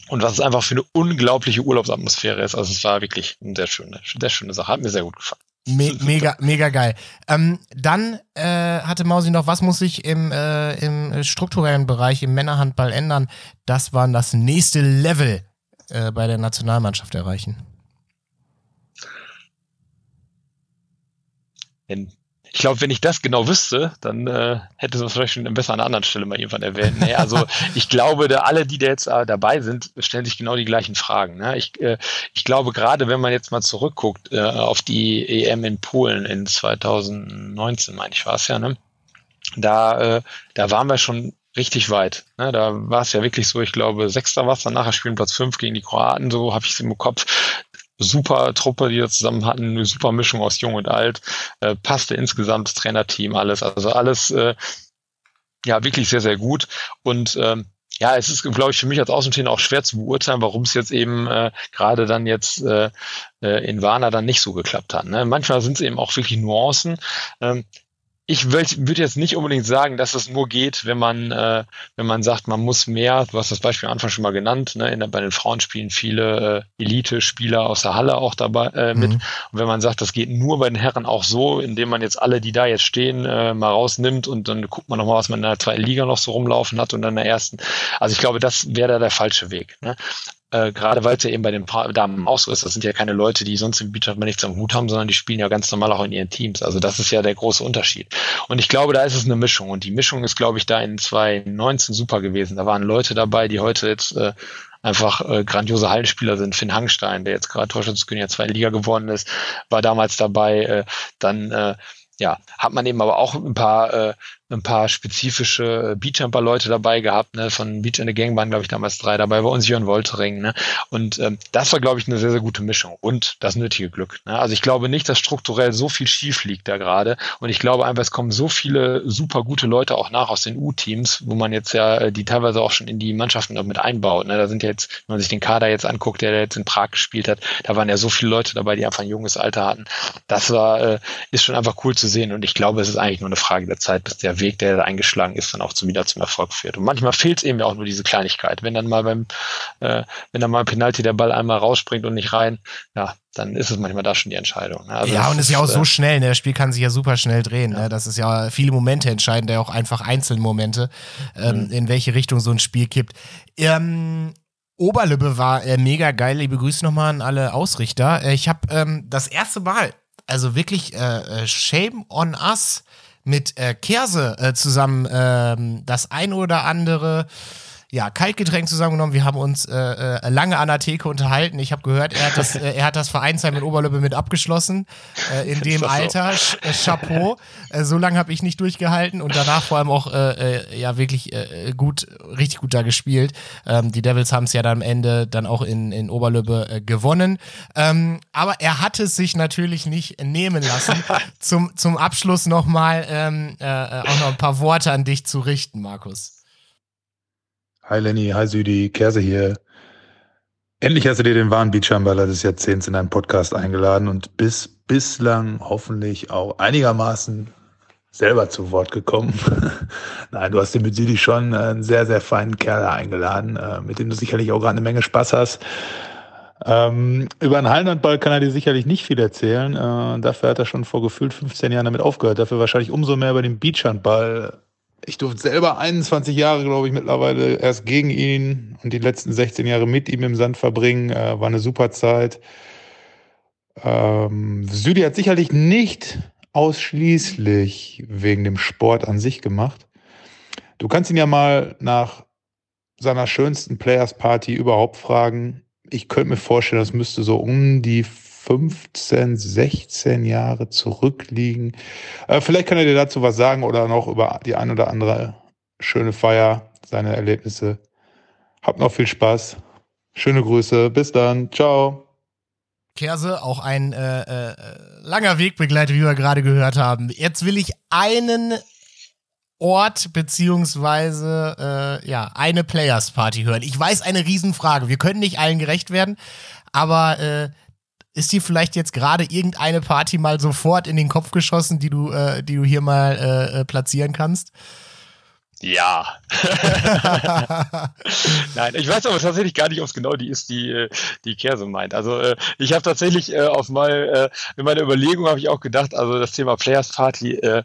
Und was es einfach für eine unglaubliche Urlaubsatmosphäre ist. Also es war wirklich eine sehr schöne, sehr schöne Sache. Hat mir sehr gut gefallen. Me mega, mega geil. Ähm, dann äh, hatte Mausi noch, was muss sich im, äh, im strukturellen Bereich im Männerhandball ändern? Das war das nächste Level äh, bei der Nationalmannschaft erreichen. Denn ich glaube, wenn ich das genau wüsste, dann äh, hätte es vielleicht schon besser an einer anderen Stelle mal irgendwann erwähnt. Nee, also ich glaube, da alle, die da jetzt äh, dabei sind, stellen sich genau die gleichen Fragen. Ne? Ich, äh, ich glaube, gerade wenn man jetzt mal zurückguckt äh, auf die EM in Polen in 2019, meine ich, war es ja, ne? da, äh, da waren wir schon richtig weit. Ne? Da war es ja wirklich so, ich glaube, Sechster war es, dann nachher spielen Platz fünf gegen die Kroaten, so habe ich es im Kopf. Super Truppe, die wir zusammen hatten, eine super Mischung aus Jung und Alt, äh, passte insgesamt das Trainerteam, alles, also alles äh, ja wirklich sehr, sehr gut. Und ähm, ja, es ist, glaube ich, für mich als Außenstehender auch schwer zu beurteilen, warum es jetzt eben äh, gerade dann jetzt äh, äh, in Warner dann nicht so geklappt hat. Ne? Manchmal sind es eben auch wirklich Nuancen. Ähm, ich würde jetzt nicht unbedingt sagen, dass es nur geht, wenn man, äh, wenn man sagt, man muss mehr, du hast das Beispiel am Anfang schon mal genannt, ne, in, bei den Frauen spielen viele äh, Elite-Spieler aus der Halle auch dabei äh, mit. Mhm. Und wenn man sagt, das geht nur bei den Herren auch so, indem man jetzt alle, die da jetzt stehen, äh, mal rausnimmt und dann guckt man nochmal, was man in der zweiten Liga noch so rumlaufen hat und dann in der ersten. Also ich glaube, das wäre da der falsche Weg. Ne? Äh, gerade weil es ja eben bei den Damen auch so ist, das sind ja keine Leute, die sonst im Beachhandball nichts am Hut haben, sondern die spielen ja ganz normal auch in ihren Teams. Also das ist ja der große Unterschied. Und ich glaube, da ist es eine Mischung. Und die Mischung ist, glaube ich, da in 2019 super gewesen. Da waren Leute dabei, die heute jetzt äh, einfach äh, grandiose Hallenspieler sind. Finn Hangstein, der jetzt gerade Torschützenkönig der zweiten Liga geworden ist, war damals dabei. Äh, dann äh, ja, hat man eben aber auch ein paar äh, ein paar spezifische äh, Beachjumper-Leute dabei gehabt, ne? Von Beach in the Gang waren, glaube ich, damals drei dabei, bei uns Jörn Woltering, ne? Und ähm, das war, glaube ich, eine sehr, sehr gute Mischung und das nötige Glück. Ne? Also ich glaube nicht, dass strukturell so viel schief liegt da gerade. Und ich glaube einfach, es kommen so viele super gute Leute auch nach aus den U-Teams, wo man jetzt ja äh, die teilweise auch schon in die Mannschaften mit einbaut. Ne? Da sind ja jetzt, wenn man sich den Kader jetzt anguckt, der, jetzt in Prag gespielt hat, da waren ja so viele Leute dabei, die einfach ein junges Alter hatten. Das war, äh, ist schon einfach cool zu sehen. Und ich glaube, es ist eigentlich nur eine Frage der Zeit, bis der Weg, der da eingeschlagen ist, dann auch zu, wieder zum Erfolg führt. Und manchmal fehlt es eben auch nur diese Kleinigkeit. Wenn dann mal beim, äh, wenn dann mal Penalty der Ball einmal rausspringt und nicht rein, ja, dann ist es manchmal da schon die Entscheidung. Ne? Also ja, und es ist ja auch so äh, schnell, ne? das Spiel kann sich ja super schnell drehen. Ja. Ne? Das ist ja viele Momente entscheidend, ja auch einfach Einzelmomente, ähm, mhm. in welche Richtung so ein Spiel kippt. Ähm, Oberlübbe war äh, mega geil. Liebe Grüße nochmal an alle Ausrichter. Äh, ich habe ähm, das erste Mal, also wirklich äh, äh Shame on us, mit äh, Kerse äh, zusammen ähm, das ein oder andere ja, Kaltgetränk zusammengenommen. Wir haben uns äh, äh, lange an der Theke unterhalten. Ich habe gehört, er hat das, äh, er hat das Vereinsheim in Oberlöbbe mit abgeschlossen. Äh, in dem Alter. So? Äh, Chapeau. Äh, so lange habe ich nicht durchgehalten und danach vor allem auch ja wirklich gut, richtig gut da gespielt. Ähm, die Devils haben es ja dann am Ende dann auch in, in Oberlöbbe gewonnen. Ähm, aber er hat es sich natürlich nicht nehmen lassen, zum, zum Abschluss nochmal ähm, auch noch ein paar Worte an dich zu richten, Markus. Hi Lenny, hi Südi, Kerse hier. Endlich hast du dir den wahren Beachhandballer des Jahrzehnts in deinen Podcast eingeladen und bist bislang hoffentlich auch einigermaßen selber zu Wort gekommen. Nein, du hast dir mit Südi schon einen sehr, sehr feinen Kerl eingeladen, äh, mit dem du sicherlich auch gerade eine Menge Spaß hast. Ähm, über einen Hallenhandball kann er dir sicherlich nicht viel erzählen. Äh, dafür hat er schon vor gefühlt 15 Jahren damit aufgehört. Dafür wahrscheinlich umso mehr über den Beachhandball ich durfte selber 21 Jahre, glaube ich, mittlerweile erst gegen ihn und die letzten 16 Jahre mit ihm im Sand verbringen. Äh, war eine super Zeit. Ähm, Südi hat sicherlich nicht ausschließlich wegen dem Sport an sich gemacht. Du kannst ihn ja mal nach seiner schönsten Players Party überhaupt fragen. Ich könnte mir vorstellen, das müsste so um die 15, 16 Jahre zurückliegen. Äh, vielleicht kann er dir dazu was sagen oder noch über die ein oder andere schöne Feier, seine Erlebnisse. Habt noch viel Spaß. Schöne Grüße. Bis dann. Ciao. Kerse, auch ein äh, äh, langer Wegbegleiter, wie wir gerade gehört haben. Jetzt will ich einen Ort beziehungsweise äh, ja eine Players Party hören. Ich weiß eine Riesenfrage. Wir können nicht allen gerecht werden, aber äh, ist dir vielleicht jetzt gerade irgendeine Party mal sofort in den Kopf geschossen, die du, äh, die du hier mal äh, äh platzieren kannst? Ja. Nein, ich weiß aber tatsächlich gar nicht, ob es genau die ist, die äh, die Kerse meint. Also äh, ich habe tatsächlich äh, auf mal äh, in meiner Überlegung habe ich auch gedacht, also das Thema Players Party, äh,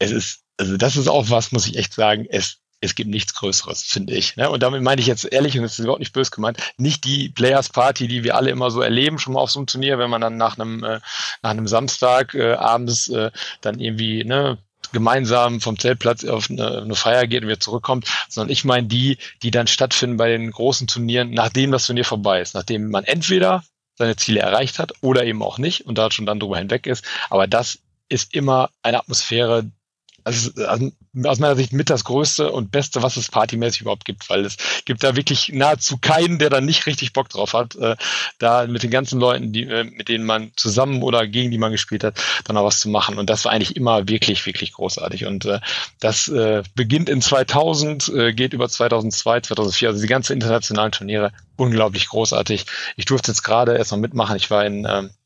es ist also das ist auch was, muss ich echt sagen, es es gibt nichts Größeres, finde ich. Ne? Und damit meine ich jetzt ehrlich, und das ist überhaupt nicht böse gemeint, nicht die Players Party, die wir alle immer so erleben, schon mal auf so einem Turnier, wenn man dann nach einem, äh, nach einem Samstag äh, abends äh, dann irgendwie ne, gemeinsam vom Zeltplatz auf eine, eine Feier geht und wieder zurückkommt, sondern ich meine die, die dann stattfinden bei den großen Turnieren, nachdem das Turnier vorbei ist, nachdem man entweder seine Ziele erreicht hat oder eben auch nicht und da schon dann drüber hinweg ist. Aber das ist immer eine Atmosphäre, also, also aus meiner Sicht mit das Größte und Beste, was es partymäßig überhaupt gibt, weil es gibt da wirklich nahezu keinen, der da nicht richtig Bock drauf hat, äh, da mit den ganzen Leuten, die, äh, mit denen man zusammen oder gegen die man gespielt hat, dann auch was zu machen. Und das war eigentlich immer wirklich, wirklich großartig. Und äh, das äh, beginnt in 2000, äh, geht über 2002, 2004, also die ganzen internationalen Turniere, unglaublich großartig. Ich durfte jetzt gerade erst mal mitmachen. Ich war in, äh, Äh,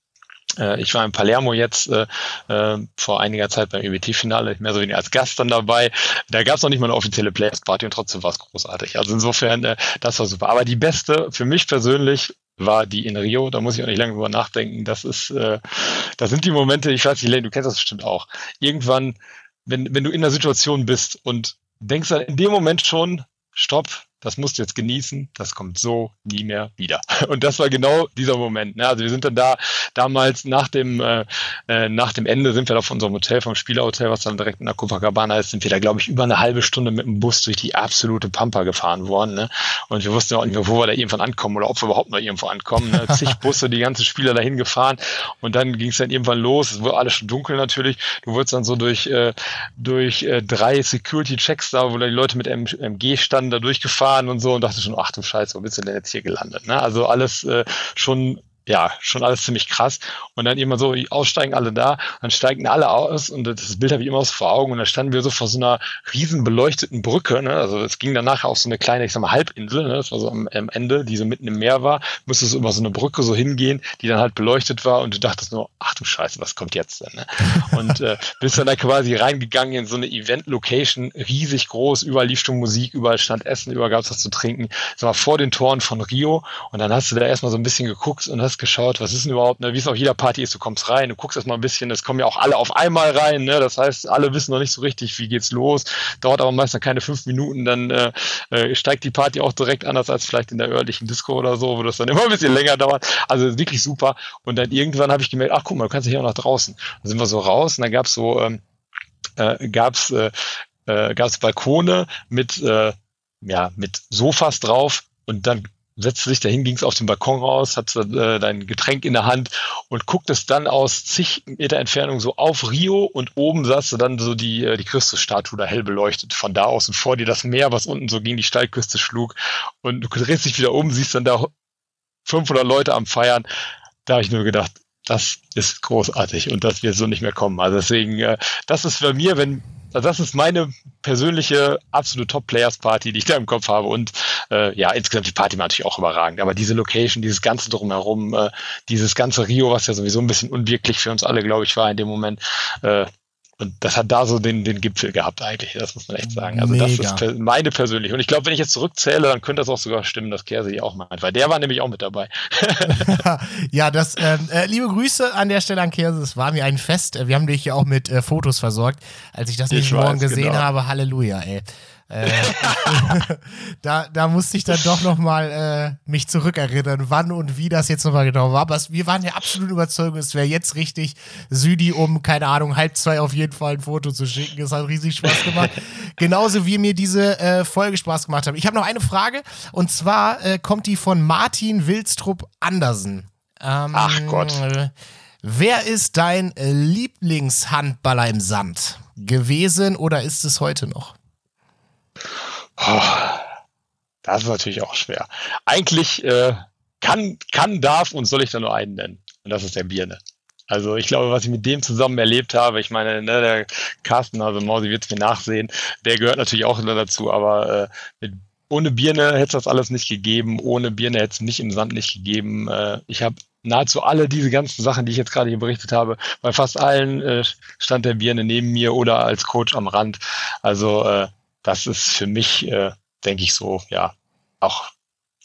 ich war in Palermo jetzt äh, äh vor einiger Zeit beim EBT-Finale, mehr so wenig als Gast dann dabei. Da gab es noch nicht mal eine offizielle Players-Party und trotzdem war es großartig. Also insofern, äh, das war super. Aber die beste für mich persönlich war die in Rio. Da muss ich auch nicht lange drüber nachdenken. Das ist, äh, das sind die Momente, ich weiß nicht, Lane, du kennst das bestimmt auch. Irgendwann, wenn, wenn du in der Situation bist und denkst dann in dem Moment schon, stopp, das musst du jetzt genießen, das kommt so nie mehr wieder. Und das war genau dieser Moment. Ne? Also wir sind dann da damals nach dem, äh, äh, nach dem Ende sind wir da von unserem Hotel, vom Spielerhotel, was dann direkt in der Copacabana ist, sind wir da, glaube ich, über eine halbe Stunde mit dem Bus durch die absolute Pampa gefahren worden. Ne? Und wir wussten auch nicht mehr, wo wir da irgendwann ankommen oder ob wir überhaupt noch irgendwo ankommen. Ne? Zig Busse, die ganzen Spieler dahin gefahren und dann ging es dann irgendwann los. Es wurde alles schon dunkel natürlich. Du wurdest dann so durch, äh, durch äh, drei Security-Checks da, wo da die Leute mit MG standen, da durchgefahren gefahren und so und dachte schon, ach du Scheiße, wo bist du denn jetzt hier gelandet? Ne? Also alles äh, schon ja, schon alles ziemlich krass. Und dann immer so, aussteigen alle da, dann steigen alle aus und das Bild habe ich immer so vor Augen und dann standen wir so vor so einer riesen beleuchteten Brücke, ne? also es ging danach auf so eine kleine, ich sag mal, Halbinsel, ne? das war so am, am Ende, die so mitten im Meer war, musstest du über so eine Brücke so hingehen, die dann halt beleuchtet war und du dachtest nur, ach du Scheiße, was kommt jetzt denn? Ne? Und äh, bist dann da quasi reingegangen in so eine Event-Location, riesig groß, überall lief schon Musik, überall stand Essen, überall gab es was zu trinken, sag mal, vor den Toren von Rio und dann hast du da erstmal so ein bisschen geguckt und hast hast geschaut, was ist denn überhaupt, ne? wie es auf jeder Party ist, du kommst rein, du guckst erstmal ein bisschen, es kommen ja auch alle auf einmal rein, ne? das heißt, alle wissen noch nicht so richtig, wie geht's los, dauert aber meistens keine fünf Minuten, dann äh, äh, steigt die Party auch direkt anders als vielleicht in der örtlichen Disco oder so, wo das dann immer ein bisschen länger dauert, also wirklich super und dann irgendwann habe ich gemerkt, ach guck mal, du kannst ja hier auch nach draußen, dann sind wir so raus und dann gab's so, ähm, äh, gab's äh, äh, gab's Balkone mit äh, ja, mit Sofas drauf und dann setzte sich dahin, ging es auf den Balkon raus, hat äh, dein Getränk in der Hand und guckt es dann aus zig Meter Entfernung so auf Rio und oben saß dann so die, äh, die Christusstatue da hell beleuchtet von da aus und vor dir das Meer, was unten so gegen die Steilküste schlug und du drehst dich wieder um, siehst dann da 500 Leute am Feiern. Da habe ich nur gedacht, das ist großartig und das wird so nicht mehr kommen. Also deswegen, äh, das ist bei mir, wenn also das ist meine persönliche absolute Top-Players-Party, die ich da im Kopf habe. Und äh, ja, insgesamt die Party war natürlich auch überragend. Aber diese Location, dieses ganze drumherum, äh, dieses ganze Rio, was ja sowieso ein bisschen unwirklich für uns alle, glaube ich, war in dem Moment, äh, und das hat da so den, den Gipfel gehabt eigentlich, das muss man echt sagen. Also Mega. das ist meine persönliche. Und ich glaube, wenn ich jetzt zurückzähle, dann könnte das auch sogar stimmen, dass Kerse die auch meint, weil der war nämlich auch mit dabei. ja, das, ähm, äh, liebe Grüße an der Stelle an Kerse, es war mir ein Fest. Wir haben dich ja auch mit äh, Fotos versorgt. Als ich das nicht morgen gesehen genau. habe, Halleluja, ey. Äh, da, da musste ich dann doch nochmal äh, mich zurückerinnern, wann und wie das jetzt nochmal genau war. Aber wir waren ja absolut überzeugt, es wäre jetzt richtig, Südi um, keine Ahnung, halb zwei auf jeden Fall ein Foto zu schicken. Es hat riesig Spaß gemacht. Genauso wie mir diese äh, Folge Spaß gemacht hat. Ich habe noch eine Frage und zwar äh, kommt die von Martin Wilstrup Andersen. Ähm, Ach Gott. Wer ist dein Lieblingshandballer im Sand? Gewesen oder ist es heute noch? Oh, das ist natürlich auch schwer. Eigentlich äh, kann, kann, darf und soll ich da nur einen nennen. Und das ist der Birne. Also ich glaube, was ich mit dem zusammen erlebt habe, ich meine, ne, der Carsten, also Mausi wird es mir nachsehen, der gehört natürlich auch dazu, aber äh, mit, ohne Birne hätte es das alles nicht gegeben, ohne Birne hätte es mich im Sand nicht gegeben. Äh, ich habe nahezu alle diese ganzen Sachen, die ich jetzt gerade hier berichtet habe, bei fast allen äh, stand der Birne neben mir oder als Coach am Rand. Also äh, das ist für mich, äh, denke ich so, ja, auch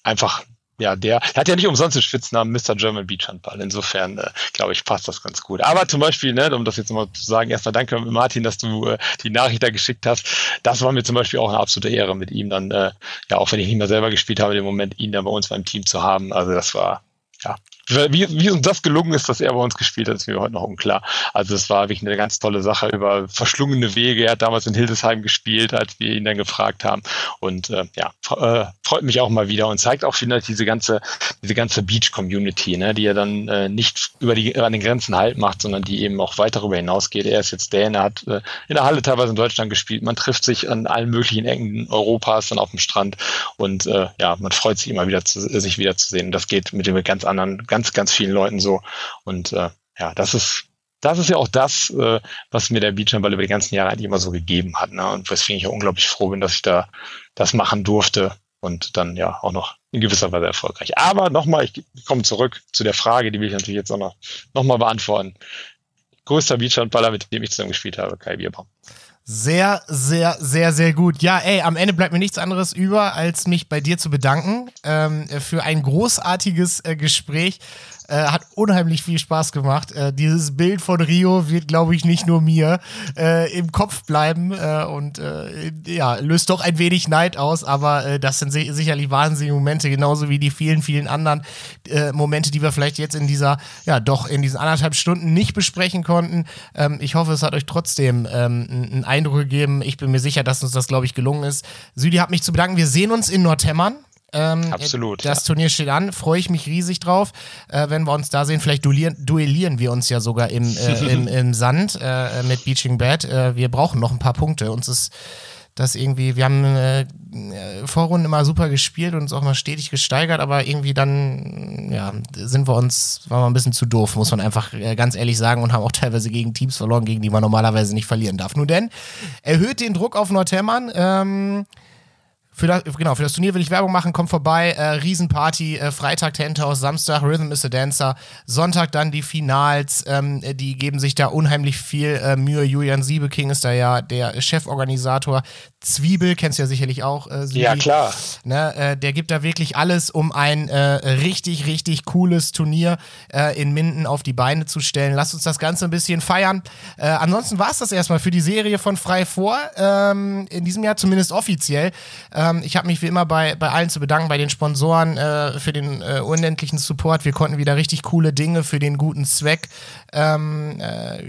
einfach, ja, der, der hat ja nicht umsonst den Spitznamen Mr. German Beach Handball. Insofern, äh, glaube ich, passt das ganz gut. Aber zum Beispiel, ne, um das jetzt nochmal zu sagen, erstmal danke Martin, dass du äh, die Nachricht da geschickt hast. Das war mir zum Beispiel auch eine absolute Ehre mit ihm dann, äh, ja, auch wenn ich nicht mehr selber gespielt habe, im Moment ihn dann bei uns beim Team zu haben. Also das war, ja, wie, wie uns das gelungen ist, dass er bei uns gespielt hat, ist mir heute noch unklar. Also es war wirklich eine ganz tolle Sache über verschlungene Wege. Er hat damals in Hildesheim gespielt, als wir ihn dann gefragt haben. Und äh, ja, äh, freut mich auch mal wieder und zeigt auch wieder diese ganze, diese ganze Beach-Community, ne, die er dann äh, nicht über die an den Grenzen halt macht, sondern die eben auch weit darüber hinausgeht. Er ist jetzt Däne, hat äh, in der Halle teilweise in Deutschland gespielt. Man trifft sich an allen möglichen Ecken Europas dann auf dem Strand und äh, ja, man freut sich immer wieder, zu, sich wiederzusehen. Das geht mit dem ganz anderen, ganz ganz, ganz vielen Leuten so. Und äh, ja, das ist das ist ja auch das, äh, was mir der Beachhandball über die ganzen Jahre eigentlich immer so gegeben hat. Ne? Und weswegen ich ja unglaublich froh bin, dass ich da das machen durfte. und dann ja auch noch in gewisser Weise erfolgreich. Aber nochmal, ich komme zurück zu der Frage, die will ich natürlich jetzt auch noch, noch mal beantworten. Größter Beachhandballer, mit dem ich zusammen gespielt habe, Kai Bierbaum. Sehr, sehr, sehr, sehr gut. Ja, ey, am Ende bleibt mir nichts anderes über, als mich bei dir zu bedanken ähm, für ein großartiges äh, Gespräch. Äh, hat unheimlich viel Spaß gemacht. Äh, dieses Bild von Rio wird, glaube ich, nicht nur mir äh, im Kopf bleiben äh, und äh, ja, löst doch ein wenig Neid aus, aber äh, das sind si sicherlich wahnsinnige Momente, genauso wie die vielen, vielen anderen Momente, die wir vielleicht jetzt in dieser, ja, doch in diesen anderthalb Stunden nicht besprechen konnten. Ähm, ich hoffe, es hat euch trotzdem ähm, einen Eindruck gegeben. Ich bin mir sicher, dass uns das, glaube ich, gelungen ist. Südi hat mich zu bedanken. Wir sehen uns in Nordhemmern. Ähm, Absolut. Das ja. Turnier steht an, freue ich mich riesig drauf. Äh, wenn wir uns da sehen, vielleicht duellieren, duellieren wir uns ja sogar im, äh, im, im, Sand äh, mit Beaching Bad. Äh, wir brauchen noch ein paar Punkte. Uns ist das irgendwie, wir haben äh, Vorrunden immer super gespielt und uns auch mal stetig gesteigert, aber irgendwie dann, ja, sind wir uns, waren wir ein bisschen zu doof, muss man einfach äh, ganz ehrlich sagen und haben auch teilweise gegen Teams verloren, gegen die man normalerweise nicht verlieren darf. Nur denn, erhöht den Druck auf Nordhemmern. Ähm, für das, genau, für das Turnier will ich Werbung machen, kommt vorbei, äh, Riesenparty, äh, Freitag Tenthouse, Samstag Rhythm is a Dancer, Sonntag dann die Finals, ähm, die geben sich da unheimlich viel äh, Mühe. Julian Siebeking ist da ja der Cheforganisator. Zwiebel, kennst du ja sicherlich auch. Äh, ja, klar. Ne, äh, der gibt da wirklich alles, um ein äh, richtig, richtig cooles Turnier äh, in Minden auf die Beine zu stellen. Lasst uns das Ganze ein bisschen feiern. Äh, ansonsten war es das erstmal für die Serie von Frei vor, ähm, in diesem Jahr zumindest offiziell. Ähm, ich habe mich wie immer bei, bei allen zu bedanken, bei den Sponsoren äh, für den unendlichen Support. Wir konnten wieder richtig coole Dinge für den guten Zweck ähm,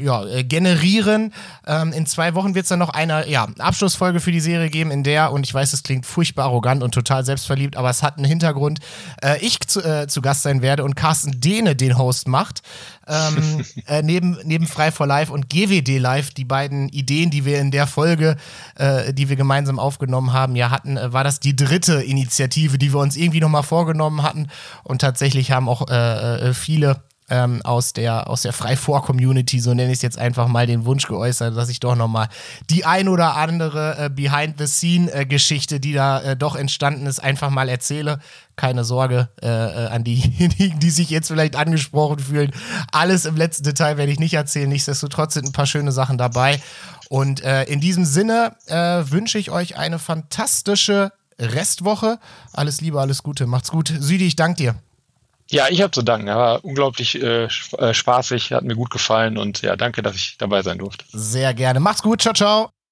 ja, generieren. Ähm, in zwei Wochen wird es dann noch eine ja, Abschlussfolge für die Serie geben, in der, und ich weiß, es klingt furchtbar arrogant und total selbstverliebt, aber es hat einen Hintergrund, äh, ich zu, äh, zu, Gast sein werde und Carsten Dehne den Host macht. Ähm, äh, neben, neben Frei for Life und GWD Live, die beiden Ideen, die wir in der Folge, äh, die wir gemeinsam aufgenommen haben, ja hatten, äh, war das die dritte Initiative, die wir uns irgendwie nochmal vorgenommen hatten. Und tatsächlich haben auch äh, viele ähm, aus der, aus der Frei-Vor-Community, so nenne ich es jetzt einfach mal, den Wunsch geäußert, dass ich doch nochmal die ein oder andere äh, Behind-the-Scene-Geschichte, die da äh, doch entstanden ist, einfach mal erzähle. Keine Sorge äh, äh an diejenigen, die sich jetzt vielleicht angesprochen fühlen. Alles im letzten Detail werde ich nicht erzählen. Nichtsdestotrotz sind ein paar schöne Sachen dabei. Und äh, in diesem Sinne äh, wünsche ich euch eine fantastische Restwoche. Alles Liebe, alles Gute. Macht's gut. Südi, ich danke dir. Ja, ich habe zu danken. Er war unglaublich äh, äh, spaßig, hat mir gut gefallen und ja, danke, dass ich dabei sein durfte. Sehr gerne. Macht's gut. Ciao, ciao.